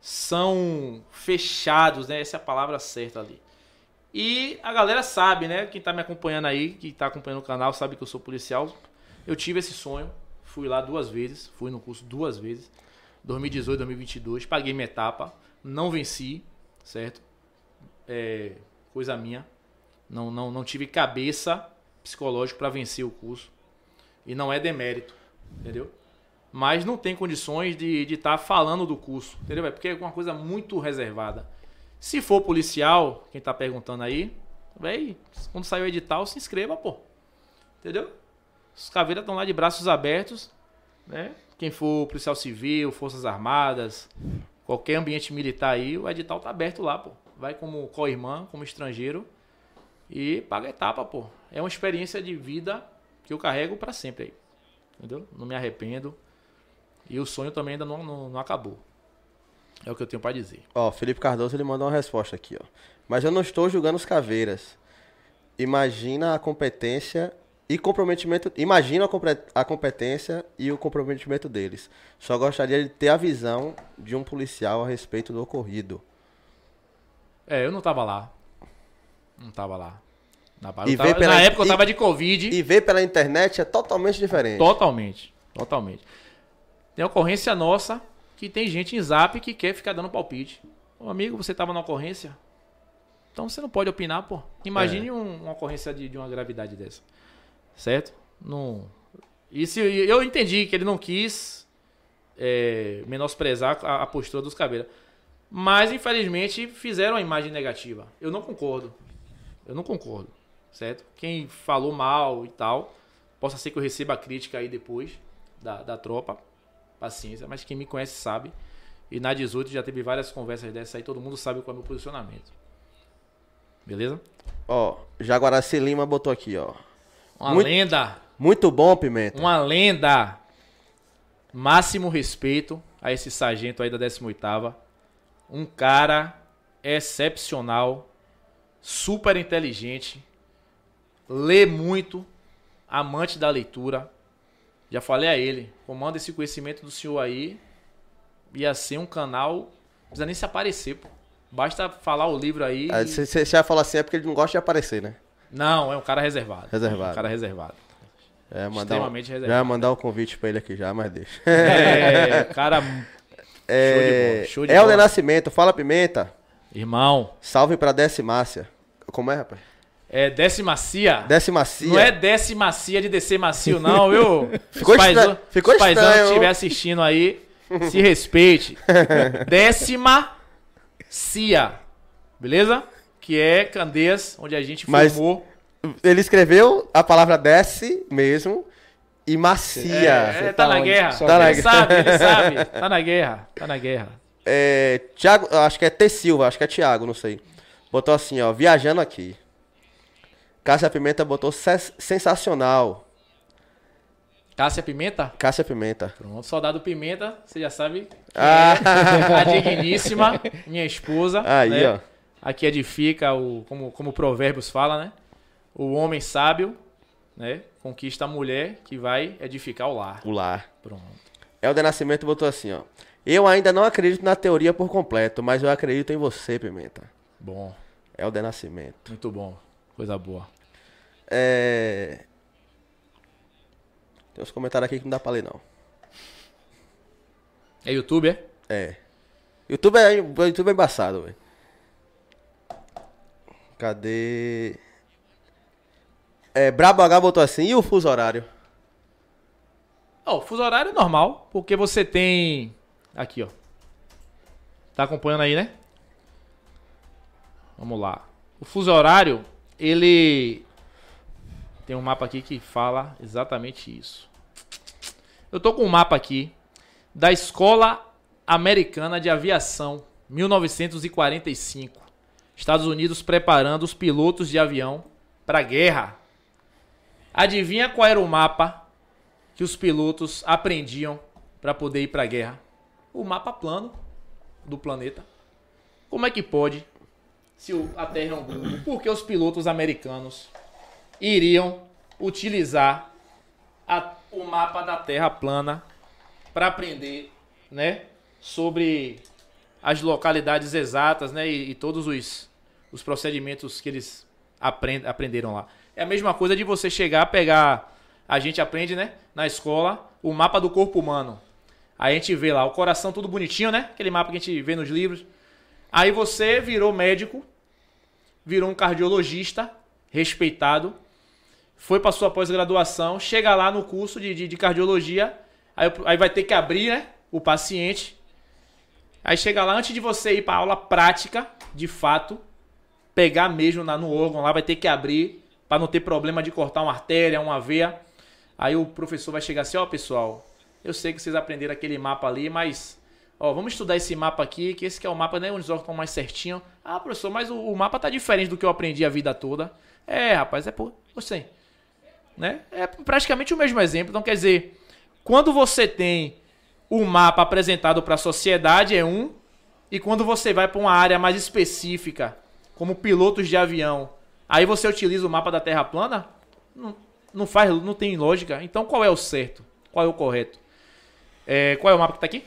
São fechados, né? Essa é a palavra certa ali. E a galera sabe, né? Quem tá me acompanhando aí, que tá acompanhando o canal, sabe que eu sou policial. Eu tive esse sonho, fui lá duas vezes, fui no curso duas vezes. 2018, 2022, paguei minha etapa, não venci, certo? É, coisa minha. Não, não, não tive cabeça psicológica para vencer o curso. E não é demérito, entendeu? Mas não tem condições de estar falando do curso, entendeu? velho? Porque é uma coisa muito reservada. Se for policial, quem tá perguntando aí, véi, quando sair o edital, se inscreva, pô. Entendeu? Os caveiras estão lá de braços abertos, né? Quem for policial civil, forças armadas, qualquer ambiente militar aí, o edital tá aberto lá, pô. Vai como co-irmã, como estrangeiro e paga a etapa, pô. É uma experiência de vida que eu carrego pra sempre aí. Entendeu? Não me arrependo. E o sonho também ainda não, não, não acabou. É o que eu tenho pra dizer. Ó, Felipe Cardoso ele mandou uma resposta aqui, ó. Mas eu não estou julgando os caveiras. Imagina a competência e comprometimento. Imagina a competência e o comprometimento deles. Só gostaria de ter a visão de um policial a respeito do ocorrido. É, eu não tava lá. Não tava lá. Na, E tava- pela- na época eu e- tava de Covid. E ver pela internet é totalmente diferente. Totalmente. Totalmente. Tem ocorrência nossa que tem gente em zap que quer ficar dando palpite. Ô amigo, você tava na ocorrência? Então você não pode opinar, pô. Imagine É. um- uma ocorrência de, de uma gravidade dessa. Certo? Não. Se, eu entendi que ele não quis é, menosprezar a, a postura dos caveiras. Mas, infelizmente, fizeram a imagem negativa. Eu não concordo. Eu não concordo. Certo? Quem falou mal e tal, possa ser que eu receba a crítica aí depois da, da tropa. Paciência. Mas quem me conhece sabe. E na 18 já teve várias conversas dessas aí. Todo mundo sabe qual é o meu posicionamento. Beleza? Ó, Jaguaraci Lima botou aqui, ó. Uma Muito- lenda. Muito bom, Pimenta. Uma lenda. Máximo respeito a esse sargento aí da 18ª. Um cara excepcional, super inteligente, lê muito, amante da leitura. Já falei a ele, comanda esse conhecimento do senhor aí. Ia ser um canal, não precisa nem se aparecer, pô. Basta falar o livro aí. e- Você já fala assim, é porque ele não gosta de aparecer, né? Não, é um cara reservado. Reservado. Um cara reservado. É, mandar um, Extremamente já reservado. ia mandar um convite pra ele aqui já, mas deixa. É, cara [laughs] É, show de Helder bola. Nascimento, fala Pimenta. Irmão, Salve pra Decimácia. Como é, rapaz? É decimacia. Decimacia. Não é decimacia de descer macio, não, viu? [laughs] Ficou Os paizão- estra- ficou estranho. que estiver assistindo aí, se respeite. [laughs] Décima cia. Beleza? Que é Candeias, onde a gente Mas- formou. Ele escreveu a palavra desce mesmo e macia. É, Você tá, tá na onde? guerra. Só Tá na ele guerra. sabe, ele sabe. [laughs] Tá na guerra. Tá na guerra. É, Thiago, acho que é T Silva, acho que é Thiago, não sei. Botou assim, ó, viajando aqui. Cássia Pimenta botou "Ses- sensacional. Cássia Pimenta? Cássia Pimenta. Pronto, soldado Pimenta, você já sabe. Ah. é [laughs] a digníssima, minha esposa. Aí, né? ó. Aqui edifica o, como, como Provérbios fala, né? O homem sábio, né? Conquista a mulher que vai edificar o lar. O lar. Pronto. Helder Nascimento botou assim, ó. Eu ainda não acredito na teoria por completo, mas eu acredito em você, Pimenta. Bom, É o de nascimento. muito bom. Coisa boa. É... Tem uns comentários aqui que não dá pra ler, não. É YouTube, é? É. YouTube é, YouTube é embaçado, velho. Cadê? É, Brabo H botou assim, e o fuso horário? Ó, o fuso horário é normal, porque você tem. Aqui, ó. Tá acompanhando aí, né? Vamos lá. O fuso horário, ele. Tem um mapa aqui que fala exatamente isso. Eu tô com um mapa aqui da Escola Americana de Aviação, 1945. Estados Unidos preparando os pilotos de avião para guerra. Adivinha qual era o mapa que os pilotos aprendiam para poder ir para a guerra? O mapa plano do planeta. Como é que pode, se a Terra é um globo, por que os pilotos americanos iriam utilizar a- o mapa da Terra plana para aprender, né, sobre as localidades exatas, né, e, e todos os, os procedimentos que eles aprend, aprenderam lá. É a mesma coisa de você chegar, pegar, a gente aprende, né, na escola, o mapa do corpo humano. Aí a gente vê lá o coração tudo bonitinho, né, aquele mapa que a gente vê nos livros. Aí você virou médico, virou um cardiologista respeitado, foi para sua pós-graduação, chega lá no curso de, de, de cardiologia, aí, aí vai ter que abrir, né, o paciente. Aí chega lá, antes de você ir para aula prática, de fato, pegar mesmo na, no órgão lá, vai ter que abrir, para não ter problema de cortar uma artéria, uma veia. Aí o professor vai chegar assim, ó pessoal, eu sei que vocês aprenderam aquele mapa ali, mas ó, vamos estudar esse mapa aqui, que esse que é o mapa, né, onde os órgãos estão mais certinho. Ah, professor, mas o, o mapa tá diferente do que eu aprendi a vida toda. É, rapaz, é por você. Né? É praticamente o mesmo exemplo. Então, quer dizer, quando você tem o mapa apresentado para a sociedade é um, e quando você vai para uma área mais específica, como pilotos de avião, aí você utiliza o mapa da Terra plana, não, não faz, não tem lógica. Então, qual é o certo? Qual é o correto? É, qual é o mapa que tá aqui?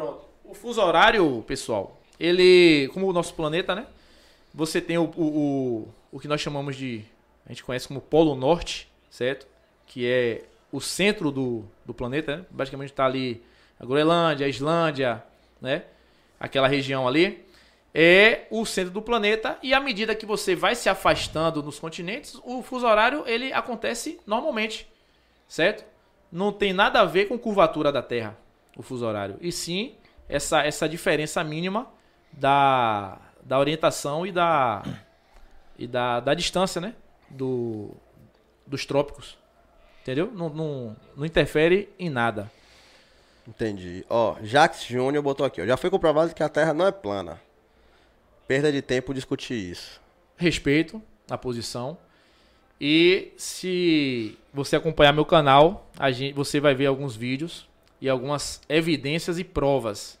Pronto. O fuso horário, pessoal, ele, como o nosso planeta, né? Você tem o, o, o, o que nós chamamos de, a gente conhece como Polo Norte, certo? Que é o centro do, do planeta, né? Basicamente está ali a Groenlândia, a Islândia, né? Aquela região ali. É o centro do planeta e à medida que você vai se afastando nos continentes, o fuso horário ele acontece normalmente, certo? Não tem nada a ver com curvatura da Terra, o fuso horário. E sim essa, essa diferença mínima da, da orientação e da, e da, da distância, né? Do, dos trópicos. Entendeu? Não, não, não interfere em nada. Entendi. Ó, Jax Júnior botou aqui, ó. Já foi comprovado que a Terra não é plana. Perda de tempo discutir isso. Respeito a posição. E se você acompanhar meu canal, a gente, você vai ver alguns vídeos e algumas evidências e provas.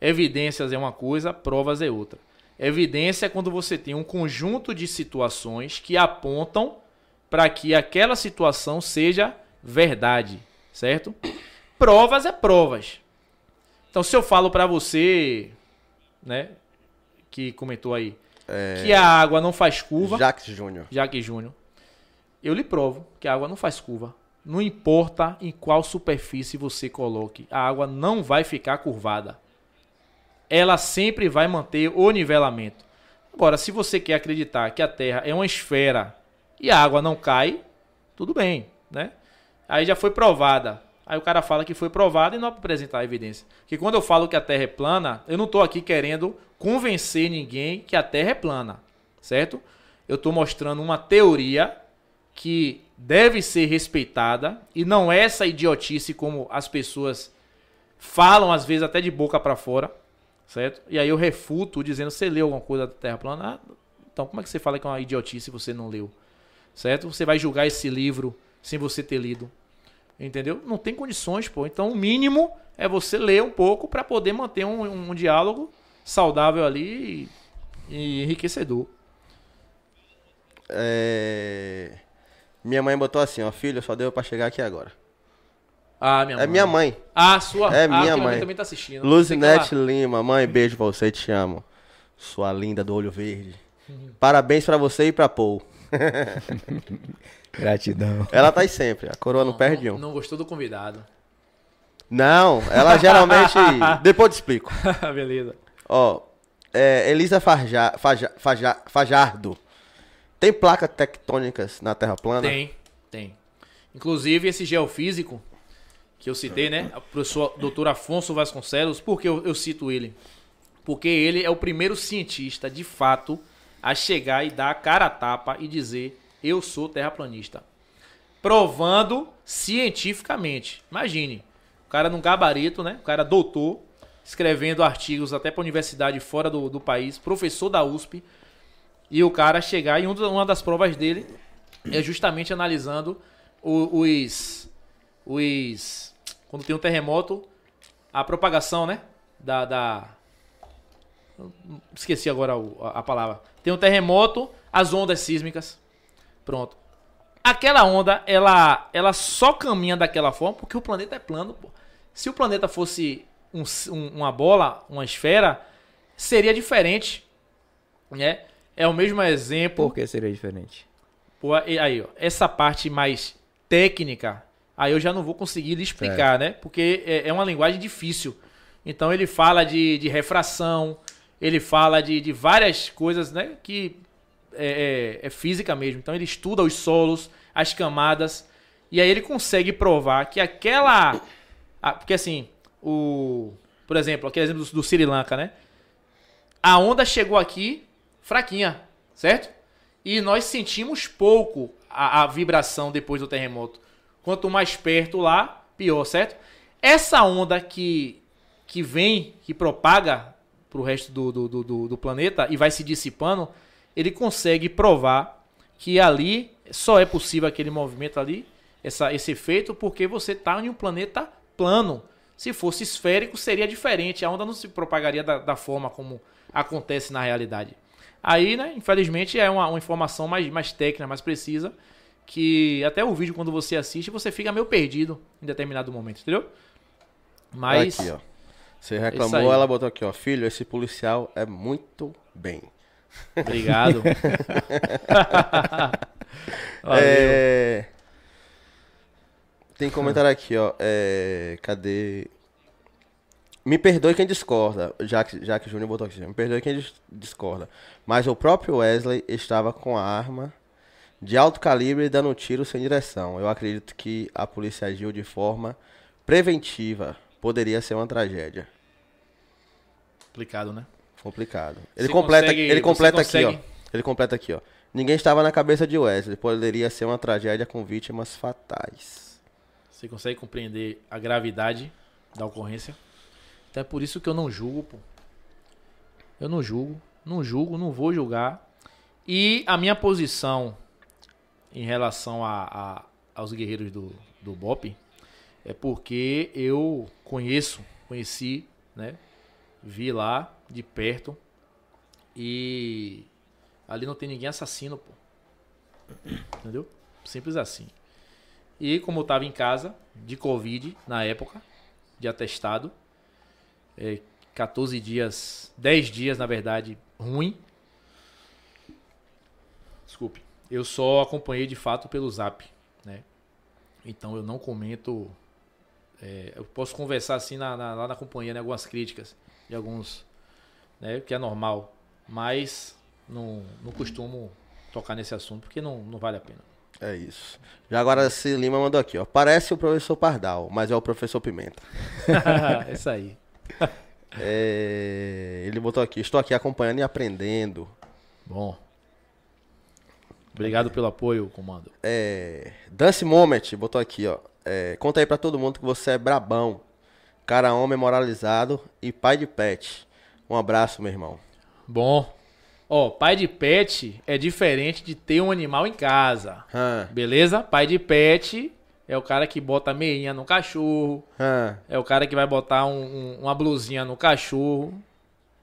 Evidências é uma coisa, provas é outra. Evidência é quando você tem um conjunto de situações que apontam para que aquela situação seja verdade, certo? Provas é provas. Então, se eu falo para você, né, que comentou aí, que a água não faz curva, Jax Júnior. Jaque Júnior, eu lhe provo que a água não faz curva. Não importa em qual superfície você coloque, a água não vai ficar curvada. Ela sempre vai manter o nivelamento. Agora, se você quer acreditar que a Terra é uma esfera e a água não cai, tudo bem, né? Aí já foi provada. Aí o cara fala que foi provada e não apresentar a evidência. Porque quando eu falo que a Terra é plana, eu não estou aqui querendo convencer ninguém que a Terra é plana, certo? Eu estou mostrando uma teoria que deve ser respeitada e não é essa idiotice como as pessoas falam às vezes até de boca para fora, certo? E aí eu refuto dizendo você leu alguma coisa da Terra plana? Ah, então como é que você fala que é uma idiotice se você não leu? Certo? Você vai julgar esse livro sem você ter lido. Entendeu? Não tem condições, pô. Então o mínimo é você ler um pouco para poder manter um, um diálogo saudável ali e, e enriquecedor. É... Minha mãe botou assim, ó, filho, só deu pra chegar aqui agora. Ah, minha É mãe. minha mãe. Ah, sua. É ah, minha mãe. também tá assistindo. Luzinete Lima, mãe, beijo pra você, te amo. Sua linda do olho verde. Parabéns pra você e pra Paul. [laughs] Gratidão. Ela tá aí sempre, a coroa não perde não, um. não gostou do convidado. Não, ela geralmente. [laughs] Depois eu te explico. [laughs] Beleza. Ó, é, Elisa Fajardo. Tem placas tectônicas na Terra plana? Tem, tem. Inclusive, esse geofísico que eu citei, né? O professor doutor Afonso Vasconcelos, por que eu, eu cito ele? Porque ele é o primeiro cientista, de fato, a chegar e dar a cara a tapa e dizer: Eu sou terraplanista. Provando cientificamente. Imagine, o cara num gabarito, né? O cara doutor, escrevendo artigos até para universidade fora do, do país, professor da USP, e o cara chegar e um uma das provas dele é justamente analisando os, os. Quando tem um terremoto, a propagação, né? Da. da esqueci agora a, a palavra. Tem um terremoto, as ondas sísmicas. Pronto. Aquela onda, ela, ela só caminha daquela forma porque o planeta é plano, pô. Se o planeta fosse um um- uma bola, uma esfera, seria diferente. Né? É o mesmo exemplo. Por que seria diferente? Pô, aí, ó, essa parte mais técnica, aí eu já não vou conseguir lhe explicar, né? Porque é, é uma linguagem difícil. Então ele fala de, de refração, ele fala de, de várias coisas, né? Que é, é- é física mesmo. Então ele estuda os solos, as camadas, e aí ele consegue provar que aquela. a- porque assim, o. Por exemplo, aquele exemplo do, do Sri Lanka, né? A onda chegou aqui fraquinha, certo? E nós sentimos pouco a, a vibração depois do terremoto. Quanto mais perto lá, pior, certo? Essa onda que, que vem, que propaga para o resto do, do, do- do, planeta e vai se dissipando, ele consegue provar que ali só é possível aquele movimento ali, essa, esse efeito, porque você está em um planeta plano. Se fosse esférico, seria diferente. A onda não se propagaria da, da forma como acontece na realidade. Aí, né, infelizmente, é uma, uma informação mais, mais técnica, mais precisa, que até o vídeo, quando você assiste, você fica meio perdido em determinado momento, entendeu? Mas. Aqui, ó. Você Isso reclamou, ela botou aqui, ó. Filho, esse policial é muito bem. Obrigado. [laughs] É... Tem comentário aqui, ó. É... Cadê? Me perdoe quem discorda. Já que, já que Júnior botou aqui. Me perdoe quem dis- discorda. Mas o próprio Wesley estava com a arma de alto calibre dando tiro sem direção. Eu acredito que a polícia agiu de forma preventiva. Poderia ser uma tragédia. Complicado, né? Complicado. Ele Você completa, consegue- ele completa aqui, consegue- ó. Ele completa aqui, ó. Ninguém estava na cabeça de Wesley. Poderia ser uma tragédia com vítimas fatais. Você consegue compreender a gravidade da ocorrência? Então é por isso que eu não julgo, pô. Eu não julgo, não julgo, não vou julgar. E a minha posição em relação a, a- aos guerreiros do, do BOP é porque eu conheço, conheci, né? Vi lá de perto e ali não tem ninguém assassino, pô. Entendeu? Simples assim. E como eu tava em casa, de Covid, na época, de atestado, é, 14 dias, 10 dias, na verdade, ruim. Desculpe. Eu só acompanhei de fato pelo zap, né? Então eu não comento. é, eu posso conversar assim na, na- lá na companhia, né? Algumas críticas de alguns, né? Que é normal. Mas não, não costumo tocar nesse assunto porque não, não vale a pena. É isso. Já agora C. Lima mandou aqui, ó. Parece o professor Pardal, mas é o professor Pimenta. [laughs] é isso aí. [laughs] É, Ele botou aqui, estou aqui acompanhando e aprendendo. Bom. Obrigado pelo apoio, comando. É... Dance Moment botou aqui, ó. É, Conta aí pra todo mundo que você é brabão. Cara homem moralizado e pai de pet. Um abraço, meu irmão. Bom. Ó, pai de pet é diferente de ter um animal em casa. Hã, Beleza? Pai de pet é o cara que bota meinha no cachorro. hã. É o cara que vai botar um- um- uma blusinha no cachorro.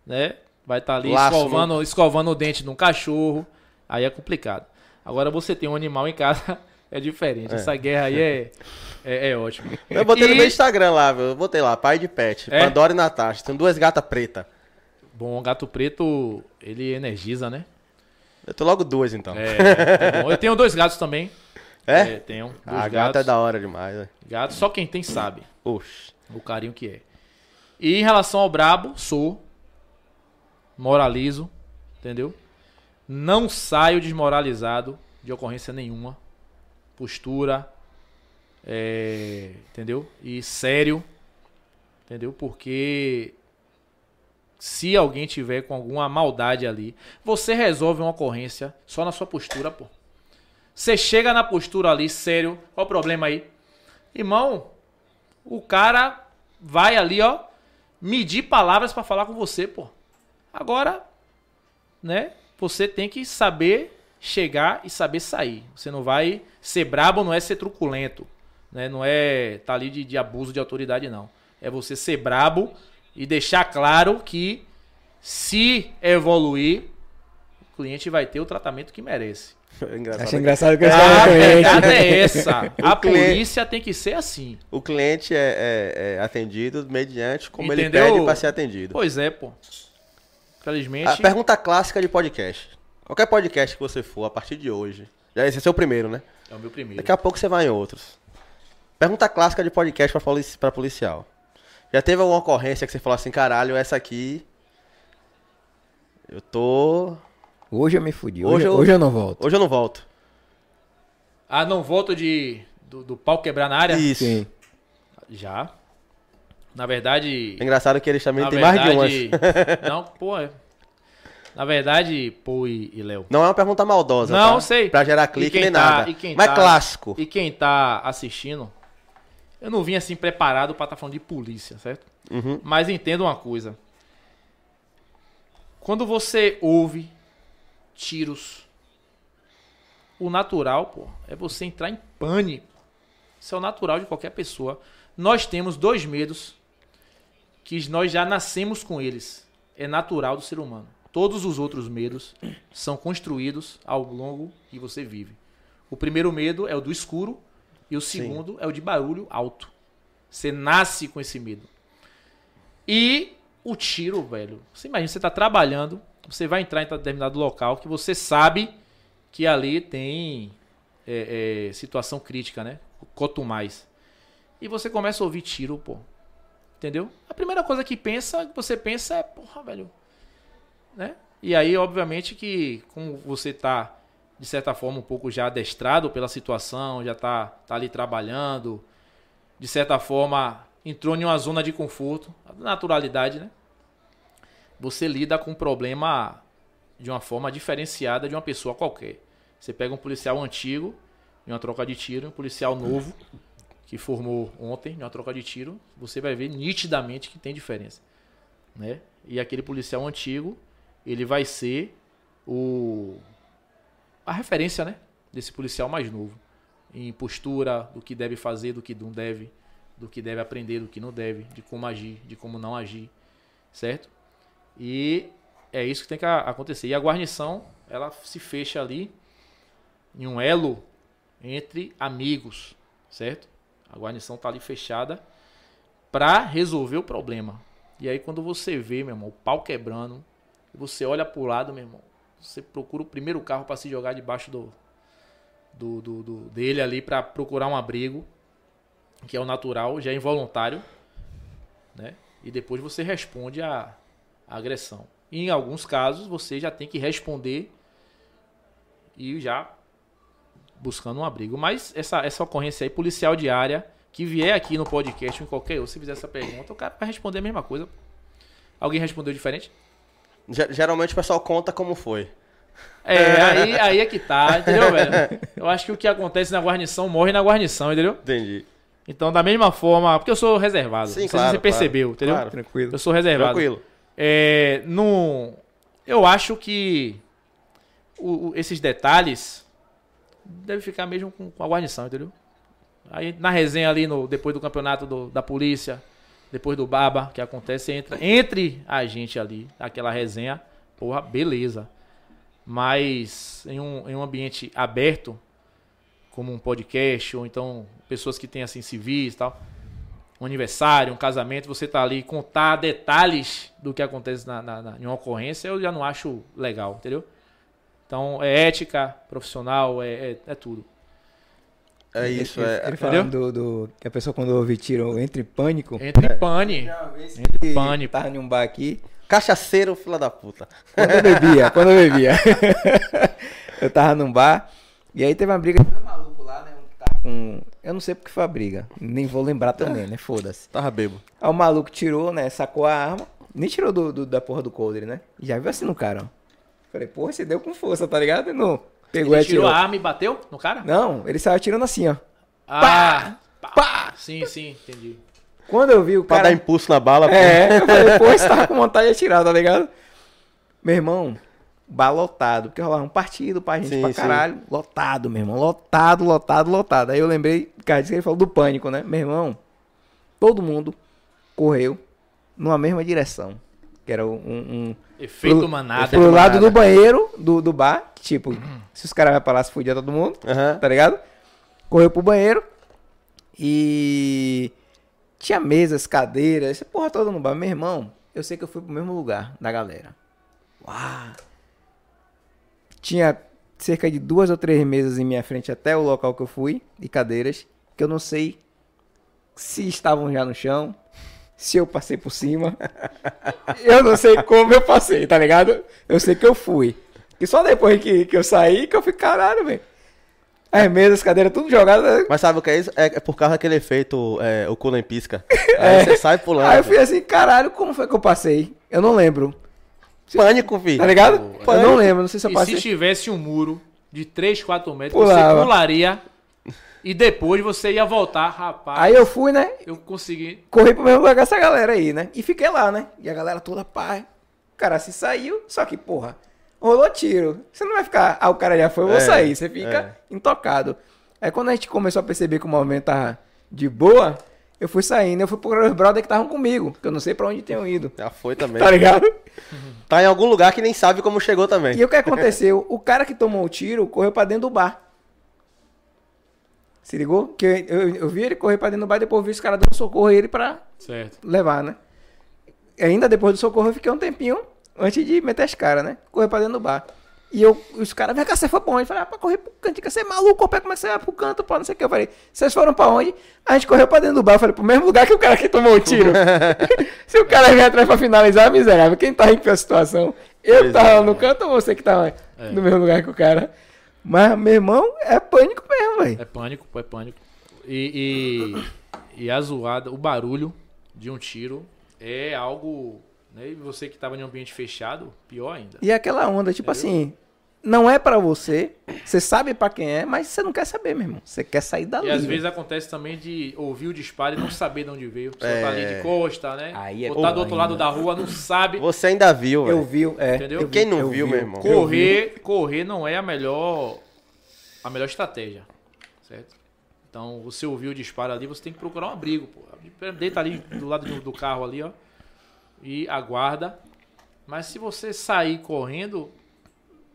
Né? Vai estar ali Laço escovando, escovando o dente no cachorro. Aí é complicado. Agora você tem um animal em casa, [laughs] É diferente. Essa guerra aí é, é, é ótimo. Eu botei no E- meu Instagram lá, eu botei lá, pai de pet, É? Pandora e Natasha. Tem duas gatas pretas. Bom, o gato preto, ele energiza, né? Eu tô logo duas então. É, é. Eu tenho dois gatos também. É? tenho. Dois A gata é da hora demais, né? Gato, só quem tem sabe Oxi. o carinho que é. E em relação ao brabo, sou. Moralizo, entendeu? Não saio desmoralizado de ocorrência nenhuma. Postura, é, entendeu? E sério, entendeu? Porque se alguém tiver com alguma maldade ali, você resolve uma ocorrência só na sua postura, pô. Você chega na postura ali, sério, qual o problema aí? Irmão, o cara vai ali, ó, medir palavras pra falar com você, pô. Agora, né? Você tem que saber chegar e saber sair. Você não vai ser brabo, não é ser truculento, né? Não é tá ali de, de abuso de autoridade, não. É você ser brabo e deixar claro que se evoluir, o cliente vai ter o tratamento que merece. [laughs] Engraçado. Acho engraçado que eu A estava verdade é essa. A cliente- polícia tem que ser assim. O cliente é, é- é atendido mediante como Entendeu? ele pede pra ser atendido. Pois é, pô. Infelizmente. A pergunta clássica de podcast. Qualquer podcast que você for, a partir de hoje. Já esse é seu primeiro, né? É o meu primeiro. Daqui a pouco você vai em outros. Pergunta clássica de podcast pra policial. Já teve alguma ocorrência que você falou assim, caralho, essa aqui. Eu tô. Hoje eu me fudi. Hoje Hoje, eu- hoje eu não volto. Hoje eu não volto. Ah, não volto de do, do pau quebrar na área? Isso. Sim. Já. Na verdade. É engraçado que eles também têm mais de umas. verdade, [laughs] Não, pô, é. Na verdade, pô e, e Léo. Não é uma pergunta maldosa. Não, tá? sei. Pra gerar clique nem tá- nada. e quem Mas tá- clássico. E quem tá assistindo, eu não vim assim preparado pra estar falando de polícia, certo? Uhum. Mas entenda uma coisa. Quando você ouve tiros, o natural, pô, é você entrar em pânico. Isso é o natural de qualquer pessoa. Nós temos dois medos que nós já nascemos com eles. É natural do ser humano. Todos os outros medos são construídos ao longo que você vive. O primeiro medo é o do escuro e o segundo é o de barulho alto. Você nasce com esse medo. E o tiro, velho. Você imagina, você tá trabalhando, você vai entrar em determinado local que você sabe que ali tem é, é, situação crítica, né? Quanto mais. E você começa a ouvir tiro, pô. Entendeu? A primeira coisa que pensa, que você pensa é, porra, velho. Né? E aí, obviamente, que como você tá, de certa forma, um pouco já adestrado pela situação, já tá, tá ali trabalhando, de certa forma, entrou em uma zona de conforto, naturalidade, né? Você lida com um problema de uma forma diferenciada de uma pessoa qualquer. Você pega um policial antigo, em uma troca de tiro, um policial novo, que formou ontem, em uma troca de tiro, você vai ver nitidamente que tem diferença. Né? E aquele policial antigo, ele vai ser o a referência, né, desse policial mais novo, em postura, do que deve fazer, do que não deve, do que deve aprender, do que não deve, de como agir, de como não agir, certo? E é isso que tem que acontecer. E a guarnição, ela se fecha ali em um elo entre amigos, certo? A guarnição tá ali fechada para resolver o problema. E aí quando você vê, meu irmão, o pau quebrando, você olha pro lado, meu irmão, você procura o primeiro carro para se jogar debaixo do, do, do- do- dele ali para procurar um abrigo, que é o natural, já é involuntário, né? E depois você responde a, a agressão. E em alguns casos você já tem que responder e já buscando um abrigo. Mas essa, essa ocorrência aí, policial diária, que vier aqui no podcast ou em qualquer outro, se fizer essa pergunta, o cara vai responder a mesma coisa. Alguém respondeu diferente? Ge- Geralmente o pessoal conta como foi. É, aí, aí é que tá, entendeu, velho? Eu acho que o que acontece na guarnição morre na guarnição, entendeu? Entendi. Então, da mesma forma, porque eu sou reservado. Sim, não sei claro, se você percebeu, claro, entendeu? claro. Tranquilo. Eu sou reservado. Tranquilo. É, no, eu acho que o- o- esses detalhes devem ficar mesmo com, com a guarnição, entendeu? Aí na resenha ali, no, depois do campeonato do- da polícia, depois do baba, que acontece entre, entre a gente ali, aquela resenha, porra, beleza. Mas em um, em um ambiente aberto, como um podcast, ou então pessoas que têm assim civis e tal. Um aniversário, um casamento, você tá ali contar detalhes do que acontece na, na, na- em uma ocorrência, eu já não acho legal, entendeu? Então é ética, profissional, é, é, é tudo. É isso, é. Ele falando do, do- que a pessoa quando ouve tiro entra em pânico. Entre em pane. Ele pânico. Tava em um bar aqui. Cachaceiro, fila da puta. Quando eu bebia, quando eu bebia. [laughs] eu tava num bar. E aí teve uma briga de dois malucos lá, né? Um que tava com. Eu não sei porque foi a briga. Nem vou lembrar também, né? Foda-se. [laughs] Tava bebo. Aí o maluco tirou, né? Sacou a arma. Nem tirou do, do- da porra do coldre, né? E já viu assim no cara, ó. Falei, porra, você deu com força, tá ligado? E não. Pegou Ele e tirou a arma e bateu no cara? Não, ele saiu atirando assim, ó. Ah, pá. Pá! Sim, sim, entendi. Quando eu vi o Pra cara. dar impulso na bala, pô. É, eu falei, pô, você [laughs] tava com vontade de atirar, tá ligado? Meu irmão, bar lotado, porque rolava um partido pra gente Sim, pra sim. caralho. Lotado, meu irmão. Lotado, lotado, lotado. Aí eu lembrei, cara, disse que ele falou do pânico, né? Meu irmão, todo mundo correu numa mesma direção. Que era um. um Efeito pro- manada. pro lado manada. do banheiro do, do bar, que, tipo, se os caras vão pra lá, se fudia todo mundo Aham. tá ligado? Correu pro banheiro e tinha mesas, cadeiras, essa porra toda no bar. Meu irmão, eu sei que eu fui pro mesmo lugar da galera. Uau! Tinha cerca de duas ou três mesas em minha frente até o local que eu fui, e cadeiras, que eu não sei se estavam já no chão, se eu passei por cima. [laughs] eu não sei como eu passei, tá ligado? Eu sei que eu fui. E só depois que, que eu saí que eu fui, caralho, velho. As mesas, as cadeiras, tudo jogadas. Mas sabe o que é isso? É, é por causa daquele efeito, é, o cu nem pisca. [laughs] Aí você sai pulando. Aí eu fui assim, caralho, como foi que eu passei? Eu não lembro. Pânico, filho. Tá ligado? Eu Pânico. não lembro, não sei se eu E passei. se tivesse um muro de 3, 4 metros, Pulava. você pularia e depois você ia voltar, rapaz. Aí eu fui, né? eu consegui. Corri pro mesmo lugar com essa galera aí, né? E fiquei lá, né? E a galera toda, pá. O cara se saiu, só que, porra, rolou tiro. Você não vai ficar, ah, o cara já foi, eu vou É, sair. Você fica intocado. Aí quando a gente começou a perceber que o movimento tava de boa, eu fui saindo. Eu fui procurar os brothers que estavam comigo, que eu não sei pra onde tinham ido. Já foi também. Tá ligado? Tá em algum lugar que nem sabe como chegou também. E o que aconteceu? O cara que tomou o tiro correu pra dentro do bar. Se ligou? Que eu, eu, eu vi ele correr pra dentro do bar e depois vi os caras dando socorro a ele pra Certo. levar, né? Ainda depois do socorro eu fiquei um tempinho antes de meter as caras, né? Correr pra dentro do bar. E eu, os caras, vem cá, você foi pra onde? Eu falei, ah, pra correr pro canto, você é maluco, pé, como é que você vai pro canto, pô, não sei o que. Eu falei, vocês foram pra onde? A gente correu pra dentro do bar, eu falei, pro mesmo lugar que o cara que tomou o tiro. [laughs] [laughs] Se o cara vem atrás pra finalizar, miserável, quem tá em pior situação? Eu que tava é, no é. canto ou você que tava no mesmo lugar que o cara? Mas, meu irmão, é pânico mesmo, velho. É pânico, é pânico. E, e, e a zoada, o barulho de um tiro é algo. Né? E você que tava em um ambiente fechado, pior ainda. E aquela onda, tipo assim, não é pra você, você sabe pra quem é, mas você não quer saber, meu irmão. Você quer sair dali. E às vezes acontece também de ouvir o disparo e não saber de onde veio. Você É. tá ali de costa, né? Aí é Ou tá do outro lado da rua, não sabe. Você ainda viu, Eu velho. vi, é. Entendeu? eu vi, Quem não eu viu, vi. meu irmão? Correr, correr não é a melhor a melhor estratégia, certo? Então, você ouviu o disparo ali, você tem que procurar um abrigo, pô. Deita ali do lado do, do carro ali, ó, e aguarda. Mas se você sair correndo,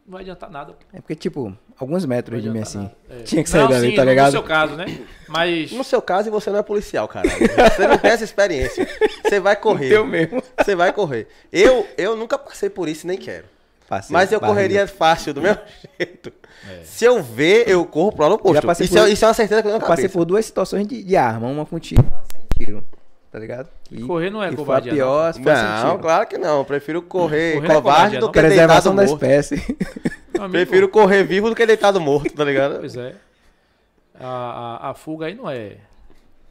não vai adiantar nada. É porque, tipo, alguns metros de mim assim. É. Tinha que sair Não, dali, sim, tá no- ligado? No seu caso, né? Mas No seu caso, você não é policial, caralho. Você não tem essa experiência. Você vai correr. Teu mesmo. Você vai correr. Eu, eu nunca passei por isso nem quero. Passei, Mas eu barriga. correria fácil do mesmo [laughs] jeito. Se eu ver, eu corro pro lado oposto. Isso, por- é, isso é uma certeza que eu não Passei por duas situações de, de arma, uma com tiro e uma sem tiro. Tá ligado? E, Correr não é que covardia, Foi a pior, Não, tiro. claro que não. Prefiro correr Correr não é covarde covardia, do não. que deitado Preservação da morto. espécie. [laughs] Prefiro correr vivo do que deitado morto, tá ligado? Pois é. A, a, a fuga aí não é.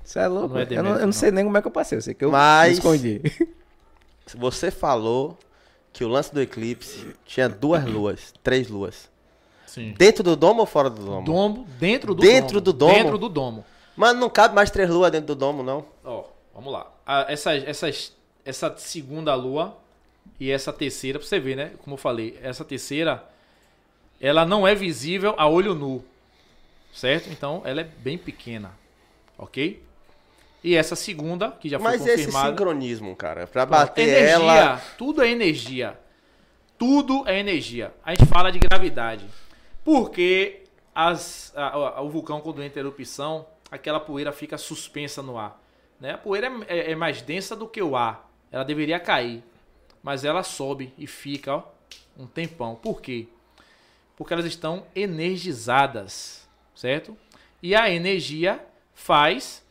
Isso é louco. Não é eu, não, eu não sei nem como é que eu passei. Eu sei que eu Mas- me escondi. [laughs] Você falou que o lance do eclipse tinha duas luas, três luas. Sim. Dentro do domo ou fora do domo? Domo, dentro do Dentro domo. do domo? Dentro do domo. Mas não cabe mais três luas dentro do domo, não. Ó, vamos lá. Essa, essas, essa segunda lua e essa terceira, pra você ver, né? Como eu falei, essa terceira, ela não é visível a olho nu. Certo? Então, ela é bem pequena. Ok? E essa segunda, que já foi Mas esse confirmada. sincronismo, cara, pra bater energia, ela. tudo é energia. Tudo é energia. A gente fala de gravidade. Porque as, a- a- o vulcão, quando entra em erupção, aquela poeira fica suspensa no ar. Né? A poeira é, é- é mais densa do que o ar. Ela deveria cair. Mas ela sobe e fica ó, um tempão. Por quê? Porque elas estão energizadas, certo? E a energia faz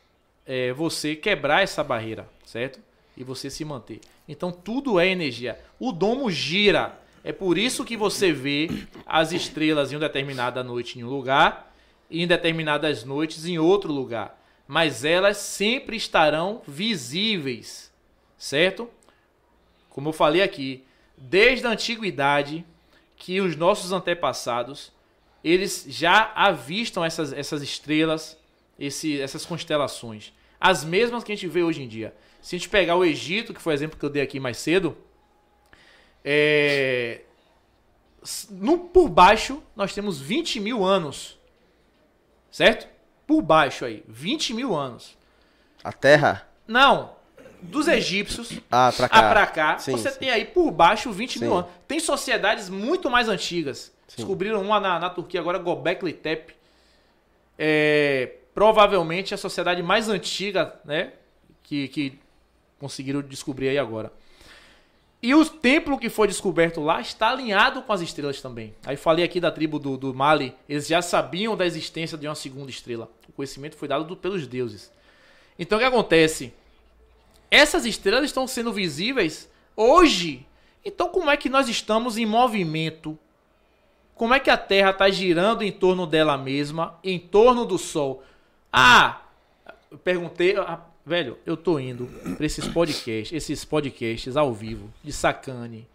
é, você quebrar essa barreira, certo? E você se manter. Então tudo é energia. O domo gira. É por isso que você vê as estrelas em uma determinada noite em um lugar e em determinadas noites em outro lugar. Mas elas sempre estarão visíveis, certo? Como eu falei aqui, desde a antiguidade que os nossos antepassados eles já avistam essas, essas estrelas, esse, essas constelações. As mesmas que a gente vê hoje em dia. Se a gente pegar o Egito, que foi o exemplo que eu dei aqui mais cedo, é, no, por baixo nós temos 20 mil anos. Certo? Por baixo aí, 20 mil anos. A Terra? Não, dos egípcios Ah, pra cá. ah, pra cá, Sim, você sim. tem aí por baixo 20 mil Sim. anos. Tem sociedades muito mais antigas. Descobriram uma na, na Turquia agora, Gobekli Tepe. É, provavelmente a sociedade mais antiga, né? Que, que conseguiram descobrir aí agora. E o templo que foi descoberto lá está alinhado com as estrelas também. Aí falei aqui da tribo do, do Mali, eles já sabiam da existência de uma segunda estrela. O conhecimento foi dado do- pelos deuses. Então o que acontece? Essas estrelas estão sendo visíveis hoje. Então como é que nós estamos em movimento? Como é que a Terra está girando em torno dela mesma, em torno do Sol? Ah, eu perguntei, ah, velho, eu tô indo para esses podcasts, esses podcasts ao vivo de Sacane,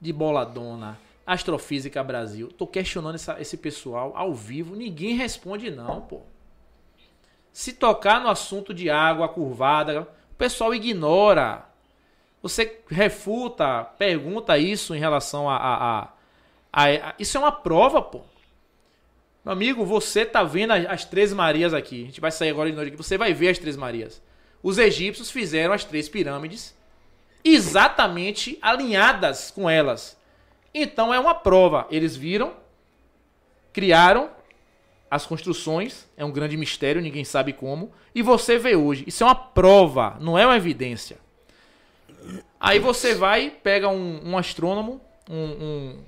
de Boladona, Astrofísica Brasil. Tô questionando essa- esse pessoal ao vivo, ninguém responde não, pô. Se tocar no assunto de água curvada, o pessoal ignora. Você refuta, pergunta isso em relação a, a, a- a- a- Isso é uma prova, pô. Meu amigo, você tá vendo as, as Três Marias aqui. A gente vai sair agora de noite aqui. Você vai ver as Três Marias. Os egípcios fizeram as três pirâmides exatamente alinhadas com elas. Então é uma prova. Eles viram, criaram as construções, é um grande mistério, ninguém sabe como, e você vê hoje. Isso é uma prova, não é uma evidência. Aí você vai, pega um, um astrônomo, um, um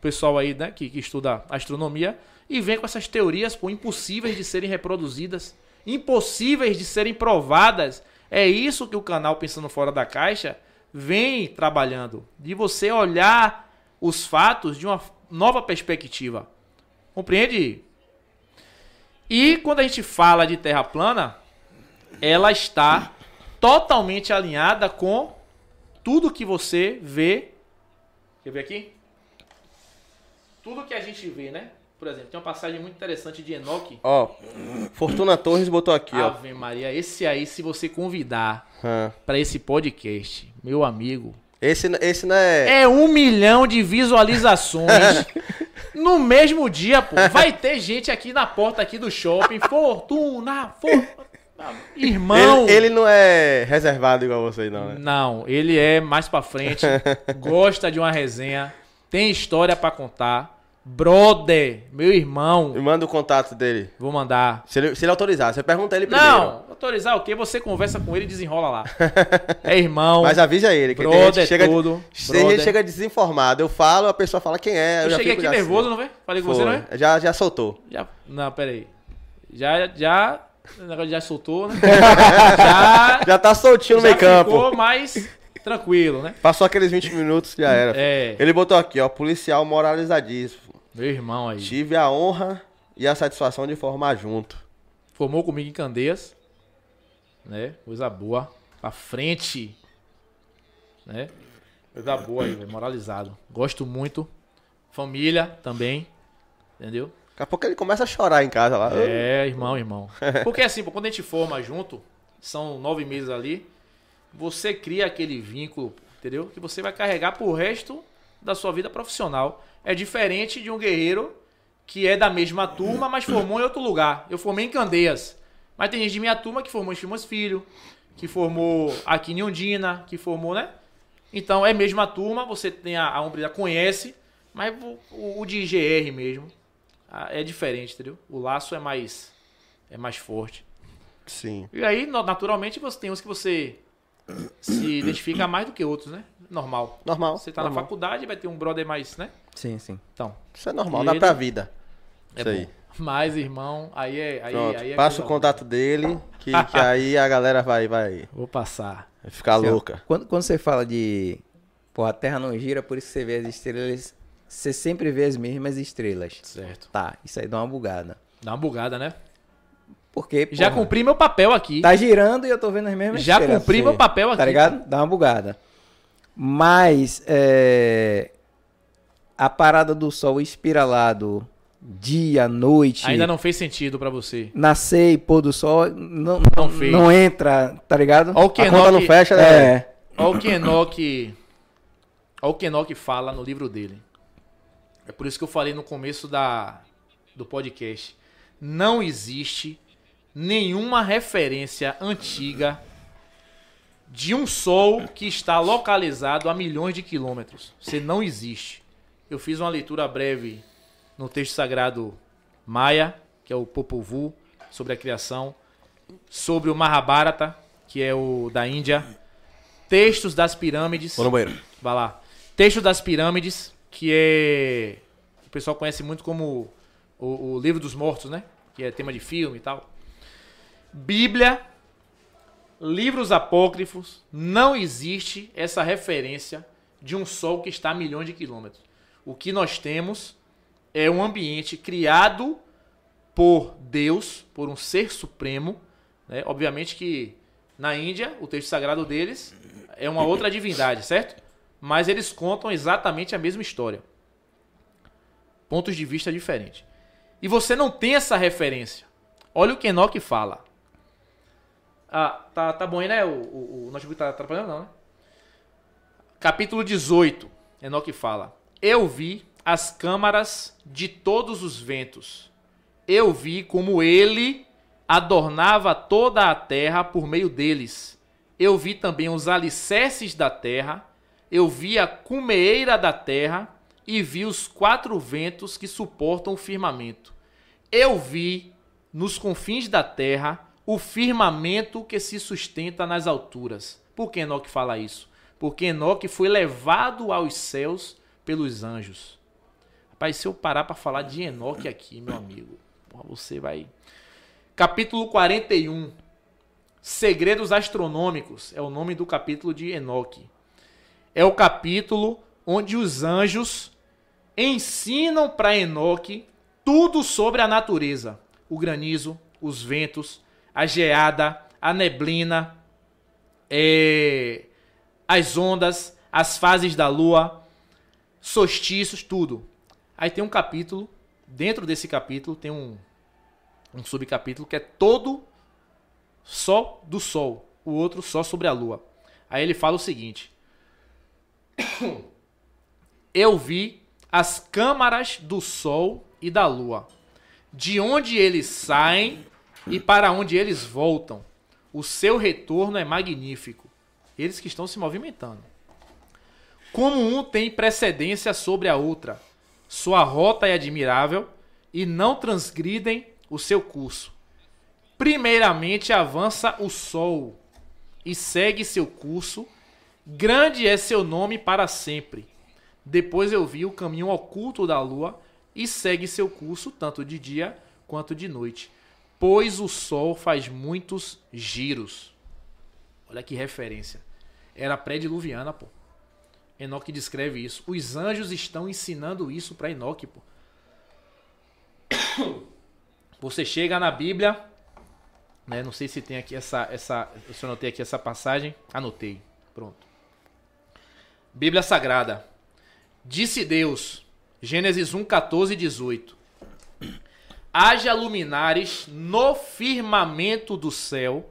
pessoal aí né, que, que estuda astronomia, e vem com essas teorias pô, impossíveis de serem reproduzidas, impossíveis de serem provadas. É isso que o canal Pensando Fora da Caixa vem trabalhando, de você olhar os fatos de uma nova perspectiva. Compreende? E quando a gente fala de Terra plana, ela está totalmente alinhada com tudo que você vê. Quer ver aqui? Tudo que a gente vê, né? Por exemplo, tem uma passagem muito interessante de Enoque. Ó, Fortuna Torres botou aqui, ó. Ave Maria, esse aí, se você convidar Hã. para esse podcast, meu amigo, Esse, esse não é... é um milhão de visualizações [laughs] no mesmo dia, pô. Vai ter gente aqui na porta aqui do shopping, Fortuna, Fortuna. Irmão. Ele, ele não é reservado igual vocês, não, né? Não, ele é mais pra frente, [laughs] gosta de uma resenha, tem história pra contar. Brother, meu Me irmão, manda o contato dele. vou mandar. Se ele, se ele autorizar, você pergunta ele primeiro. Não, autorizar o quê? Você conversa com ele e desenrola lá. [laughs] É irmão. Mas avisa ele, que tem brother que chega, tudo, tem gente brother. que chega desinformado. Eu falo, a pessoa fala quem é. Eu, Eu cheguei aqui nervoso, assim. não é? Falei com Foi. você, não é? Já, já soltou. Já, não, peraí. Já, já, o negócio já soltou, né? [laughs] já, Já tá soltinho no meio campo. ficou mais tranquilo, né? Passou aqueles 20 minutos, já era. É, Ele botou aqui, ó, policial moralizadíssimo. Meu irmão aí. Tive a honra e a satisfação de formar junto. Formou comigo em Candeias, né? Coisa boa. Pra frente, né? Coisa boa aí, velho. Moralizado. Gosto muito. Família também, entendeu? Daqui a pouco ele começa a chorar em casa lá. É, irmão, irmão. [laughs] Porque assim, pô, quando a gente forma junto, são nove meses ali, você cria aquele vínculo, entendeu? Que você vai carregar pro resto da sua vida profissional. É diferente de um guerreiro que é da mesma turma, mas formou em outro lugar. Eu formei em Candeias. Mas tem gente de minha turma que formou em Chimões Filho, que formou aqui em Ondina, que formou, né? Então é mesma turma, você tem a, a conhece, mas o, o de IGR mesmo, ah, é diferente, entendeu? O laço é mais é mais forte. Sim. E aí, naturalmente, você tem uns que você se identifica mais do que outros, né? Normal. Normal. Você tá na normal. faculdade, vai ter um brother mais, né? Sim, sim. Então, Isso é normal, dá ele- pra vida. é Isso aí. bom. [laughs] Mas, irmão, aí é. Aí, Pronto, aí é passa o contato dele, que, que aí a galera vai, vai. Vou passar. vai ficar louca. Quando, quando você fala de. Pô, a Terra não gira, por isso que você vê as estrelas. Você sempre vê as mesmas estrelas. Certo. Tá, isso aí dá uma bugada. Dá uma bugada, né? Porque. Já porra, cumpri meu papel aqui. Tá girando e eu tô vendo as mesmas Já estrelas. cumpri meu papel aqui. Tá ligado? Dá uma bugada. Mas. É... A parada do sol espiralado, dia, noite. Ainda não fez sentido pra você. Nascer e pôr do sol, não, Não não, fez. não entra, tá ligado? Olha o que A conta não fecha, né? É. Olha o que Enoque. Olha o que Enoque fala no livro dele. É por isso que eu falei no começo da, do podcast. Não existe nenhuma referência antiga de um sol que está localizado a milhões de quilômetros. Você não existe. Eu fiz uma leitura breve no texto sagrado Maia, que é o Popol Vuh, sobre a criação, sobre o Mahabharata, que é o da Índia, textos das pirâmides. Vou no banheiro. Vai lá. Texto das Pirâmides, que é. O pessoal conhece muito como o, o Livro dos Mortos, né? Que é tema de filme e tal. Bíblia, livros apócrifos, não existe essa referência de um sol que está a milhões de quilômetros. O que nós temos é um ambiente criado por Deus, por um ser supremo. Né? Obviamente que na Índia, o texto sagrado deles é uma outra divindade, certo? Mas eles contam exatamente a mesma história. Pontos de vista diferentes. E você não tem essa referência. Olha o que Enoque fala. Ah, tá, tá bom aí, né? O, o, o notebook tá atrapalhando, não, né? Capítulo 18. Enoque fala: Eu vi as câmaras de todos os ventos. Eu vi como ele adornava toda a terra por meio deles. Eu vi também os alicerces da terra. Eu vi a cumeeira da terra e vi os quatro ventos que suportam o firmamento. Eu vi nos confins da terra o firmamento que se sustenta nas alturas. Por que Enoque fala isso? Porque Enoque foi levado aos céus pelos anjos. Rapaz, se eu parar para falar de Enoque aqui, meu amigo, você vai. Capítulo 41. Segredos astronômicos é o nome do capítulo de Enoque. É o capítulo onde os anjos ensinam para Enoque tudo sobre a natureza: o granizo, os ventos, a geada, a neblina, é, as ondas, as fases da lua, solstícios, tudo. Aí tem um capítulo, dentro desse capítulo tem um, um subcapítulo que é todo só do sol, o outro só sobre a lua. Aí ele fala o seguinte: [coughs] Eu vi as câmaras do sol e da lua, de onde eles saem e para onde eles voltam. O seu retorno é magnífico. Eles que estão se movimentando. Como um tem precedência sobre a outra, sua rota é admirável e não transgridem o seu curso. Primeiramente avança o sol e segue seu curso. Grande é seu nome para sempre. Depois eu vi o caminho oculto da lua e segue seu curso tanto de dia quanto de noite. Pois o sol faz muitos giros. Olha que referência. Era pré-diluviana, pô. Enoque descreve isso. Os anjos estão ensinando isso para Enoque, pô. [coughs] Você chega na Bíblia, né? Não sei se tem aqui essa essa, se eu anotei aqui essa passagem, anotei. Pronto. Bíblia Sagrada. Disse Deus, Gênesis 1, 14 e 18. Haja luminares no firmamento do céu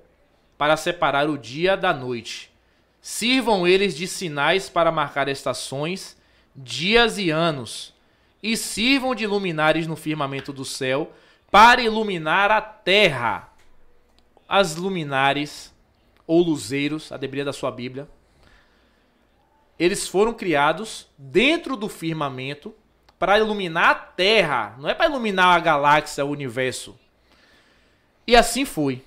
para separar o dia da noite. Sirvam eles de sinais para marcar estações, dias e anos. E sirvam de luminares no firmamento do céu para iluminar a terra. As luminares ou luzeiros, a debria da sua Bíblia, eles foram criados dentro do firmamento para iluminar a Terra, não é para iluminar a galáxia, o universo. E assim foi.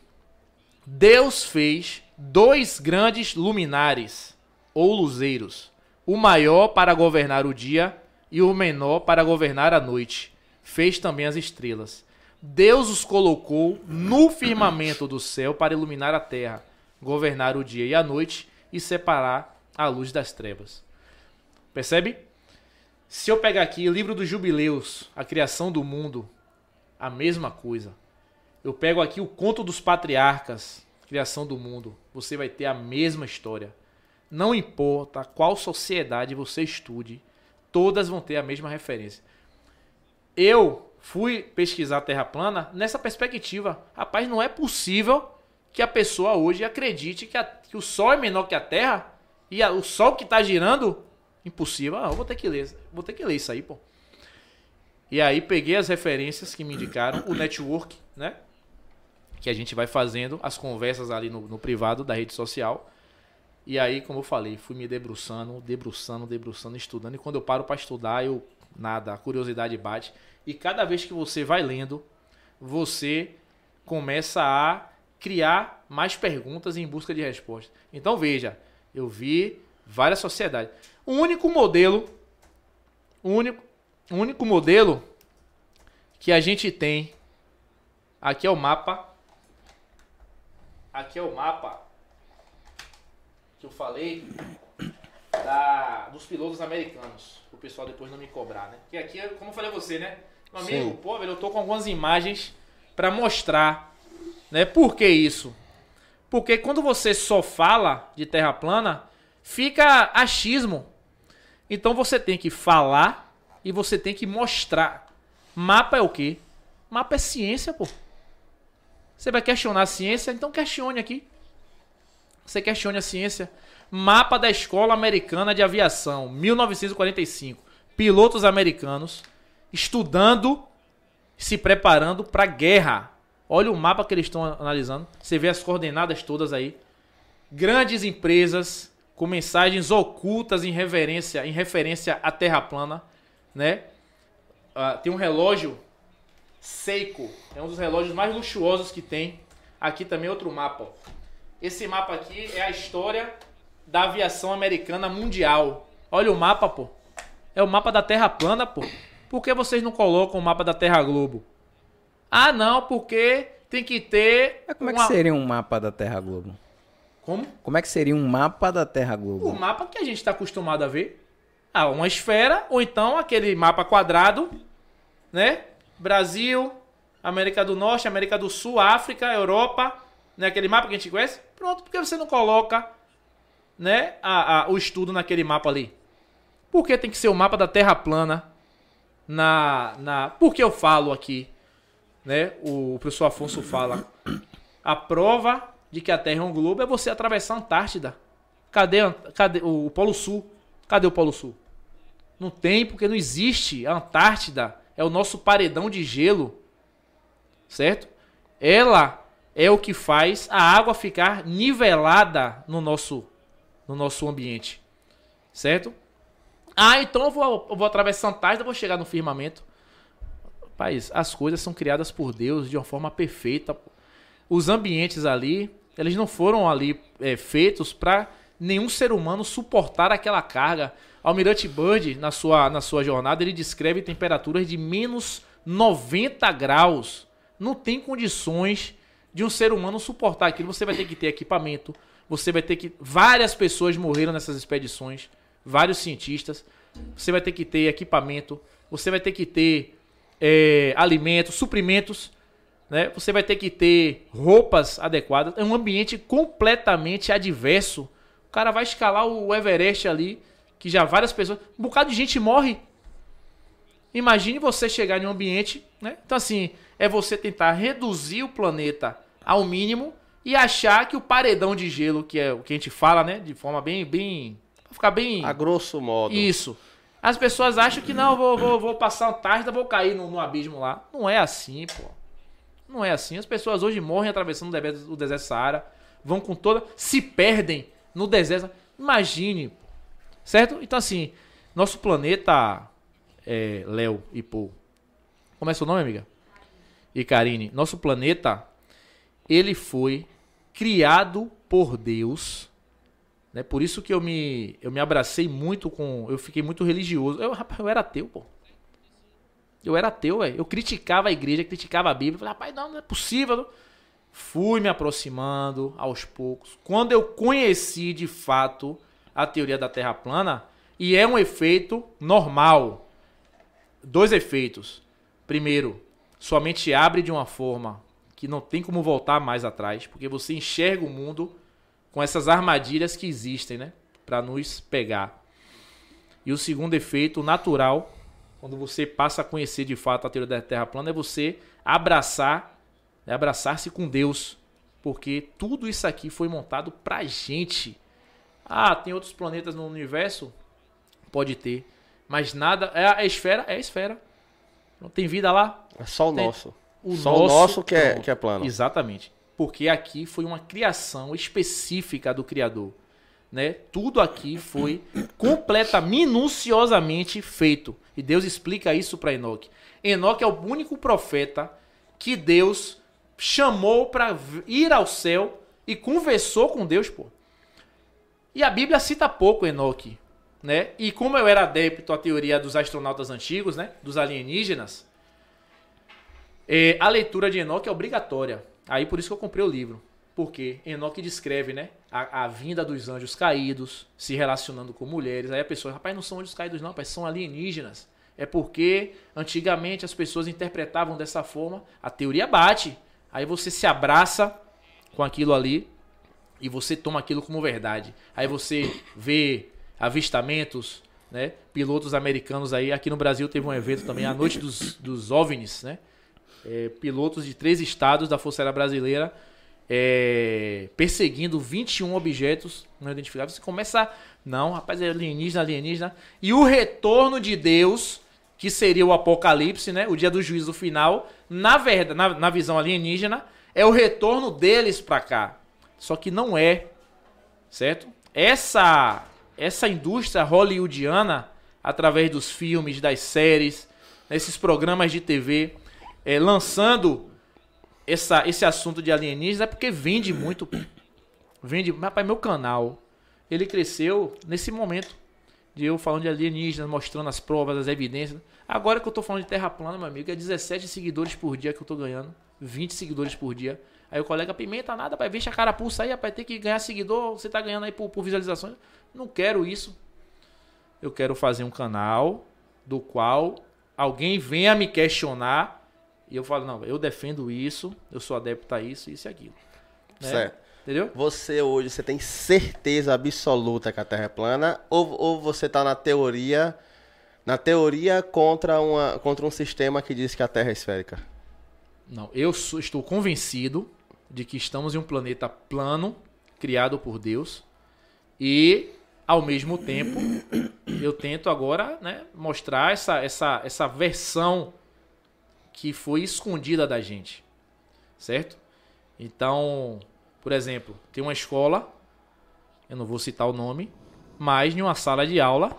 Deus fez dois grandes luminares ou luzeiros, o maior para governar o dia e o menor para governar a noite. Fez também as estrelas. Deus os colocou no firmamento do céu para iluminar a terra, governar o dia e a noite e separar a luz das trevas. Percebe? Se eu pegar aqui o livro dos Jubileus, a criação do mundo, a mesma coisa. Eu pego aqui o conto dos patriarcas, criação do mundo, você vai ter a mesma história. Não importa qual sociedade você estude, todas vão ter a mesma referência. Eu fui pesquisar a Terra plana nessa perspectiva. Rapaz, não é possível que a pessoa hoje acredite que, a, que o Sol é menor que a Terra e a, o Sol que está girando, impossível. Ah, eu vou ter que ler, vou ter que ler isso aí, pô. E aí peguei as referências que me indicaram, o network, né? Que a gente vai fazendo as conversas ali no, no privado da rede social. E aí, como eu falei, fui me debruçando, debruçando, debruçando, estudando. E quando eu paro para estudar, eu nada, a curiosidade bate. E cada vez que você vai lendo, você começa a criar mais perguntas em busca de respostas. Então veja, eu vi várias sociedades. O único modelo, o único, o único modelo que a gente tem aqui é o mapa. Aqui é o mapa que eu falei da, dos pilotos americanos. O pessoal depois não me cobrar, né? Que aqui, como eu falei a você, né? Meu amigo, Sim. pô, velho, eu tô com algumas imagens pra mostrar, né? Por que isso? Porque quando você só fala de terra plana, fica achismo. Então você tem que falar e você tem que mostrar. Mapa é o quê? Mapa é ciência, pô. Você vai questionar a ciência? Então questione aqui. Você questione a ciência. Mapa da Escola Americana de Aviação, 1945. Pilotos americanos estudando, se preparando para guerra. Olha o mapa que eles estão analisando. Você vê as coordenadas todas aí. Grandes empresas com mensagens ocultas em reverência, em referência à Terra plana, né? Ah, tem um relógio Seiko, é um dos relógios mais luxuosos que tem. Aqui também outro mapa. Esse mapa aqui é a história da aviação americana mundial. Olha o mapa, pô. É o mapa da Terra plana, pô. Por que vocês não colocam o mapa da Terra Globo? Ah, não, porque tem que ter. Mas como é que uma- seria um mapa da Terra Globo? Como? Como é que seria um mapa da Terra O Globo? mapa que a gente está acostumado a ver. Ah, uma esfera, ou então aquele mapa quadrado, né? Brasil, América do Norte, América do Sul, África, Europa, né? Aquele mapa que a gente conhece. Pronto, por que você não coloca, né, a, a- o estudo naquele mapa ali? Por que tem que ser o mapa da Terra plana na, na... Por que eu falo aqui, né? O, o professor Afonso fala. A prova de que a Terra é um globo é você atravessar a Antártida. Cadê, cadê o, Polo Sul? Cadê o Polo Sul? Não tem, porque não existe. A Antártida é o nosso paredão de gelo. Certo? Ela é o que faz a água ficar nivelada no nosso, no nosso ambiente. Certo? Ah, então eu vou, eu vou atravessar a Antártida, vou chegar no firmamento. Rapaz, as coisas são criadas por Deus de uma forma perfeita. Os ambientes ali, eles não foram ali é, feitos para nenhum ser humano suportar aquela carga. Almirante Bird, na sua, na sua jornada, ele descreve temperaturas de menos 90 graus. Não tem condições de um ser humano suportar aquilo. Você vai ter que ter equipamento. Você vai ter que. Várias pessoas morreram nessas expedições. Vários cientistas. Você vai ter que ter equipamento. Você vai ter que ter é, alimentos, suprimentos. Né? Você vai ter que ter roupas adequadas. É um ambiente completamente adverso. O cara vai escalar o Everest ali, que já várias pessoas. Um bocado de gente morre. Imagine você chegar em um ambiente, né? Então, assim, é você tentar reduzir o planeta ao mínimo e achar que o paredão de gelo, que é o que a gente fala, né? De forma bem. bem pra ficar bem. A grosso modo. Isso. As pessoas acham que não, vou, vou, vou passar a Antártida, vou cair no, no abismo lá. Não é assim, pô. Não é assim. As pessoas hoje morrem atravessando o deserto, Saara, vão com toda. se perdem no deserto. Imagine, certo? Então, assim, nosso planeta é, Léo e Paul. Como é seu nome, amiga? E Karine, nosso planeta, ele foi criado por Deus. Né? Por isso que eu me, eu me abracei muito com. Eu fiquei muito religioso. Eu, rapaz, eu era ateu, pô. Eu era ateu, velho. Eu criticava a igreja, criticava a Bíblia. Falei, rapaz, não, não é possível. Fui me aproximando aos poucos. Quando eu conheci de fato a teoria da Terra plana, e é um efeito normal. Dois efeitos. Primeiro, sua mente abre de uma forma que não tem como voltar mais atrás, porque você enxerga o mundo com essas armadilhas que existem, né, para nos pegar. E o segundo efeito natural quando você passa a conhecer de fato a teoria da Terra plana, é você abraçar, é abraçar-se com Deus. Porque tudo isso aqui foi montado pra gente. Ah, tem outros planetas no universo? Pode ter. Mas nada. É a esfera? É a esfera. Não tem vida lá? É só o Tem- nosso. O só o nosso que é, que é plano. Exatamente. Porque aqui foi uma criação específica do Criador. Né? Tudo aqui foi completa, minuciosamente feito. E Deus explica isso para Enoque. Enoque é o único profeta que Deus chamou para ir ao céu e conversou com Deus, pô. E a Bíblia cita pouco Enoque, né? E como eu era adepto à teoria dos astronautas antigos, né? Dos alienígenas, é, a leitura de Enoque é obrigatória. Aí por isso que eu comprei o livro. Porque Enoque descreve, né? A, a vinda dos anjos caídos, se relacionando com mulheres. Aí a pessoa, rapaz, não são anjos caídos, não, rapaz, são alienígenas. É porque antigamente as pessoas interpretavam dessa forma, a teoria bate. Aí você se abraça com aquilo ali e você toma aquilo como verdade. Aí você vê avistamentos, né? Pilotos americanos aí. Aqui no Brasil teve um evento também, a Noite dos, dos OVNIs, né? É, pilotos de três estados da Força Aérea Brasileira é, perseguindo 21 objetos não identificados. Você começa. Não, rapaz, é alienígena, alienígena. E o retorno de Deus, que seria o apocalipse, né? O dia do juízo final, na verdade, na, na visão alienígena, é o retorno deles pra cá. Só que não é. Certo? Essa essa indústria hollywoodiana, através dos filmes, das séries, nesses programas de TV, é, lançando essa, esse assunto de alienígenas, é porque vende muito. Vende. Rapaz, meu canal, ele cresceu nesse momento. De eu falando de alienígenas, mostrando as provas, as evidências. Agora que eu tô falando de terra plana, meu amigo, é 17 seguidores por dia que eu tô ganhando. 20 seguidores por dia. Aí o colega pimenta nada, vai ver a carapuça aí, rapaz, tem que ganhar seguidor, você tá ganhando aí por, por visualizações. Não quero isso. Eu quero fazer um canal do qual alguém venha me questionar e eu falo, não, eu defendo isso, eu sou adepto a isso, isso e aquilo. Né? Certo. Entendeu? Você hoje, você tem certeza absoluta que a Terra é plana? Ou, ou você tá na teoria, na teoria contra, uma, contra um sistema que diz que a Terra é esférica? Não, eu sou- estou convencido de que estamos em um planeta plano, criado por Deus, e ao mesmo tempo eu tento agora né, mostrar essa, essa, essa versão que foi escondida da gente, certo? Então, por exemplo, tem uma escola, eu não vou citar o nome, mas em uma sala de aula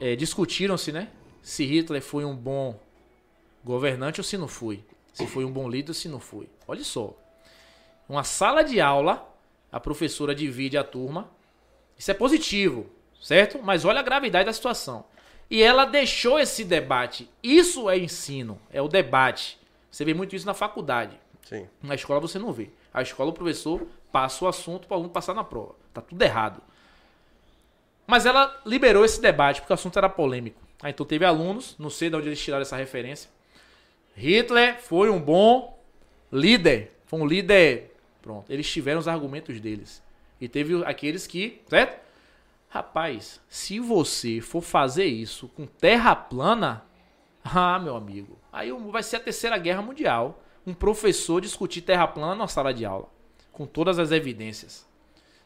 eh, discutiram-se, né, se Hitler foi um bom governante ou se não foi. Se foi um bom líder ou se não foi. Olha só. Uma sala de aula, a professora divide a turma. Isso é positivo, certo? Mas olha a gravidade da situação. E ela deixou esse debate. Isso é ensino, é o debate. Você vê muito isso na faculdade. Sim. Na escola você não vê. A escola o professor passa o assunto para o aluno passar na prova. Tá tudo errado. Mas ela liberou esse debate porque o assunto era polêmico. Aí então teve alunos, não sei de onde eles tiraram essa referência. Hitler foi um bom líder. Foi um líder. Pronto. Eles tiveram os argumentos deles. E teve aqueles que. Certo? Rapaz, se você for fazer isso com terra plana. [laughs] Ah, meu amigo. Aí vai ser a terceira guerra mundial. Um professor discutir terra plana na sala de aula. Com todas as evidências.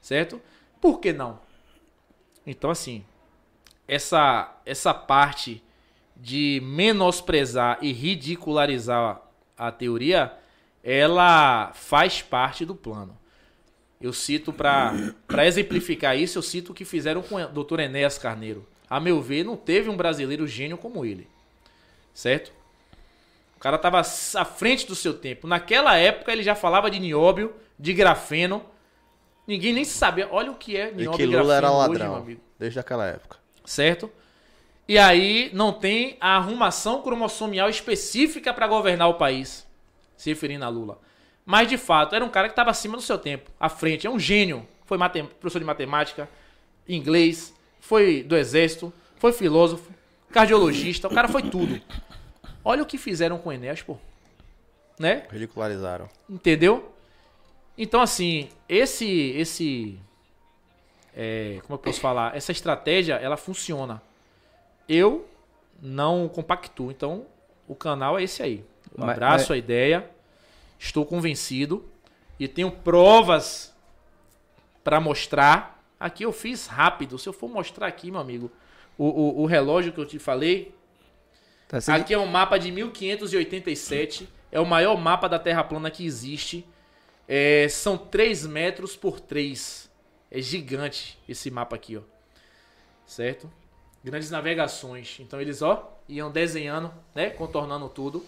Certo? Por que não? Então, assim. Essa, essa parte de menosprezar e ridicularizar a teoria, ela faz parte do plano. Eu cito para exemplificar isso, eu cito o que fizeram com o Dr. Enéas Carneiro. a meu ver, não teve um brasileiro gênio como ele. Certo? O cara tava à frente do seu tempo. Naquela época ele já falava de nióbio, de grafeno. Ninguém nem sabia. Olha o que é E nióbio que e grafeno Lula era hoje, ladrão. amigo. desde aquela época. Certo? E aí não tem a arrumação cromossomial específica para governar o país. Se referindo a Lula. Mas de fato, era um cara que estava acima do seu tempo, à frente, é um gênio. Foi matem- professor de matemática, inglês, foi do exército, foi filósofo, cardiologista, o cara foi tudo. Olha o que fizeram com o Enéas, pô. Né? Ridicularizaram. Entendeu? Então, assim, esse. esse é, como eu posso falar? Essa estratégia, ela funciona. Eu não compactuo. Então, o canal é esse aí. Eu Mas- abraço mas- a ideia. Estou convencido. E tenho provas para mostrar. Aqui eu fiz rápido. Se eu for mostrar aqui, meu amigo, o, o, o relógio que eu te falei, Tá? Aqui é um mapa de 1587. É o maior mapa da Terra plana que existe. É, são 3 metros por 3. É gigante esse mapa aqui, ó. Certo? Grandes navegações. Então eles, ó, iam desenhando, né? Contornando tudo.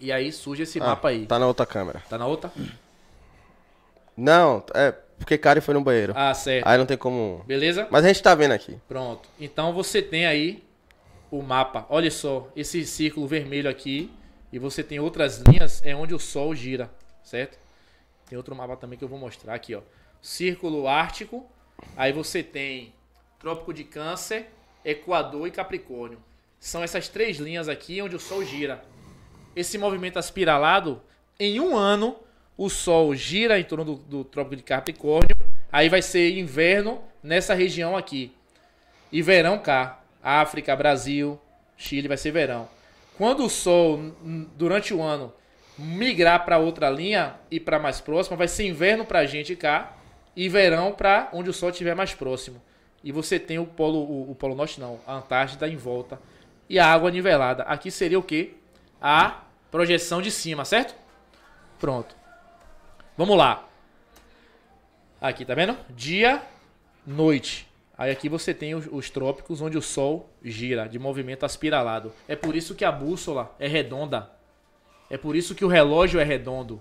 E aí surge esse Ah, mapa aí. Tá. Tá na outra câmera. na outra? Não, é porque Karen foi no banheiro. Ah, certo. Aí não tem como. Beleza? Mas a gente tá vendo aqui. Pronto. Então você tem aí o mapa. Olha só, esse círculo vermelho aqui. E você tem outras linhas, é onde o Sol gira, certo? Tem outro mapa também que eu vou mostrar aqui, ó. Círculo Ártico. Aí você tem Trópico de Câncer, Equador e Capricórnio. São essas três linhas aqui onde o Sol gira. Esse movimento aspiralado, em um ano, o Sol gira em torno do, do Trópico de Capricórnio. Aí vai ser inverno nessa região aqui. E verão cá. África, Brasil, Chile vai ser verão. Quando o Sol, durante o ano, migrar para outra linha e para mais próxima, vai ser inverno pra gente cá e verão para onde o Sol estiver mais próximo. E você tem o polo, o, o polo norte não, a Antártida em volta e a água nivelada. Aqui seria o quê? A projeção de cima, certo? Pronto. Vamos lá. Aqui, tá vendo? Dia, noite. Aí aqui você tem os, os trópicos onde o Sol gira, de movimento aspiralado. É por isso que a bússola é redonda. É por isso que o relógio é redondo.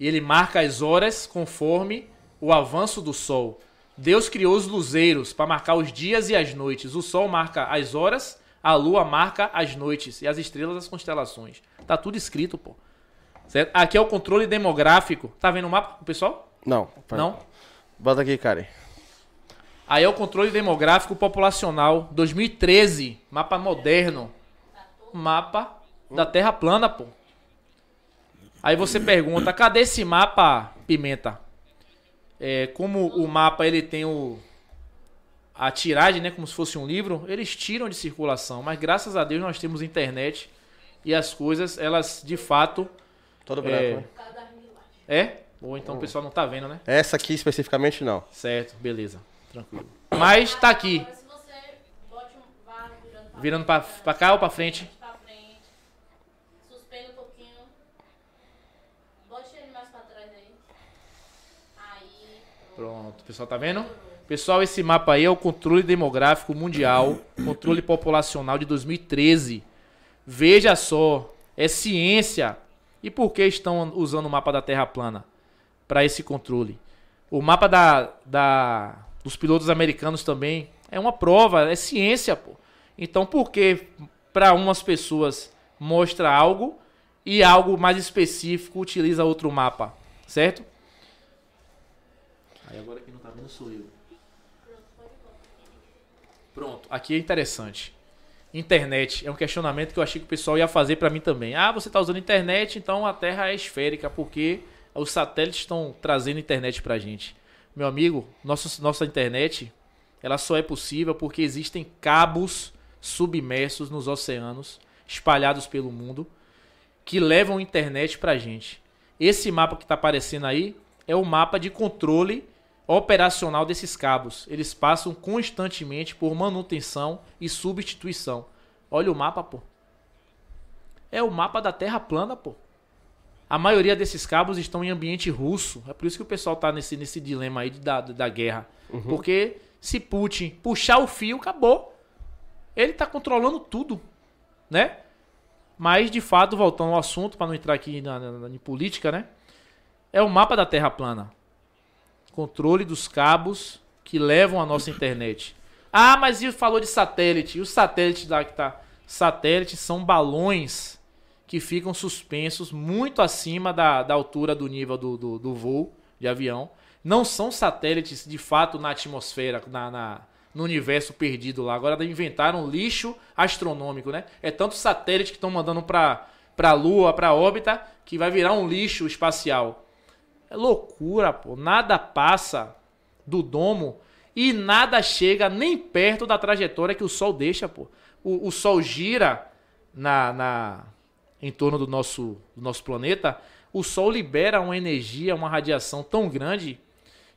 E ele marca as horas conforme o avanço do Sol. Deus criou os luzeiros para marcar os dias e as noites. O Sol marca as horas, a Lua marca as noites e as estrelas as constelações. Tá tudo escrito, pô. Certo? Aqui é o controle demográfico. Tá vendo o mapa, pessoal? Não. Não? Bota aqui, Karen. Aí é o controle demográfico populacional 2013, mapa moderno. Mapa da Terra plana, pô. Aí você pergunta, cadê esse mapa, Pimenta? É, como o mapa ele tem o a tiragem, né, como se fosse um livro, eles tiram de circulação, mas graças a Deus nós temos internet e as coisas, elas de fato Todo É. branco, né? é, ou então o pessoal não tá vendo, né? Essa aqui especificamente não. Certo, beleza, tranquilo. Mas tá aqui, Agora, se você bote um, vá virando pra, virando pra, cá ou pra frente. pra frente, suspende um pouquinho, bote ele mais pra trás aí. Aí, Pronto, pessoal, tá vendo? Pessoal, esse mapa aí é o controle demográfico mundial, controle populacional de 2013. Veja só, é ciência. E por que estão usando o mapa da Terra plana para esse controle? O mapa da, da- dos pilotos americanos também é uma prova, é ciência, pô. Então, por que para umas pessoas mostra algo e algo mais específico utiliza outro mapa, certo? Aí agora quem não tá vendo sou eu. Pronto, aqui é interessante. Internet é um questionamento que eu achei que o pessoal ia fazer pra mim também. Ah, você tá usando internet, então a Terra é esférica, porque os satélites estão trazendo internet pra gente. Meu amigo, nossa, nossa internet, ela só é possível porque existem cabos submersos nos oceanos, espalhados pelo mundo, que levam internet pra gente. Esse mapa que tá aparecendo aí é o mapa de controle operacional desses cabos. Eles passam constantemente por manutenção e substituição. Olha o mapa, pô. É o mapa da Terra plana, pô. A maioria desses cabos estão em ambiente russo. É por isso que o pessoal tá nesse, nesse dilema aí de- da, da guerra. Porque se Putin puxar o fio, acabou. Ele tá controlando tudo, né? Mas, de fato, voltando ao assunto, para não entrar aqui na, na, na- em política, né? É o mapa da Terra plana. Controle dos cabos que levam a nossa internet. Ah, mas e falou de satélite? E os satélites lá que tá? Satélites são balões que ficam suspensos muito acima da, da altura do nível do, do, do voo de avião. Não são satélites de fato na atmosfera, na, na- no universo perdido lá. Agora inventaram lixo astronômico, né? É tanto satélite que estão mandando para a Lua, para órbita, que vai virar um lixo espacial. É loucura, pô. Nada passa do domo e nada chega nem perto da trajetória que o Sol deixa, pô. O, o Sol gira na, na em torno do nosso, do nosso planeta. O Sol libera uma energia, uma radiação tão grande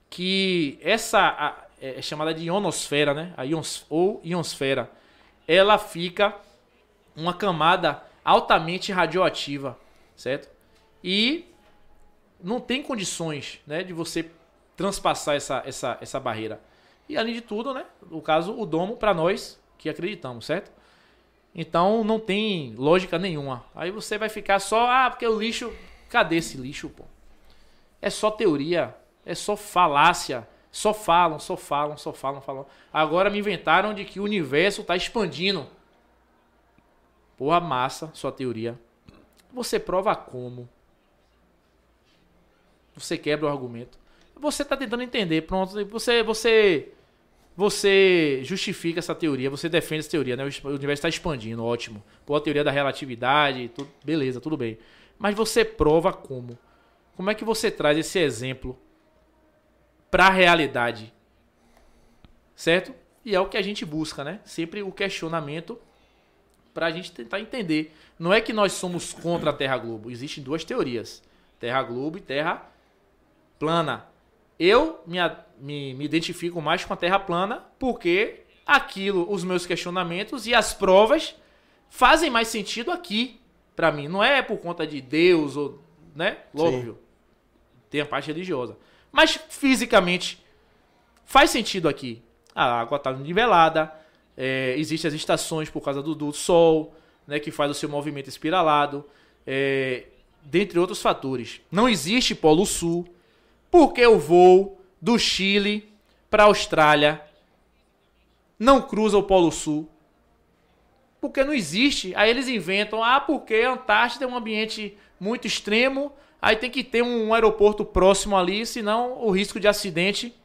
que essa a- é chamada de ionosfera, né? A ions, ou ionosfera, ela fica uma camada altamente radioativa, certo? E não tem condições, né, de você transpassar essa, essa, essa barreira. E além de tudo, né, no caso, o domo para nós que acreditamos, certo? Então não tem lógica nenhuma. Aí você vai ficar só, ah, porque o lixo, cadê esse lixo, pô? É só teoria, é só falácia, só falam, só falam, só falam, falam. Agora me inventaram de que o universo tá expandindo. Porra, massa, sua teoria. Você prova como? Você quebra o argumento. Você tá tentando entender, pronto. Você, você, você justifica essa teoria, você defende essa teoria, né? O universo está expandindo, ótimo. Pô, a teoria da relatividade, tudo, beleza, tudo bem. Mas você prova como? Como é que você traz esse exemplo para a realidade? Certo? E é o que a gente busca, né? Sempre o questionamento para a gente tentar entender. Não é que nós somos contra a Terra Globo. Existem duas teorias: Terra Globo e Terra plana. Eu me, me, me identifico mais com a Terra plana porque aquilo, os meus questionamentos e as provas fazem mais sentido aqui para mim. Não é por conta de Deus ou, né? Óbvio. Tem a parte religiosa. Mas fisicamente faz sentido aqui. A água está nivelada, é, existem as estações por causa do, do sol, né, que faz o seu movimento espiralado, é, dentre outros fatores. Não existe Polo Sul, porque o voo do Chile para a Austrália não cruza o Polo Sul. Porque não existe. Aí eles inventam, ah, porque a Antártida é um ambiente muito extremo, aí tem que ter um aeroporto próximo ali, senão o risco de acidente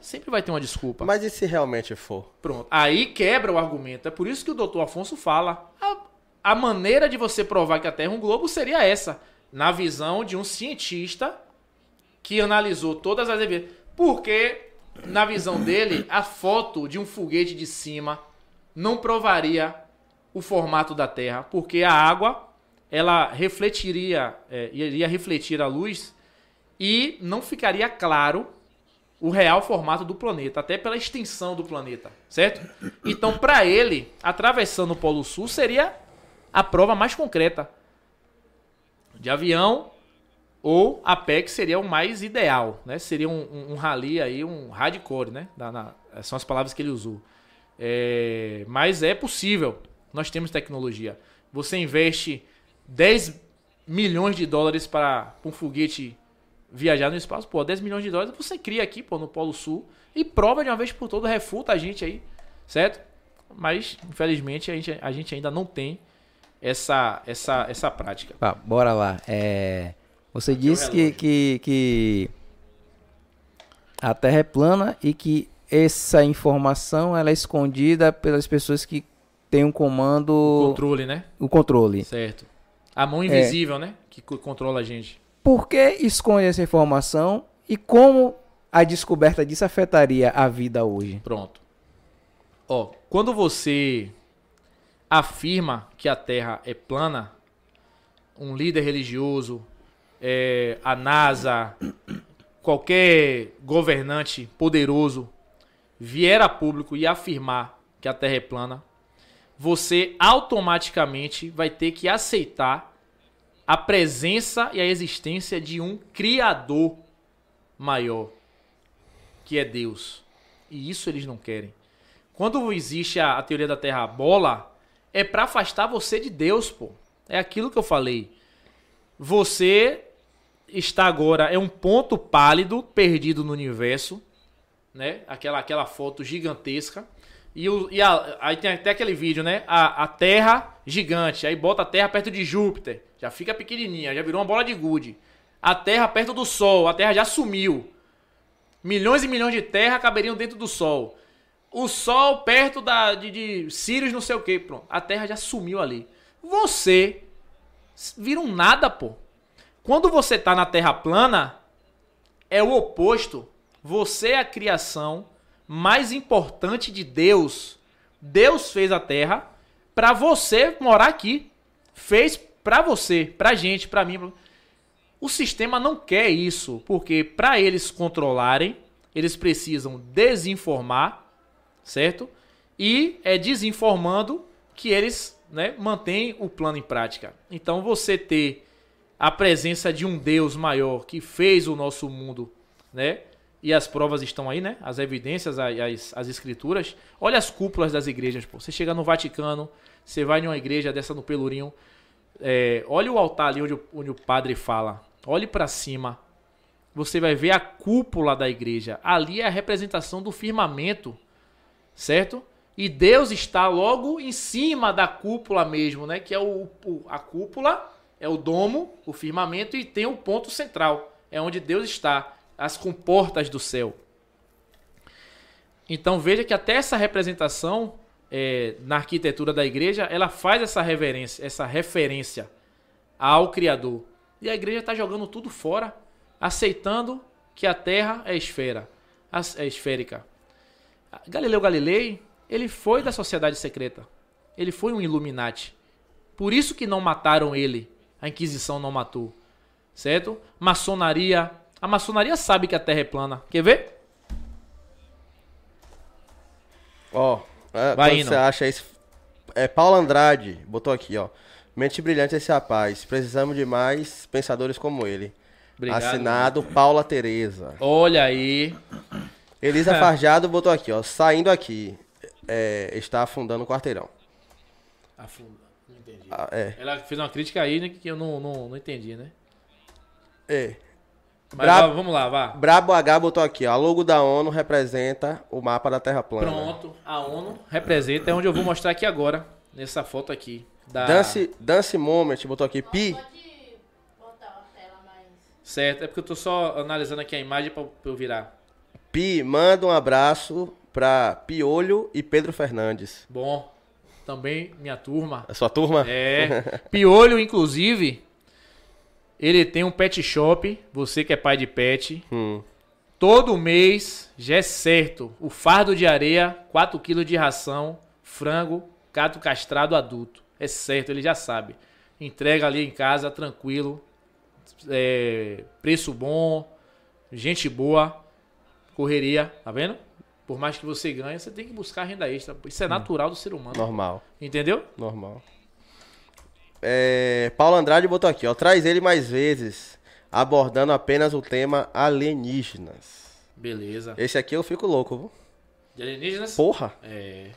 sempre vai ter uma desculpa. Mas e se realmente for? Pronto. Aí quebra o argumento. É por isso que o doutor Afonso fala. A, a maneira de você provar que a Terra é um globo seria essa. Na visão de um cientista que analisou todas as evidências. Porque, na visão dele, a foto de um foguete de cima não provaria o formato da Terra. Porque a água, ela refletiria, é, iria refletir a luz e não ficaria claro o real formato do planeta, até pela extensão do planeta, certo? Então, para ele, atravessando o Polo Sul seria a prova mais concreta de avião ou a que seria o mais ideal, né? Seria um, um, um rally aí, um hardcore, né? Da- na- são as palavras que ele usou. É, mas é possível. Nós temos tecnologia. Você investe 10 milhões de dólares para um foguete viajar no espaço, pô, 10 milhões de dólares você cria aqui, pô, no Polo Sul e prova de uma vez por todas, refuta a gente aí, certo? Mas, infelizmente, a gente, a gente ainda não tem essa, essa, essa prática. Tá, bora lá. É, você disse que, que, que a Terra é plana e que essa informação ela é escondida pelas pessoas que têm um comando, Controle, né? o controle. Certo. A mão invisível, né? Que co- controla a gente. Por que esconde essa informação e como a descoberta disso afetaria a vida hoje? Pronto. Ó, quando você afirma que a Terra é plana, um líder religioso, é, a NASA, qualquer governante poderoso vier a público e afirmar que a Terra é plana, você automaticamente vai ter que aceitar a presença e a existência de um Criador maior, que é Deus. E isso eles não querem. Quando existe a, a teoria da Terra bola, é pra afastar você de Deus, pô. É aquilo que eu falei. Você está agora é um ponto pálido perdido no universo, né? Aquela aquela foto gigantesca. E, o, e a- aí tem até aquele vídeo, né? A, a Terra gigante. Aí bota a Terra perto de Júpiter. Já fica pequenininha, já virou uma bola de gude. A Terra perto do Sol. A Terra já sumiu. Milhões e milhões de Terra caberiam dentro do Sol. O Sol perto da, de, de Sirius, não sei o que. Pronto. A Terra já sumiu ali. Você vira um nada, pô. Quando você tá na Terra plana, é o oposto. Você é a criação mais importante de Deus. Deus fez a Terra pra você morar aqui. Fez pra você, pra gente, pra mim. O sistema não quer isso, porque pra eles controlarem, eles precisam desinformar, certo? E é desinformando que eles, né, mantêm o plano em prática. Então você ter a presença de um Deus maior que fez o nosso mundo, né? E as provas estão aí, né? As evidências, as, as escrituras. Olha as cúpulas das igrejas, pô. Você chega no Vaticano, você vai em uma igreja dessa no Pelourinho, é, olha o altar ali onde onde o padre fala. Olhe pra cima. Você vai ver a cúpula da igreja. Ali é a representação do firmamento, certo? E Deus está logo em cima da cúpula mesmo, né? Que é o, o- a cúpula, é o domo, o firmamento e tem o ponto central, é onde Deus está, as comportas do céu. Então veja que até essa representação é, na arquitetura da igreja, ela faz essa reverência, essa referência ao Criador. E a igreja está jogando tudo fora, aceitando que a Terra é esfera, é esférica. Galileu Galilei, ele foi da sociedade secreta. Ele foi um Illuminati. Por isso que não mataram ele. A Inquisição não matou. Certo? Maçonaria. A maçonaria sabe que a Terra é plana. Quer ver? Ó, é, Vai você acha isso. É Paulo Andrade, botou aqui, ó. Mente brilhante esse rapaz. Precisamos de mais pensadores como ele. Obrigado. Assinado Paula Tereza. Olha aí. Elisa [laughs] Farjado botou aqui, ó. Saindo aqui. é, está afundando o quarteirão. Afunda. Ah, é. Ela fez uma crítica aí né, que eu não, não, não entendi, né? É. Mas Bra- vamos lá, vá. Brabo H botou aqui, ó. A logo da ONU representa o mapa da Terra plana. Pronto. A ONU representa. É onde eu vou mostrar aqui agora. Nessa foto aqui. Da... Dance, Dance Moment botou aqui. Pi. Pode botar a tela mais. Certo. É porque eu tô só analisando aqui a imagem pra pra eu virar. Pi, manda um abraço pra Piolho e Pedro Fernandes. Bom. Também minha turma. A sua turma? É. Piolho, inclusive, ele tem um pet shop. Você que é pai de pet. Hum. Todo mês, já é certo. O fardo de areia, 4 kg de ração, frango, gato castrado adulto. É certo, ele já sabe. Entrega ali em casa, tranquilo. é, preço bom, gente boa, correria, tá vendo? Por mais que você ganhe, você tem que buscar renda extra. Isso é natural do ser humano. Normal, Entendeu? normal. É, Paulo Andrade botou aqui, ó. Traz ele mais vezes, abordando apenas o tema alienígenas. Beleza. Esse aqui eu fico louco, viu? De alienígenas? Porra, É.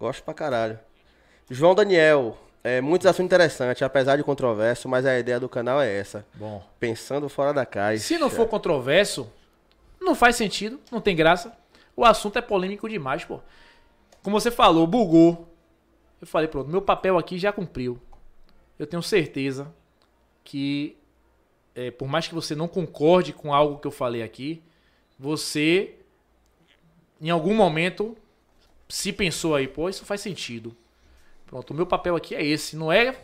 gosto pra caralho. João Daniel, é, muitos assuntos interessantes, apesar de controverso, mas a ideia do canal é essa. Bom. Pensando fora da caixa. Se não for controverso, não faz sentido, não tem graça. O assunto é polêmico demais, pô. Como você falou, bugou. Eu falei, pronto, meu papel aqui já cumpriu. Eu tenho certeza que, é, por mais que você não concorde com algo que eu falei aqui, você, em algum momento, se pensou aí, pô, isso faz sentido. Pronto, o meu papel aqui é esse. Não é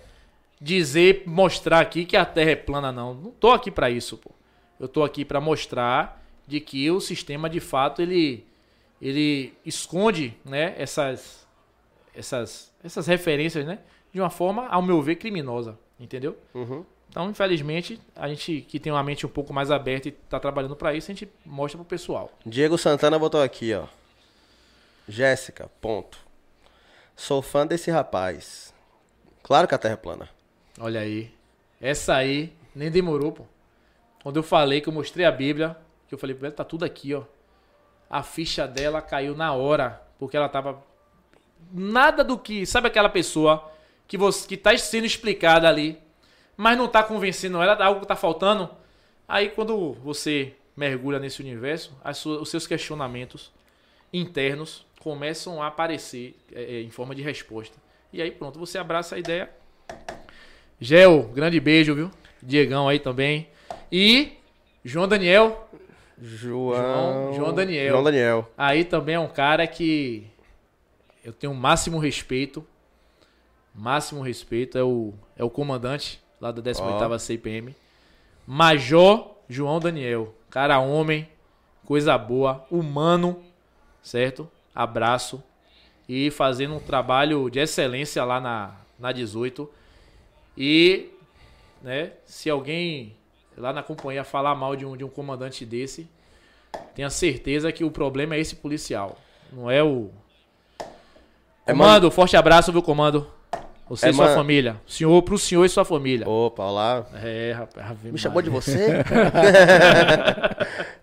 dizer, mostrar aqui que a Terra é plana, não. Não tô aqui pra isso, pô. Eu tô aqui pra mostrar de que o sistema, de fato, ele, ele esconde, né, essas, essas, essas referências, né, de uma forma, ao meu ver, criminosa, entendeu? Uhum. Então, infelizmente, a gente que tem uma mente um pouco mais aberta e tá trabalhando pra isso, a gente mostra pro pessoal. Diego Santana botou aqui, ó. Jéssica, ponto. Sou fã desse rapaz. Claro que a Terra é plana. Olha aí. Essa aí nem demorou, pô. Quando eu falei que eu mostrei a Bíblia, que eu falei, velho, tá tudo aqui, ó. A ficha dela caiu na hora, porque ela tava nada do que. Sabe aquela pessoa que você que tá sendo explicada ali, mas não tá convencendo ela, algo tá faltando? Aí quando você mergulha nesse universo, as suas- os seus questionamentos internos começam a aparecer é, é, em forma de resposta. E aí pronto, você abraça a ideia. Gel, grande beijo, viu? Diegão aí também. E João Daniel, João... João- João Daniel. João Daniel. Aí também é um cara que eu tenho o máximo respeito. Máximo respeito. É o, é o comandante lá da 18ª CPM. Major João Daniel. Cara homem, coisa boa, humano, certo? Abraço. E fazendo um trabalho de excelência lá na, na 18. E, né, se alguém lá na companhia falar mal de um, de um comandante desse, Tenha certeza que o problema é esse policial. Não é o. É Comando, forte abraço, viu, comando? Você É e sua man- família. Senhor, pro senhor e sua família. Opa, olá. É, rapaz. Me chamou de você? [laughs]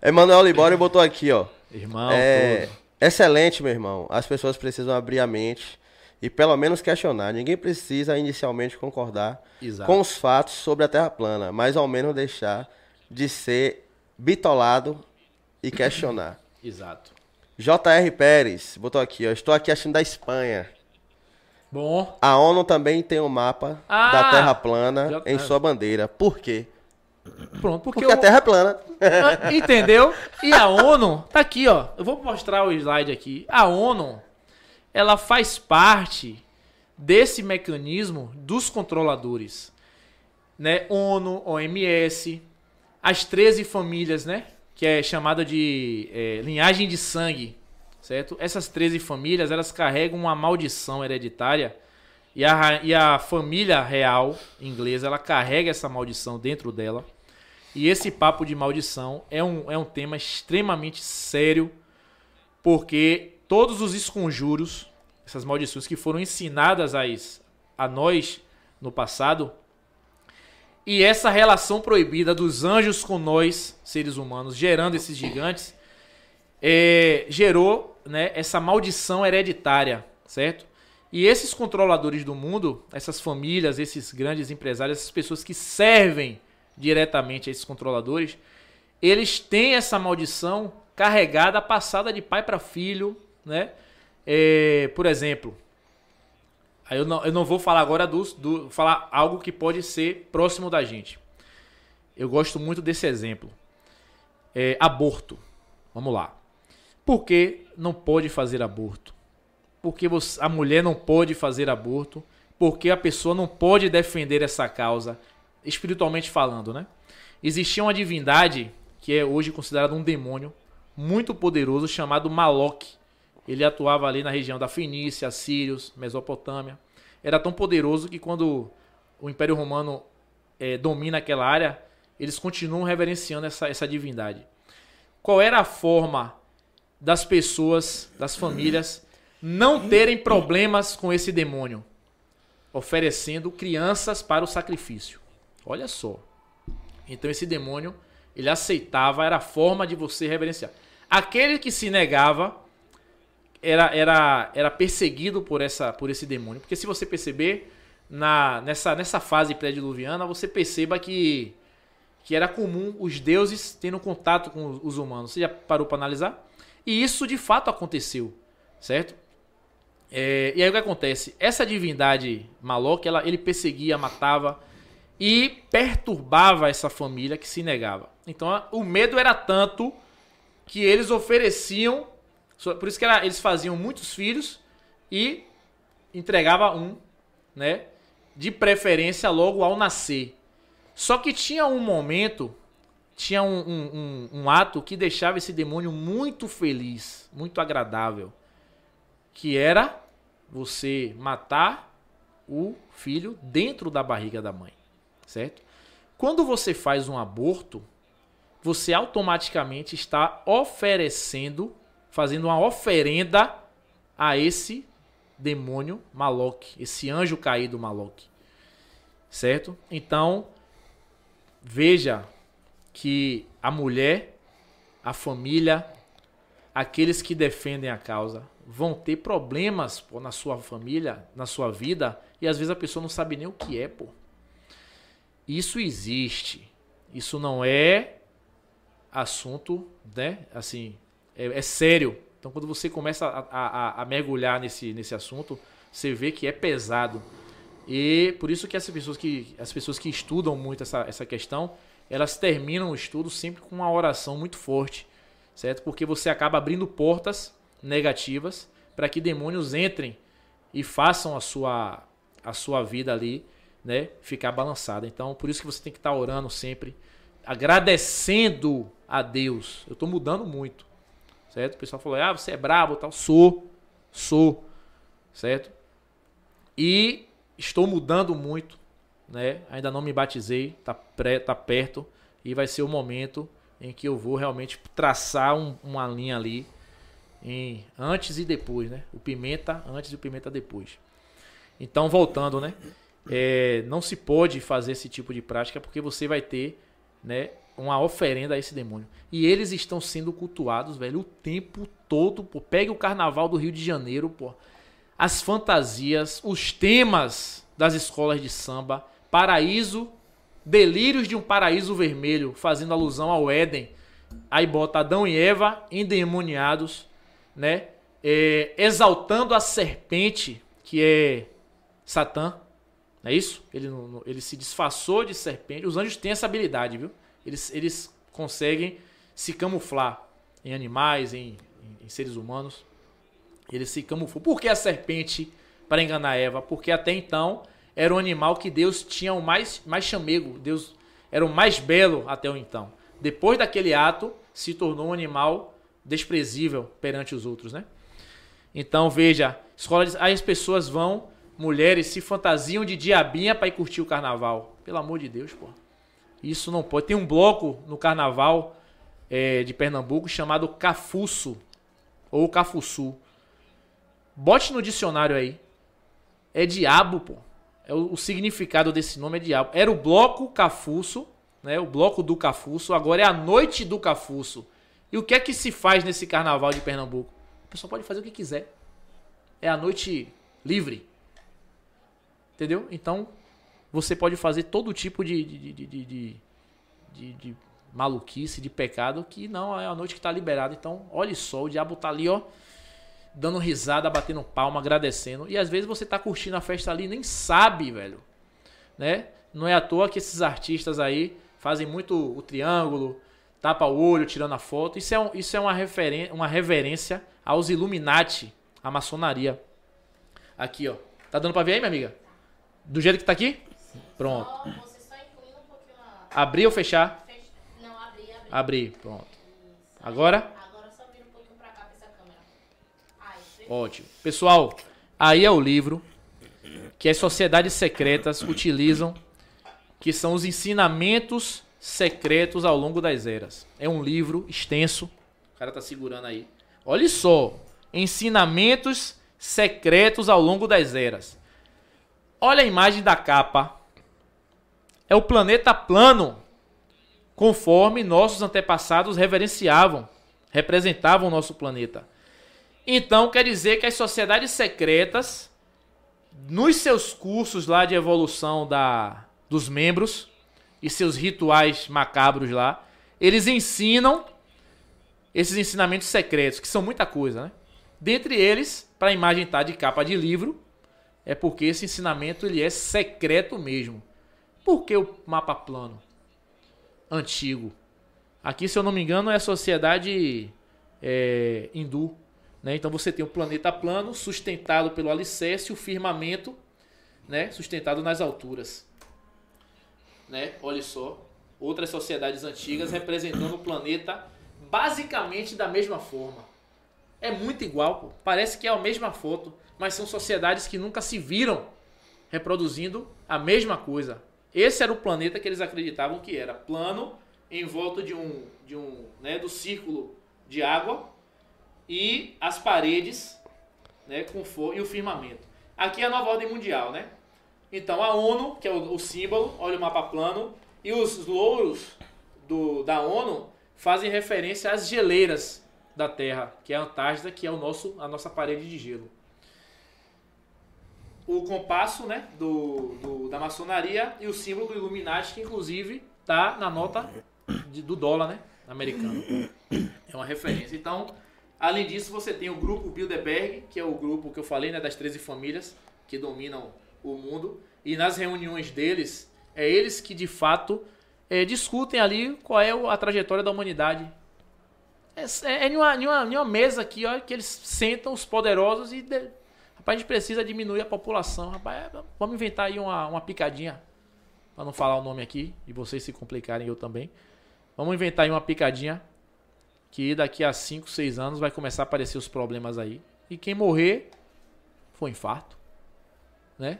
[laughs] Emanuel Libório botou aqui, ó. Irmão, É, todo. excelente, meu irmão. As pessoas precisam abrir a mente e pelo menos questionar. Ninguém precisa inicialmente concordar Exato. com os fatos sobre a Terra plana, mas ao menos deixar de ser bitolado e questionar. [coughs] Exato. J.R. Pérez botou aqui, ó. Estou aqui assistindo da Espanha. Bom, A ONU também tem um mapa Ah! da Terra plana Já- em sua bandeira. Por quê? pronto, porque, Porque a o- Terra é plana. Ah, Entendeu? E a [laughs] ONU, tá aqui, ó. Eu vou mostrar o slide aqui. A ONU, ela faz parte desse mecanismo dos controladores. Né? ONU, OMS, as 13 famílias, né? Que é chamada de é, linhagem de sangue, certo? Essas 13 famílias, elas carregam uma maldição hereditária e a, e a família real inglesa, ela carrega essa maldição dentro dela. E esse papo de maldição é um, é um tema extremamente sério, porque todos os esconjuros, essas maldições que foram ensinadas às, a nós no passado, e essa relação proibida dos anjos com nós, seres humanos, gerando esses gigantes, é, gerou né, essa maldição hereditária, certo? E esses controladores do mundo, essas famílias, esses grandes empresários, essas pessoas que servem diretamente a esses controladores, eles têm essa maldição carregada, passada de pai para filho, né? É, por exemplo, eu não, eu não vou falar agora dos, do, falar algo que pode ser próximo da gente. Eu gosto muito desse exemplo. É, aborto. Vamos lá. Por que não pode fazer aborto? Porque você- a mulher não pode fazer aborto? Porque a pessoa não pode defender essa causa, espiritualmente falando, né? Existia uma divindade que é hoje considerada um demônio muito poderoso chamado Maloc. Ele atuava ali na região da Fenícia, Sírios, Mesopotâmia. Era tão poderoso que quando o Império Romano eh, domina aquela área, eles continuam reverenciando essa, essa divindade. Qual era a forma das pessoas, das famílias, não terem problemas com esse demônio? Oferecendo crianças para o sacrifício. Olha só. Então esse demônio, ele aceitava, era a forma de você reverenciar. Aquele que se negava era, era, era perseguido por, essa, por esse demônio. Porque se você perceber, na, nessa, nessa fase pré-diluviana, você perceba que, que era comum os deuses tendo contato com os- os humanos. Você já parou para analisar? E isso de fato aconteceu, certo? É, e aí o que acontece? Essa divindade Maloc, ela, ele perseguia, matava e perturbava essa família que se negava. Então o medo era tanto que eles ofereciam, por isso que era- eles faziam muitos filhos e entregava um, né? De preferência logo ao nascer. Só que tinha um momento, tinha um, um- um- um ato que deixava esse demônio muito feliz, muito agradável, que era você matar o filho dentro da barriga da mãe, certo? Quando você faz um aborto, você automaticamente está oferecendo, fazendo uma oferenda a esse demônio Maloc, esse anjo caído Maloc. Certo? Então, veja que a mulher, a família, aqueles que defendem a causa vão ter problemas pô, na sua família, na sua vida, e às vezes a pessoa não sabe nem o que é, pô. Isso existe. Isso não é assunto, né? Assim, é, é sério. Então, quando você começa a, a- a mergulhar nesse, nesse assunto, você vê que é pesado. E por isso que as pessoas que, as pessoas que estudam muito essa, essa questão, elas terminam o estudo sempre com uma oração muito forte, certo? Porque você acaba abrindo portas negativas para que demônios entrem e façam a sua, a sua vida ali, né, ficar balançada. Então, por isso que você tem que estar orando sempre, agradecendo a Deus. Eu estou mudando muito, certo? O pessoal falou, ah, você é brabo, tal. Sou, sou, certo? E estou mudando muito, né? Ainda não me batizei, tá, pré, tá perto e vai ser o momento em que eu vou realmente traçar um- uma linha ali em antes e depois, né? O pimenta antes e o pimenta depois. Então, voltando, né? É, não se pode fazer esse tipo de prática porque você vai ter, né? Uma oferenda a esse demônio. E eles estão sendo cultuados, velho, o tempo todo. Pô. Pegue o carnaval do Rio de Janeiro, pô. As fantasias, os temas das escolas de samba, paraíso, delírios de um paraíso vermelho, fazendo alusão ao Éden. Aí bota Adão e Eva endemoniados, né? É, exaltando a serpente, que é Satã. Não é isso? Ele, ele se disfarçou de serpente. Os anjos têm essa habilidade, viu? Eles, eles conseguem se camuflar em animais, em, em- em seres humanos. Eles se camuflam. Por que a serpente para enganar Eva? Porque até então era um animal que Deus tinha o mais, mais chamego. Deus era o mais belo até o então. Depois daquele ato, se tornou um animal desprezível perante os outros, né? Então veja, escola de... aí as pessoas vão, mulheres se fantasiam de diabinha para ir curtir o carnaval. Pelo amor de Deus, pô. Isso não pode. Tem um bloco no carnaval eh, de Pernambuco chamado Cafuço ou Cafuçu. Bote no dicionário aí. É diabo, pô. É o, o significado desse nome é diabo. Era o bloco Cafuço, né? O bloco do Cafuço. Agora é a noite do Cafuço. E o que é que se faz nesse carnaval de Pernambuco? A pessoa pode fazer o que quiser. É a noite livre. Entendeu? Então, você pode fazer todo tipo de, de, de, de, maluquice, de pecado, que não é a noite que está liberada. Então, olhe só, o diabo tá ali, ó, dando risada, batendo palma, agradecendo. E às vezes você tá curtindo a festa ali e nem sabe, velho. Né? Não é à toa que esses artistas aí fazem muito o triângulo, tapa o olho, tirando a foto. Isso é, um- isso é uma, uma reverência aos Illuminati, a maçonaria. Aqui, ó. Tá dando pra ver aí, minha amiga? Do jeito que tá aqui? Pronto. Só, você só inclina um pouquinho a. Abrir ou fechar? Fecha. Não, abrir, abrir. Abrir. Pronto. Agora? Agora só vira um pouquinho pra cá pra essa câmera. Ai. Ótimo. Pessoal, aí é o livro que as sociedades secretas utilizam, que são os ensinamentos secretos ao longo das eras. É um livro extenso. O cara tá segurando aí. Olha só, ensinamentos secretos ao longo das eras. Olha a imagem da capa. É o planeta plano, conforme nossos antepassados reverenciavam, representavam o nosso planeta. Então quer dizer que as sociedades secretas, nos seus cursos lá de evolução da, dos membros e seus rituais macabros lá, eles ensinam esses ensinamentos secretos, que são muita coisa, né? Dentre eles, para a imagem estar de capa de livro, é porque esse ensinamento ele é secreto mesmo. Por que o mapa plano? Antigo. Aqui, se eu não me engano, é a sociedade é, hindu. Né? Então você tem o planeta plano, sustentado pelo alicerce, o firmamento, né? sustentado nas alturas. Né? Olha só. Outras sociedades antigas representando o planeta basicamente da mesma forma. É muito igual, pô. parece que é a mesma foto, mas são sociedades que nunca se viram reproduzindo a mesma coisa. Esse era o planeta que eles acreditavam que era plano em volta de um, de um, né, do círculo de água e as paredes, né, com fogo e o firmamento. Aqui é a nova ordem mundial, né? Então a ONU, que é o, o símbolo, olha o mapa plano, e os louros do, da ONU fazem referência às geleiras da Terra, que é a Antártida, que é o nosso, a nossa parede de gelo. O compasso né, do, do- da maçonaria e o símbolo do Illuminati, que inclusive está na nota de- do dólar né, americano. É uma referência. Então, além disso, você tem o grupo Bilderberg, que é o grupo que eu falei, né, das 13 famílias que dominam o mundo. E nas reuniões deles, é eles que de fato eh, discutem ali qual é a trajetória da humanidade. É, é, é em, uma, em uma- em uma mesa aqui, ó, que eles sentam os poderosos e. de- rapaz, a gente precisa diminuir a população. Rapaz, é, vamos inventar aí uma, uma picadinha. Pra não falar o nome aqui e vocês se complicarem, eu também. Vamos inventar aí uma picadinha que daqui a 5, 6 anos vai começar a aparecer os problemas aí. E quem morrer foi infarto, né?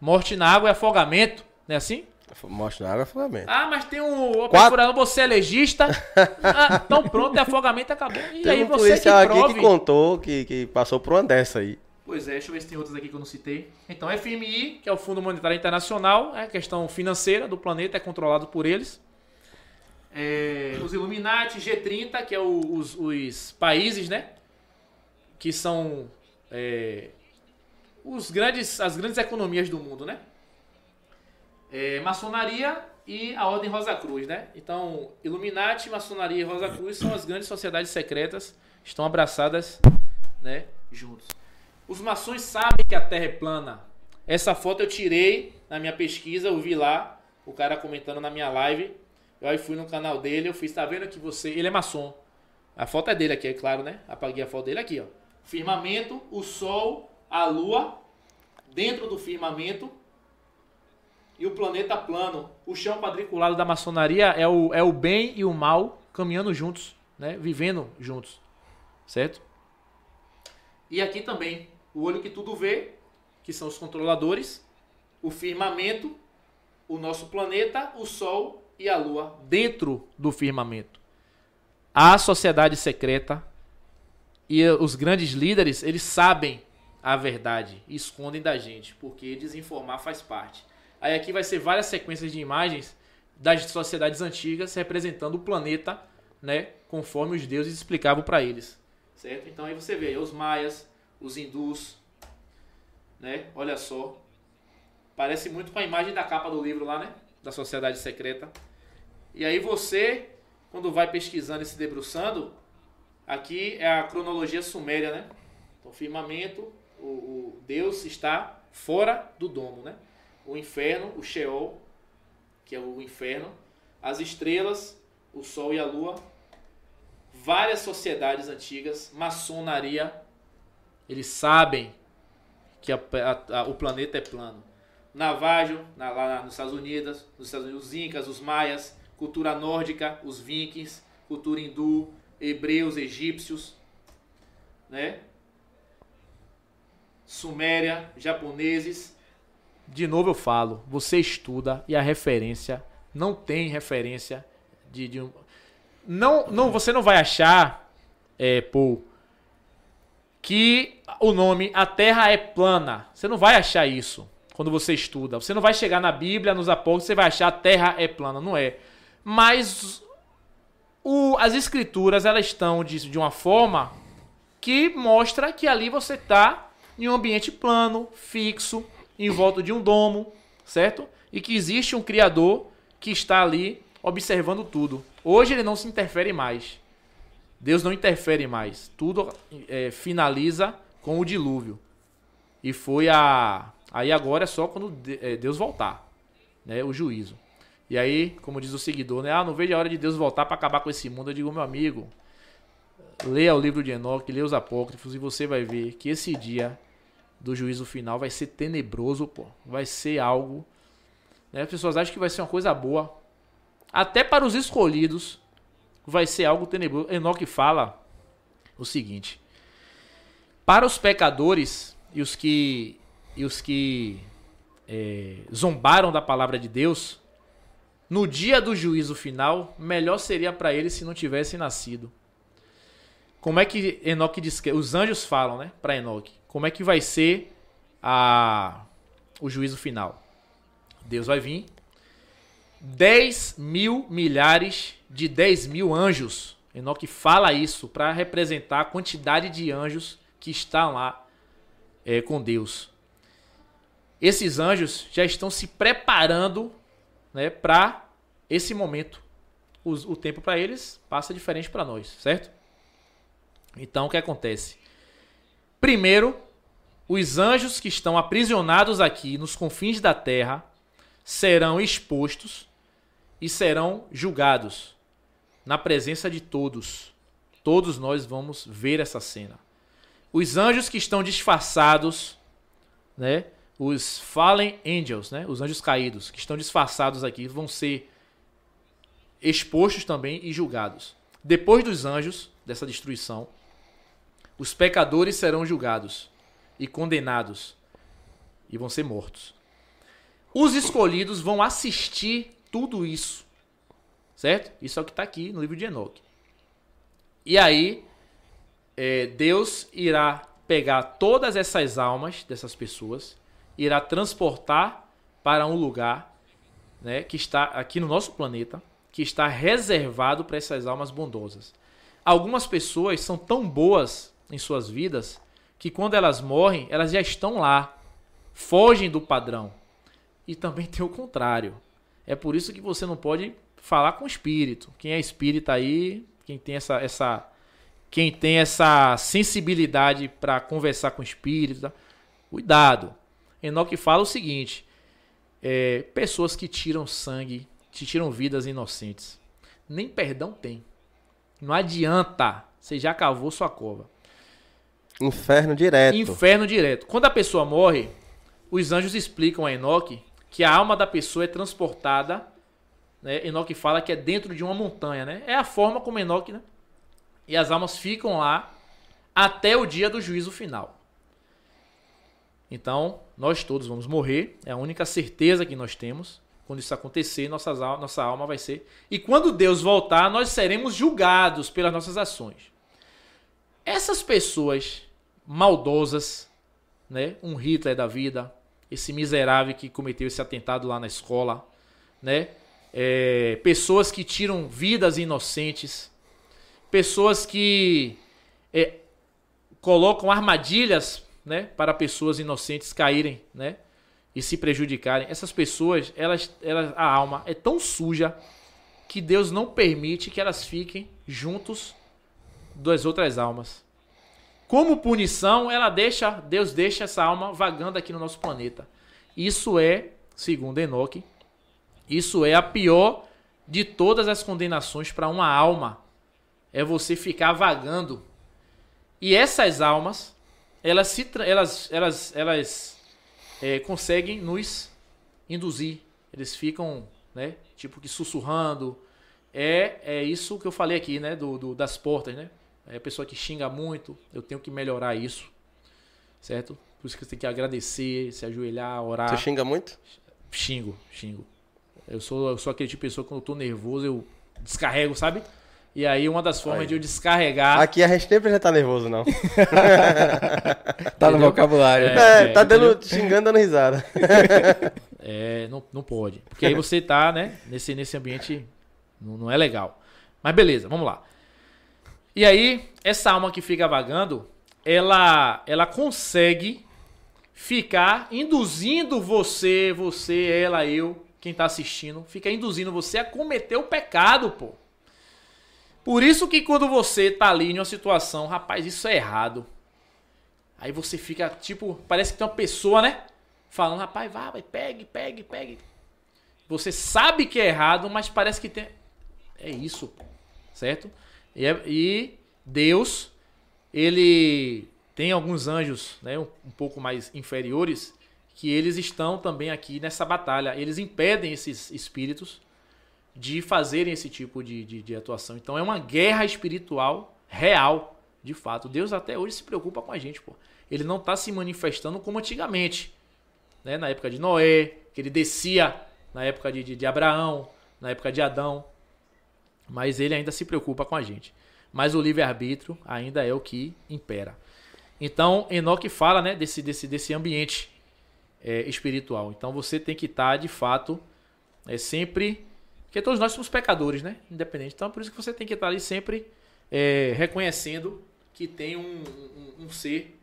Morte na água é afogamento, não é assim? Mostra na água afogamento. Ah, mas tem um Quatro- você é legista. [laughs] ah, então pronto, é afogamento acabou. E Tem aí um você que policial aqui prove. que contou que, que passou por uma dessa aí. Pois é, deixa eu ver se tem outras aqui que eu não citei. Então, FMI, que é o Fundo Monetário Internacional, é a questão financeira do planeta, é controlado por eles. É, os Illuminati, G30, que é o- os, os países, né? Que são é, os grandes, as grandes economias do mundo, né? É, maçonaria e a Ordem Rosa Cruz, né? Então, Illuminati, maçonaria e Rosa Cruz são as grandes sociedades secretas, estão abraçadas, né, juntos. Os maçons sabem que a Terra é plana. Essa foto eu tirei na minha pesquisa, eu vi lá o cara comentando na minha live. Eu aí fui no canal dele, eu fiz, tá vendo que você, ele é maçom. A foto é dele aqui, é claro, né? Apaguei a foto dele aqui, ó. Firmamento, o sol, a lua, dentro do firmamento, e o planeta plano. O chão quadriculado da maçonaria é o, é o bem e o mal caminhando juntos, né? Vivendo juntos. Certo? E aqui também, o olho que tudo vê, que são os controladores, o firmamento, o nosso planeta, o sol e a lua dentro do firmamento. A sociedade secreta e os grandes líderes, eles sabem a verdade escondem da gente, porque desinformar faz parte. Aí aqui vai ser várias sequências de imagens das sociedades antigas representando o planeta, né, conforme os deuses explicavam para eles. Certo? Então aí você vê aí os maias, os hindus, né? Olha só. Parece muito com a imagem da capa do livro lá, né? Da sociedade secreta. E aí você, quando vai pesquisando e se debruçando, aqui é a cronologia suméria, né? Então, firmamento, o, o Deus está fora do domo, né? O inferno, o Sheol, que é o inferno, as estrelas, o sol e a lua, várias sociedades antigas, maçonaria, eles sabem que a- a- a- o planeta é plano. Navajo, na- lá nos Estados Unidos, nos Estados Unidos, os Incas, os Maias, cultura nórdica, os Vikings, cultura hindu, hebreus, egípcios, né? Suméria, japoneses. De novo eu falo, você estuda e a referência não tem referência de, de um, não, não, você não vai achar, é, Paul, que o nome A Terra é plana. Você não vai achar isso quando você estuda. Você não vai chegar na Bíblia, nos apóstolos, você vai achar a Terra é plana. Não é. Mas o- as escrituras elas estão de, de uma forma que mostra que ali você está em um ambiente plano, fixo, em volta de um domo, certo? E que existe um Criador que está ali observando tudo. Hoje ele não se interfere mais. Deus não interfere mais. Tudo é, finaliza com o dilúvio. E foi a. Aí agora é só quando é, Deus voltar. Né, o juízo. E aí, como diz o seguidor, né? Ah, não vejo a hora de Deus voltar para acabar com esse mundo. Eu digo, meu amigo, leia o livro de Enoque, leia os apócrifos e você vai ver que esse dia do juízo final vai ser tenebroso, pô. Vai ser algo. Né? As pessoas acham que vai ser uma coisa boa. Até para os escolhidos vai ser algo tenebroso. Enoque fala o seguinte: para os pecadores e os que e os que é, zombaram da palavra de Deus, no dia do juízo final, melhor seria para eles se não tivessem nascido. Como é que Enoque diz que os anjos falam, né, para Enoque? Como é que vai ser a o juízo final? Deus vai vir 10 mil milhares de 10 mil anjos Enoque fala isso para representar a quantidade de anjos que estão lá é, com Deus. Esses anjos já estão se preparando né, para esse momento. O, o tempo para eles passa diferente para nós, certo? Então o que acontece? Primeiro, os anjos que estão aprisionados aqui nos confins da terra serão expostos e serão julgados na presença de todos. Todos nós vamos ver essa cena. Os anjos que estão disfarçados, né? Os fallen angels, né? Os anjos caídos que estão disfarçados aqui vão ser expostos também e julgados. Depois dos anjos dessa destruição, os pecadores serão julgados e condenados e vão ser mortos. Os escolhidos vão assistir tudo isso. Certo? Isso é o que está aqui no livro de Enoque. E aí, é, Deus irá pegar todas essas almas dessas pessoas, irá transportar para um lugar né, que está aqui no nosso planeta, que está reservado para essas almas bondosas. Algumas pessoas são tão boas em suas vidas que quando elas morrem, elas já estão lá, fogem do padrão. E também tem o contrário. É por isso que você não pode falar com o espírito. Quem é espírita aí, quem tem essa, essa quem tem essa sensibilidade para conversar com o espírito, tá? cuidado. Enoque fala o seguinte: é, pessoas que tiram sangue, que tiram vidas inocentes, nem perdão tem. Não adianta. Você já cavou sua cova. Inferno direto. Inferno direto. Quando a pessoa morre, os anjos explicam a Enoque que a alma da pessoa é transportada né? Enoque fala que é dentro de uma montanha, né? É a forma como Enoque, né? E as almas ficam lá até o dia do juízo final. Então, nós todos vamos morrer, é a única certeza que nós temos. Quando isso acontecer, nossas, nossa alma vai ser. E quando Deus voltar, nós seremos julgados pelas nossas ações. Essas pessoas maldosas, né? Um Hitler da vida, esse miserável que cometeu esse atentado lá na escola, né? é, pessoas que tiram vidas inocentes, pessoas que é, colocam armadilhas né, para pessoas inocentes caírem né, e se prejudicarem. Essas pessoas, elas, elas, a alma é tão suja que Deus não permite que elas fiquem juntos das outras almas. Como punição, ela deixa, Deus deixa essa alma vagando aqui no nosso planeta. Isso é, segundo Enoque, isso é a pior de todas as condenações para uma alma. É você ficar vagando. E essas almas, elas se elas elas elas é, conseguem nos induzir. Eles ficam, né, tipo que sussurrando. É é isso que eu falei aqui, né, do, do das portas, né? É a pessoa que xinga muito, eu tenho que melhorar isso. Certo? Por isso que você tem que agradecer, se ajoelhar, orar. Você xinga muito? Xingo, xingo. Eu sou, eu sou aquele tipo de pessoa que quando eu tô nervoso, eu descarrego, sabe? E aí uma das formas Aí. de eu descarregar. Aqui a gente nem precisa estar nervoso, não. [laughs] Tá no vocabulário. É. É, tá dando, xingando, dando risada. [laughs] É, não, não pode. Porque aí você tá, né, nesse, nesse ambiente. Não, não é legal. Mas beleza, vamos lá. E aí, essa alma que fica vagando, ela, ela consegue ficar induzindo você, você, ela, eu, quem tá assistindo, fica induzindo você a cometer o pecado, pô. Por isso que quando você tá ali em uma situação, rapaz, isso é errado. Aí você fica, tipo, parece que tem uma pessoa, né? Falando, rapaz, vai, vai, pegue, pegue, pegue. Você sabe que é errado, mas parece que tem. É isso, certo? E, é- e Deus, ele tem alguns anjos, né, um, um pouco mais inferiores, que eles estão também aqui nessa batalha. Eles impedem esses espíritos de fazerem esse tipo de, de, de atuação. Então é uma guerra espiritual real, de fato. Deus até hoje se preocupa com a gente, pô. Ele não está se manifestando como antigamente, né? Na época de Noé, que ele descia na época de, de, de Abraão, na época de Adão. Mas ele ainda se preocupa com a gente. Mas o livre-arbítrio ainda é o que impera. Então, Enoque fala né, desse, desse, desse ambiente é, espiritual. Então, você tem que estar, de fato, é, sempre... Porque todos nós somos pecadores, né? Independente. Então, por isso que você tem que estar ali sempre é, reconhecendo que tem um, um- um ser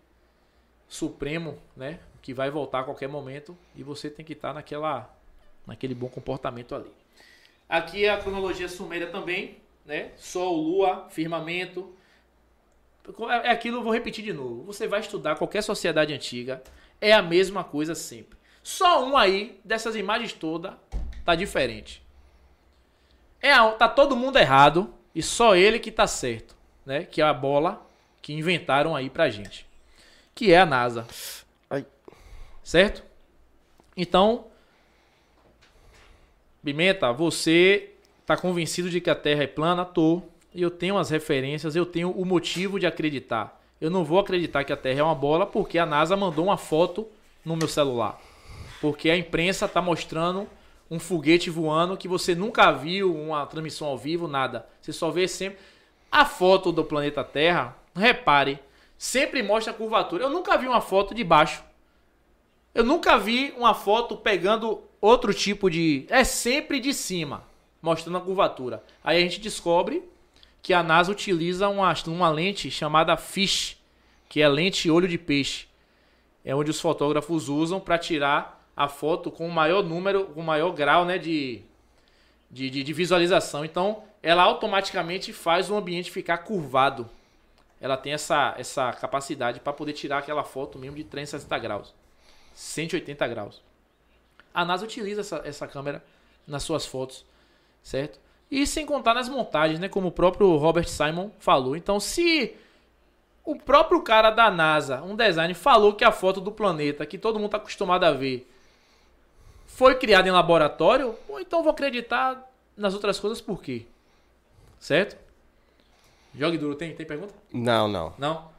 supremo, né? Que vai voltar a qualquer momento e você tem que estar naquela, naquele bom comportamento ali. Aqui é a cronologia suméria também, né? Sol, lua, firmamento. É é aquilo, eu vou repetir de novo. Você vai estudar qualquer sociedade antiga, é a mesma coisa sempre. Só um aí, dessas imagens todas, tá diferente. É tá todo mundo errado e só ele que tá certo, né? Que é a bola que inventaram aí pra gente. Que é a NASA. Ai. Certo? Então, Pimenta, você tá convencido de que a Terra é plana? Tô. Eu tenho as referências, eu tenho o motivo de acreditar. Eu não vou acreditar que a Terra é uma bola porque a NASA mandou uma foto no meu celular. Porque a imprensa tá mostrando um foguete voando que você nunca viu, uma transmissão ao vivo, nada. Você só vê sempre. A foto do planeta Terra, repare, sempre mostra a curvatura. Eu nunca vi uma foto de baixo. Eu nunca vi uma foto pegando outro tipo de. É sempre de cima, mostrando a curvatura. Aí a gente descobre que a NASA utiliza uma, uma lente chamada FISH, que é lente olho de peixe. É onde os fotógrafos usam para tirar a foto com o maior número, com o maior grau né, de, de, de, de visualização. Então, ela automaticamente faz o ambiente ficar curvado. Ela tem essa, essa capacidade para poder tirar aquela foto mesmo de 360 graus. 180 graus. A NASA utiliza essa, essa câmera nas suas fotos, certo? E sem contar nas montagens, né? Como o próprio Robert Simon falou. Então, se o próprio cara da NASA, um design, falou que a foto do planeta, que todo mundo está acostumado a ver, foi criada em laboratório, ou então vou acreditar nas outras coisas por quê? Certo? Jogue duro, tem, tem pergunta? Não, não. Não?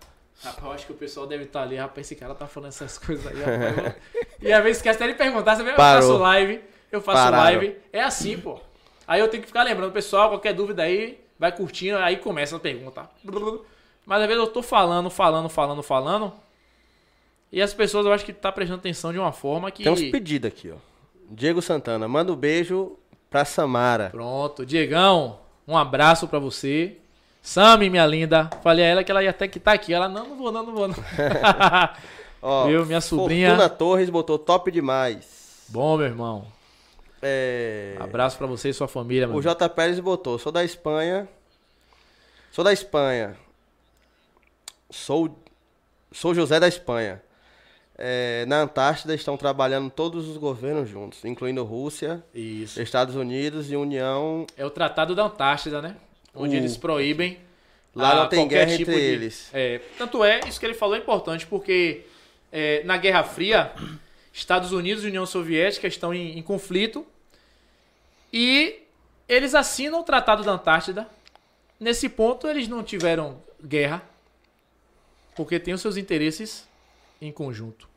Rapaz, eu acho que o pessoal deve estar ali, rapaz, esse cara tá falando essas coisas aí, rapaz. E às vezes esquece até de perguntar, você vê, eu faço live, eu faço Pararam. live, é assim, pô. Aí eu tenho que ficar lembrando, pessoal, qualquer dúvida aí, vai curtindo, aí começa a pergunta. Mas às vezes eu tô falando, falando, falando, falando, e as pessoas eu acho que tá prestando atenção de uma forma que... Tem uns pedidos aqui, ó. Diego Santana, manda um beijo pra Samara. Pronto, Diegão, um abraço pra você. Sami, minha linda, falei a ela que ela ia até que tá aqui. Ela, não, não vou não, não vou não. [laughs] [laughs] Ó, Viu, minha sobrinha. Fortuna Torres botou top demais. Bom, meu irmão. É... Abraço pra você e sua família, meu O. J. Pérez botou, sou da Espanha. Sou da Espanha. Sou, sou José da Espanha. É, na Antártida estão trabalhando todos os governos juntos, incluindo Rússia, Isso. Estados Unidos e União. É o Tratado da Antártida, né? Onde eles proíbem. Lá não tem guerra tipo entre de- eles. É, tanto é, isso que ele falou é importante, porque é, na Guerra Fria, Estados Unidos e União Soviética estão em, em conflito e eles assinam o Tratado da Antártida. Nesse ponto, eles não tiveram guerra, porque têm os seus interesses em conjunto.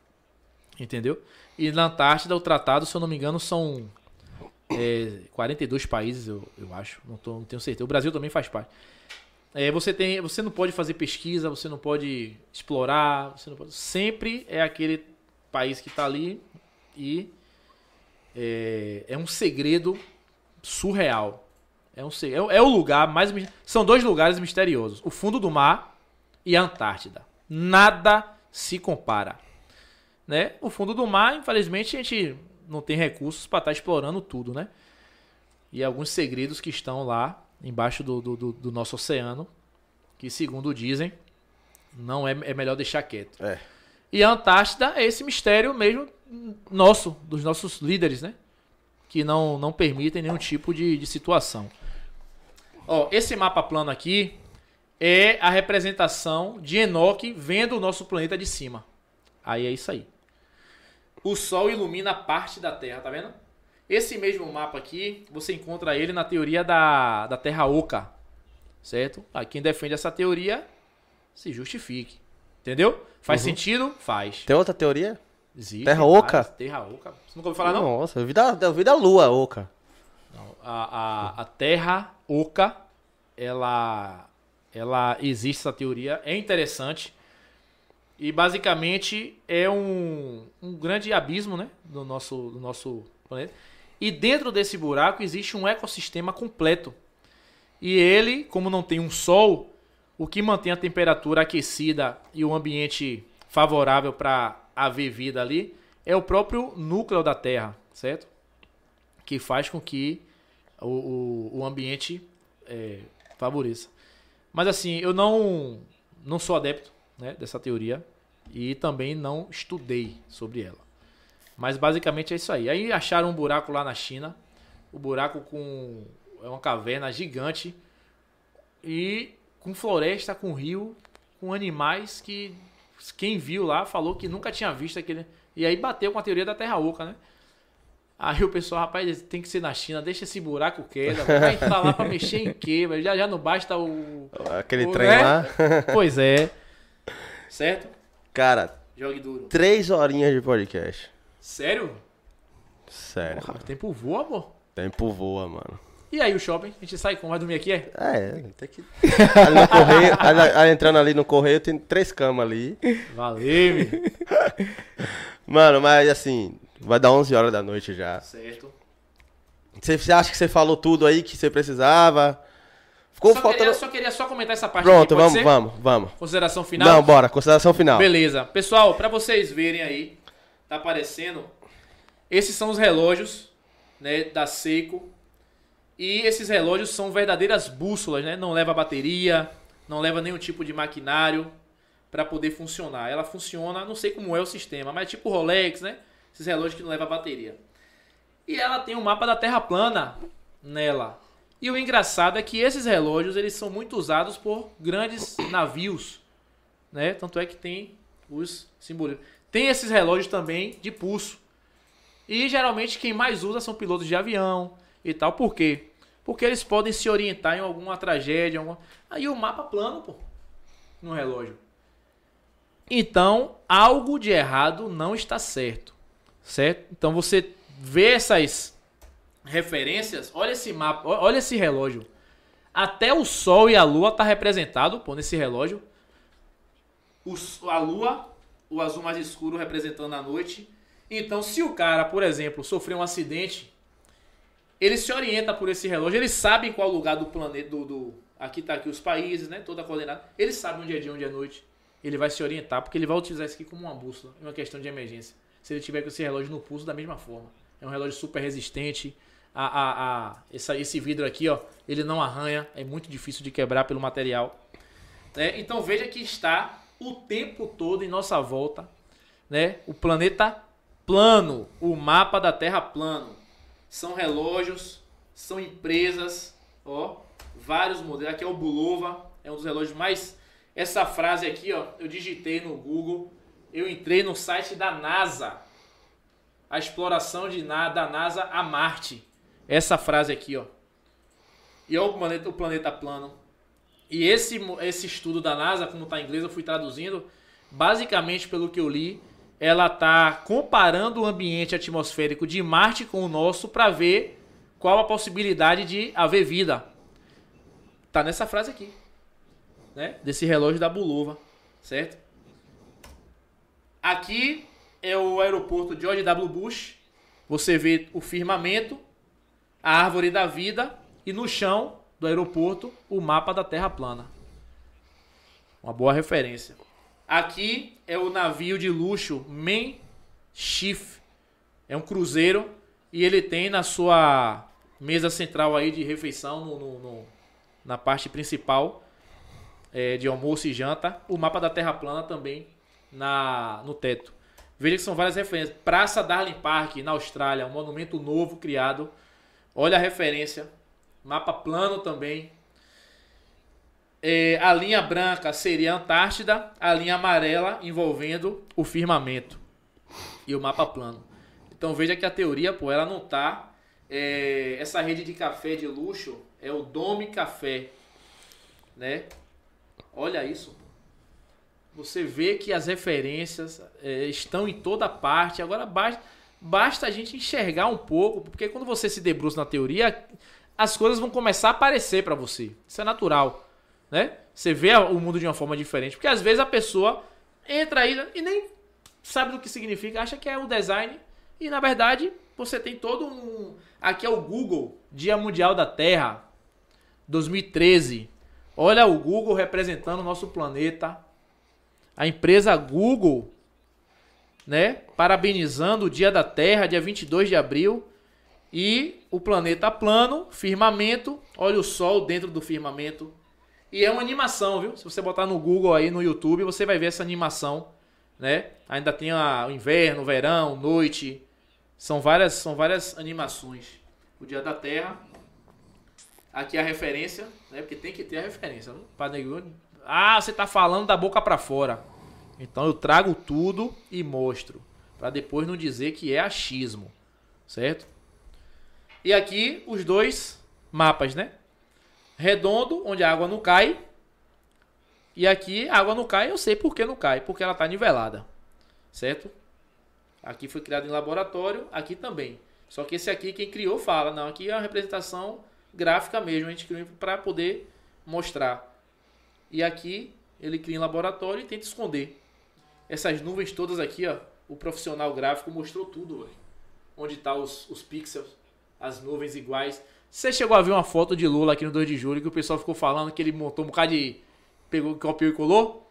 Entendeu? E na Antártida, o tratado, se eu não me engano, são é, 42 países, eu, eu acho. Não, tô, não tenho certeza. O Brasil também faz parte. É, você, tem, você não pode fazer pesquisa, você não pode explorar, você não pode. Sempre é aquele país que está ali e é, é um segredo surreal. É, um, é, o- é o lugar mais. São dois lugares misteriosos: o fundo do mar e a Antártida. Nada se compara. Né? O fundo do mar, infelizmente, a gente não tem recursos para estar explorando tudo, né? E alguns segredos que estão lá embaixo do, do, do- nosso oceano, que segundo dizem, não é, é melhor deixar quieto. É. E a Antártida é esse mistério mesmo nosso, dos nossos líderes, né? Que não, não permitem nenhum tipo de, de situação. Ó, esse mapa plano aqui é a representação de Enoque vendo o nosso planeta de cima. Aí é isso aí. O Sol ilumina parte da Terra, tá vendo? Esse mesmo mapa aqui, você encontra ele na teoria da, da Terra Oca. Certo? A quem defende essa teoria, se justifique. Entendeu? Faz sentido? Faz. Tem outra teoria? Existe Terra Oca? Terra Oca. Você nunca ouviu falar, não? Nossa, eu vi da, eu vi da Lua, Oca. A, a, a Terra Oca, ela, ela existe essa teoria, é interessante. E basicamente é um, um grande abismo né, do, nosso, do nosso planeta. E dentro desse buraco existe um ecossistema completo. E ele, como não tem um sol, o que mantém a temperatura aquecida e o ambiente favorável para haver vida ali é o próprio núcleo da Terra, certo? Que faz com que o, o, o ambiente é, favoreça. Mas assim, eu não, não sou adepto né, dessa teoria e também não estudei sobre ela. Mas basicamente é isso aí. Aí acharam um buraco lá na China, o buraco com é uma caverna gigante e com floresta, com rio, com animais que quem viu lá falou que nunca tinha visto aquele. E aí bateu com a teoria da Terra Oca, né? Aí o pessoal, rapaz, tem que ser na China, deixa esse buraco queda, vai entrar lá pra mexer em quê? Já, já não basta o. Aquele o- trem né? lá. Pois é. Certo? Cara, Jogue duro. três horinhas de podcast. Sério? Sério. O tempo voa, pô. Tempo voa, mano. E aí o shopping? A gente sai como? Vai dormir aqui, é? É, tem que. [laughs] Ali no correio, ali, ali entrando ali no correio, tem três camas ali. Valeu, meu. Mano, mas assim, vai dar 11 horas da noite já. Certo. Você acha que você falou tudo aí que você precisava? Ficou Só faltando. queria, só queria só comentar essa parte Pronto, aqui, vamos, ser? vamos, vamos. Consideração final? Não, bora, consideração final. Beleza. Pessoal, pra vocês verem aí, tá aparecendo. Esses são os relógios, né, da Seiko. E esses relógios são verdadeiras bússolas, né? Não leva bateria, não leva nenhum tipo de maquinário para poder funcionar. Ela funciona, não sei como é o sistema, mas é tipo Rolex, né? Esses relógios que não leva bateria. E ela tem um mapa da Terra plana nela. E o engraçado é que esses relógios eles são muito usados por grandes navios, né? Tanto é que tem os simbolismos. Tem esses relógios também de pulso. E geralmente quem mais usa são pilotos de avião e tal. Por quê? Porque eles podem se orientar em alguma tragédia. Alguma... Aí o mapa plano, pô, no relógio. Então, algo de errado não está certo. Certo? Então você vê essas referências, olha esse mapa, olha esse relógio. Até o Sol e a Lua tá representado, pô, nesse relógio. O a Lua, o azul mais escuro representando a noite. Então, se o cara, por exemplo, sofreu um acidente, ele se orienta por esse relógio, ele sabe em qual lugar do planeta, do, do- aqui tá aqui os países, né, toda a coordenada. Ele sabe onde é dia, onde é noite. Ele vai se orientar, porque ele vai utilizar isso aqui como uma bússola, uma questão de emergência. Se ele tiver com esse relógio no pulso, da mesma forma. É um relógio super resistente. A, a, a, essa, esse vidro aqui, ó, ele não arranha, é muito difícil de quebrar pelo material. né? Então veja que está o tempo todo em nossa volta, né? O planeta plano, o mapa da Terra plano. São relógios, são empresas, ó, vários modelos. Aqui é o Bulova, é um dos relógios mais. Essa frase aqui, ó, eu digitei no Google, eu entrei no site da NASA. A exploração de na, da NASA a Marte. Essa frase aqui, ó. E o planeta, o planeta plano. E esse, esse estudo da NASA, como está em inglês, eu fui traduzindo. Basicamente, pelo que eu li, ela está comparando o ambiente atmosférico de Marte com o nosso para ver qual a possibilidade de haver vida. Tá nessa frase aqui, né? Desse relógio da Bulova, certo? Aqui é o aeroporto George W. Bush. Você vê o firmamento, a árvore da vida e no chão do aeroporto o mapa da Terra plana. Uma boa referência. Aqui é o navio de luxo Main Chief. É um cruzeiro e ele tem na sua mesa central aí de refeição no, no- no- na parte principal é, de almoço e janta o mapa da Terra plana também na no teto. Veja que são várias referências. Praça Darling Park na Austrália, um monumento novo criado. Olha a referência. Mapa plano também. É, a linha branca seria a Antártida, a linha amarela envolvendo o firmamento e o mapa plano. Então veja que a teoria, pô, ela não tá. é, essa rede de café de luxo é o Dome Café, né? Olha isso. Você vê que as referências é, estão em toda parte. Agora basta, basta a gente enxergar um pouco, porque quando você se debruça na teoria, as coisas vão começar a aparecer para você. Isso é natural, né? Você vê o mundo de uma forma diferente, porque às vezes a pessoa entra aí e nem sabe do que significa, acha que é o design e na verdade você tem todo um aqui é o Google Dia Mundial da Terra 2013. Olha o Google representando o nosso planeta. A empresa Google, né? Parabenizando o Dia da Terra, dia 22 de abril. E o planeta plano, firmamento. Olha o sol dentro do firmamento. E é uma animação, viu? Se você botar no Google aí, no YouTube, você vai ver essa animação, né? Ainda tem a- o inverno, verão, noite. São várias, são várias animações. O Dia da Terra. Aqui a referência, né? Porque tem que ter a referência. Pra nego- Ah, você tá falando da boca pra fora. Então eu trago tudo e mostro. Pra depois não dizer que é achismo. Certo? E aqui os dois mapas, né? Redondo, onde a água não cai. E aqui a água não cai, eu sei por que não cai. Porque ela tá nivelada. Certo? Aqui foi criado em laboratório, aqui também. Só que esse aqui, quem criou, fala. Não, aqui é uma representação gráfica mesmo. A gente criou para poder mostrar. E aqui ele cria em laboratório e tenta esconder. Essas nuvens todas aqui, ó. O profissional gráfico mostrou tudo, velho. Onde tá os, os pixels, as nuvens iguais. Você chegou a ver uma foto de Lula aqui no 2 de julho que o pessoal ficou falando que ele montou um bocado de. Pegou, copiou e colou?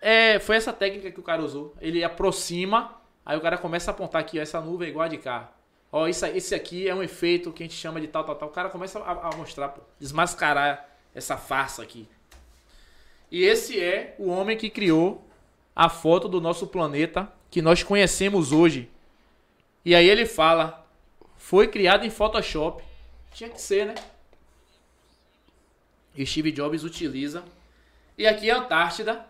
É, foi essa técnica que o cara usou. Ele aproxima, aí o cara começa a apontar aqui, ó, essa nuvem é igual a de cá. Ó, isso, esse aqui é um efeito que a gente chama de tal, tal, tal. O cara começa a, a mostrar, pô, desmascarar essa farsa aqui. E esse é o homem que criou a foto do nosso planeta que nós conhecemos hoje. E aí ele fala, foi criado em Photoshop. Tinha que ser, né? E Steve Jobs utiliza. E aqui é a Antártida,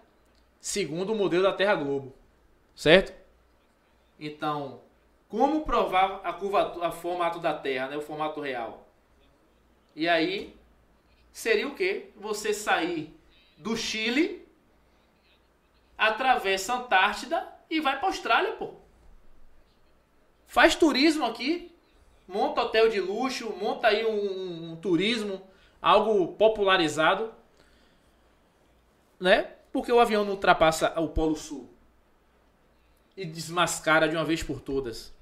segundo o modelo da Terra Globo. Certo? Então, como provar a curvatura, a formato da Terra, né? O formato real. E aí, seria o quê? Você sair do Chile, atravessa a Antártida e vai para Austrália, pô. Faz turismo aqui, monta hotel de luxo, monta aí um, um turismo, algo popularizado, né? Porque o avião não ultrapassa o Polo Sul e desmascara de uma vez por todas,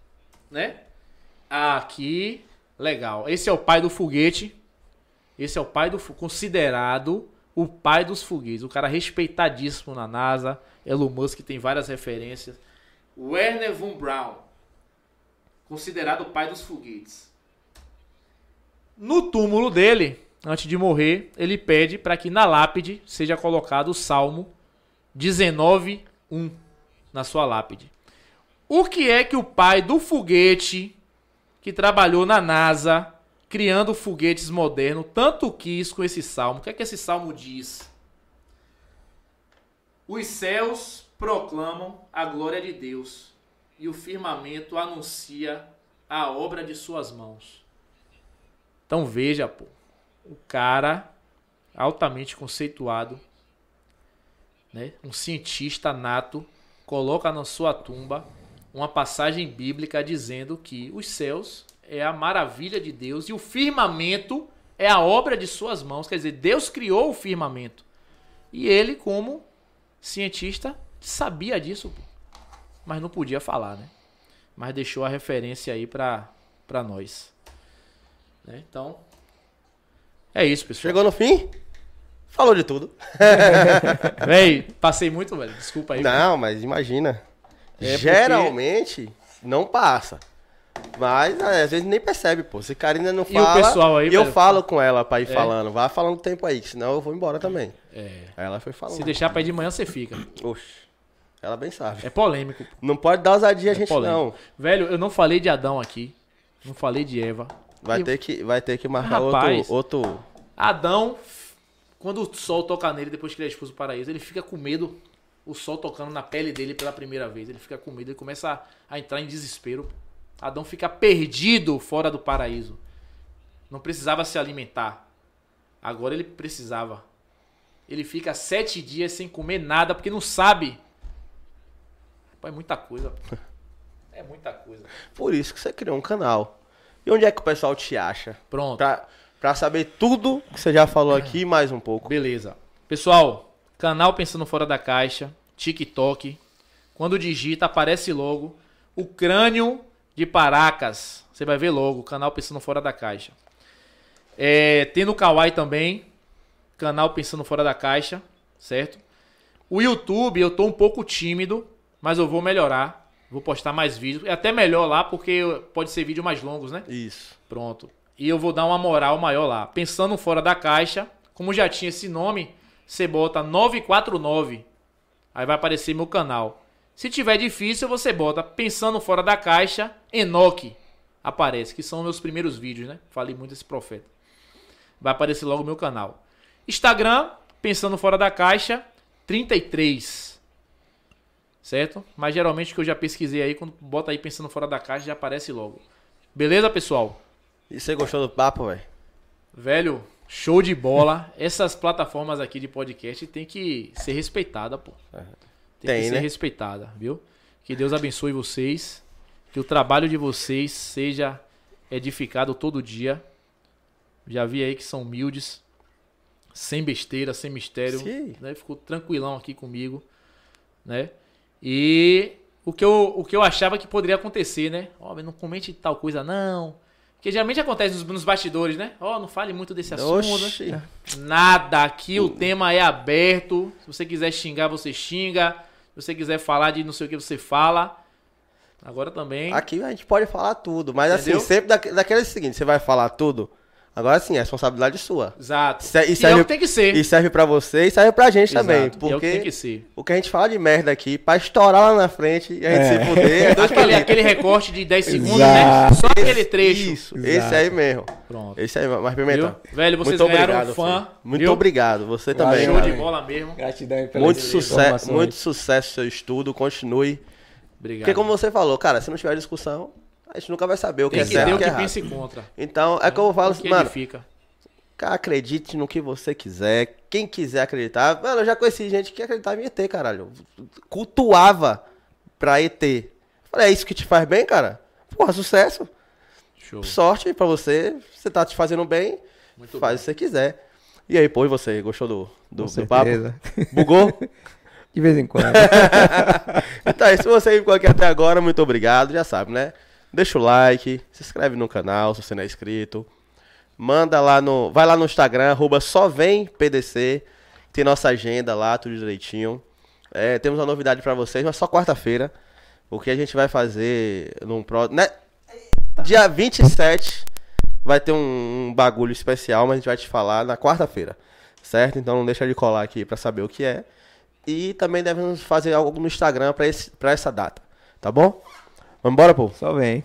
né? Aqui, legal. Esse é o pai do foguete. Esse é o pai do considerado o pai dos foguetes, o cara respeitadíssimo na NASA. Elon Musk tem várias referências. Werner von Braun, considerado o pai dos foguetes. No túmulo dele, antes de morrer, ele pede para que na lápide seja colocado o Salmo 19:1 na sua lápide. O que é que o pai do foguete que trabalhou na NASA criando foguetes modernos tanto quis com esse salmo? O que é que esse salmo diz? Os céus proclamam a glória de Deus e o firmamento anuncia a obra de suas mãos. Então veja, pô, o cara altamente conceituado, né? Um cientista nato coloca na sua tumba uma passagem bíblica dizendo que os céus é a maravilha de Deus e o firmamento é a obra de suas mãos. Quer dizer, Deus criou o firmamento. E ele, como cientista, sabia disso, mas não podia falar, né? Mas deixou a referência aí pra, pra nós. Né? Então, é isso, pessoal. Chegou no fim? Falou de tudo. [laughs] Véi, passei muito, velho. Desculpa aí. Não, mas imagina. É porque- Geralmente não passa. Mas é, às vezes nem percebe, pô. Se Karina não E o fala. pessoal aí, e eu velho? falo com ela pra ir É. falando. Vai falando tempo aí, que senão eu vou embora também. É. Aí ela foi falando. Se deixar pra ir de manhã, você fica. Oxe. Ela bem sabe. É polêmico. Não pode dar ousadia a É gente, polêmico. não. Velho, eu não falei de Adão aqui. Não falei de Eva. Vai E- ter que, vai ter que marcar Rapaz. outro, outro. Adão, quando o sol toca nele depois que ele é expulso do paraíso, ele fica com medo. O sol tocando na pele dele pela primeira vez. Ele fica com medo, ele começa a, a entrar em desespero. Adão fica perdido fora do paraíso. Não precisava se alimentar. Agora ele precisava. Ele fica sete dias sem comer nada porque não sabe. Pô, é muita coisa. [laughs] É muita coisa. Por isso que você criou um canal. E onde é que o pessoal te acha? Pronto. Pra, pra saber tudo que você já falou [clears throat] aqui e mais um pouco. Beleza. Pessoal, canal Pensando Fora da Caixa, TikTok. Quando digita, aparece logo o crânio de Paracas. Você vai ver logo, canal Pensando Fora da Caixa. É, tem no Kawaii também. canal Pensando Fora da Caixa, certo? O YouTube eu tô um pouco tímido, mas eu vou melhorar. Vou postar mais vídeos. É até melhor lá, porque pode ser vídeo mais longos, né? Isso. Pronto. E eu vou dar uma moral maior lá. Pensando fora da caixa, como já tinha esse nome, você bota 949. Aí vai aparecer meu canal. Se tiver difícil, você bota Pensando fora da caixa, Enoque. Aparece, que são meus primeiros vídeos, né? Falei muito desse profeta. Vai aparecer logo o meu canal. Instagram, Pensando fora da caixa, 33. Certo? Mas geralmente o que eu já pesquisei aí, quando bota aí Pensando fora da caixa, já aparece logo. Beleza, pessoal? E você gostou do papo, velho? Velho, show de bola. [laughs] Essas plataformas aqui de podcast tem que ser respeitada, pô. Tem, Tem, que ser né? respeitada, viu? Que Deus abençoe vocês. Que o trabalho de vocês seja edificado todo dia. Já vi aí que são humildes, sem besteira, sem mistério. Sim. Né? Ficou tranquilão aqui comigo, né? E o que eu, o que eu achava que poderia acontecer, né? Ó, mas não comente tal coisa não. Porque geralmente acontece nos, nos bastidores, né? Ó, não fale muito desse assunto. Oxi. né? Nada, aqui o tema é aberto. Se você quiser xingar, você xinga. Se você quiser falar de não sei o que, você fala. Agora também. Aqui a gente pode falar tudo, mas Entendeu? assim, sempre da, daquele seguinte, você vai falar tudo. Agora sim, é responsabilidade sua. Exato. Isso é- e isso é serve- o que tem que ser. E serve pra você e serve pra gente também. Exato, e é o que Porque tem que ser. o que a gente fala de merda aqui, pra estourar lá na frente e a gente É. se fuder, é dois Aquele, aquele recorte de 10 segundos, Exato. né? Só aquele trecho. Isso, Exato. esse aí mesmo. Pronto. Esse aí, mas Viu? Pimenta. Velho, vocês muito ganharam obrigado, um fã. filho. Muito viu? obrigado. Você Valeu, também, Show de bola mesmo. Gratidão aí pelas Muito sucesso, muito sucesso seu estudo, continue. Obrigado. Porque como você falou, cara, se não tiver discussão, a gente nunca vai saber o que tem é que certo e o que é errado. pensa e contra. Então, é como eu falo, que mano, edifica. cara, acredite no que você quiser. Quem quiser acreditar. Mano, eu já conheci gente que acreditava em ET, caralho. Cultuava pra ET. Falei, é isso que te faz bem, cara? Porra, sucesso. Show. Sorte pra você. Você tá te fazendo bem. Muito faz o que você quiser. E aí, pô, e você? Gostou do, do, Com do papo? Bugou? [laughs] De vez em quando. [laughs] então, e se você ficou aqui até agora, muito obrigado. Já sabe, né? Deixa o like, se inscreve no canal se você não é inscrito. Manda lá no. Vai lá no Instagram, arroba só vem PDC. Tem nossa agenda lá, tudo direitinho. É, temos uma novidade pra vocês, mas só quarta-feira. O que a gente vai fazer num pro. Né? Dia 27 vai ter um, um bagulho especial, mas a gente vai te falar na quarta-feira. Certo? Então não deixa de colar aqui pra saber o que é. E também devemos fazer algo no Instagram pra essa data. Tá bom? Vamos embora, pô? Só vem.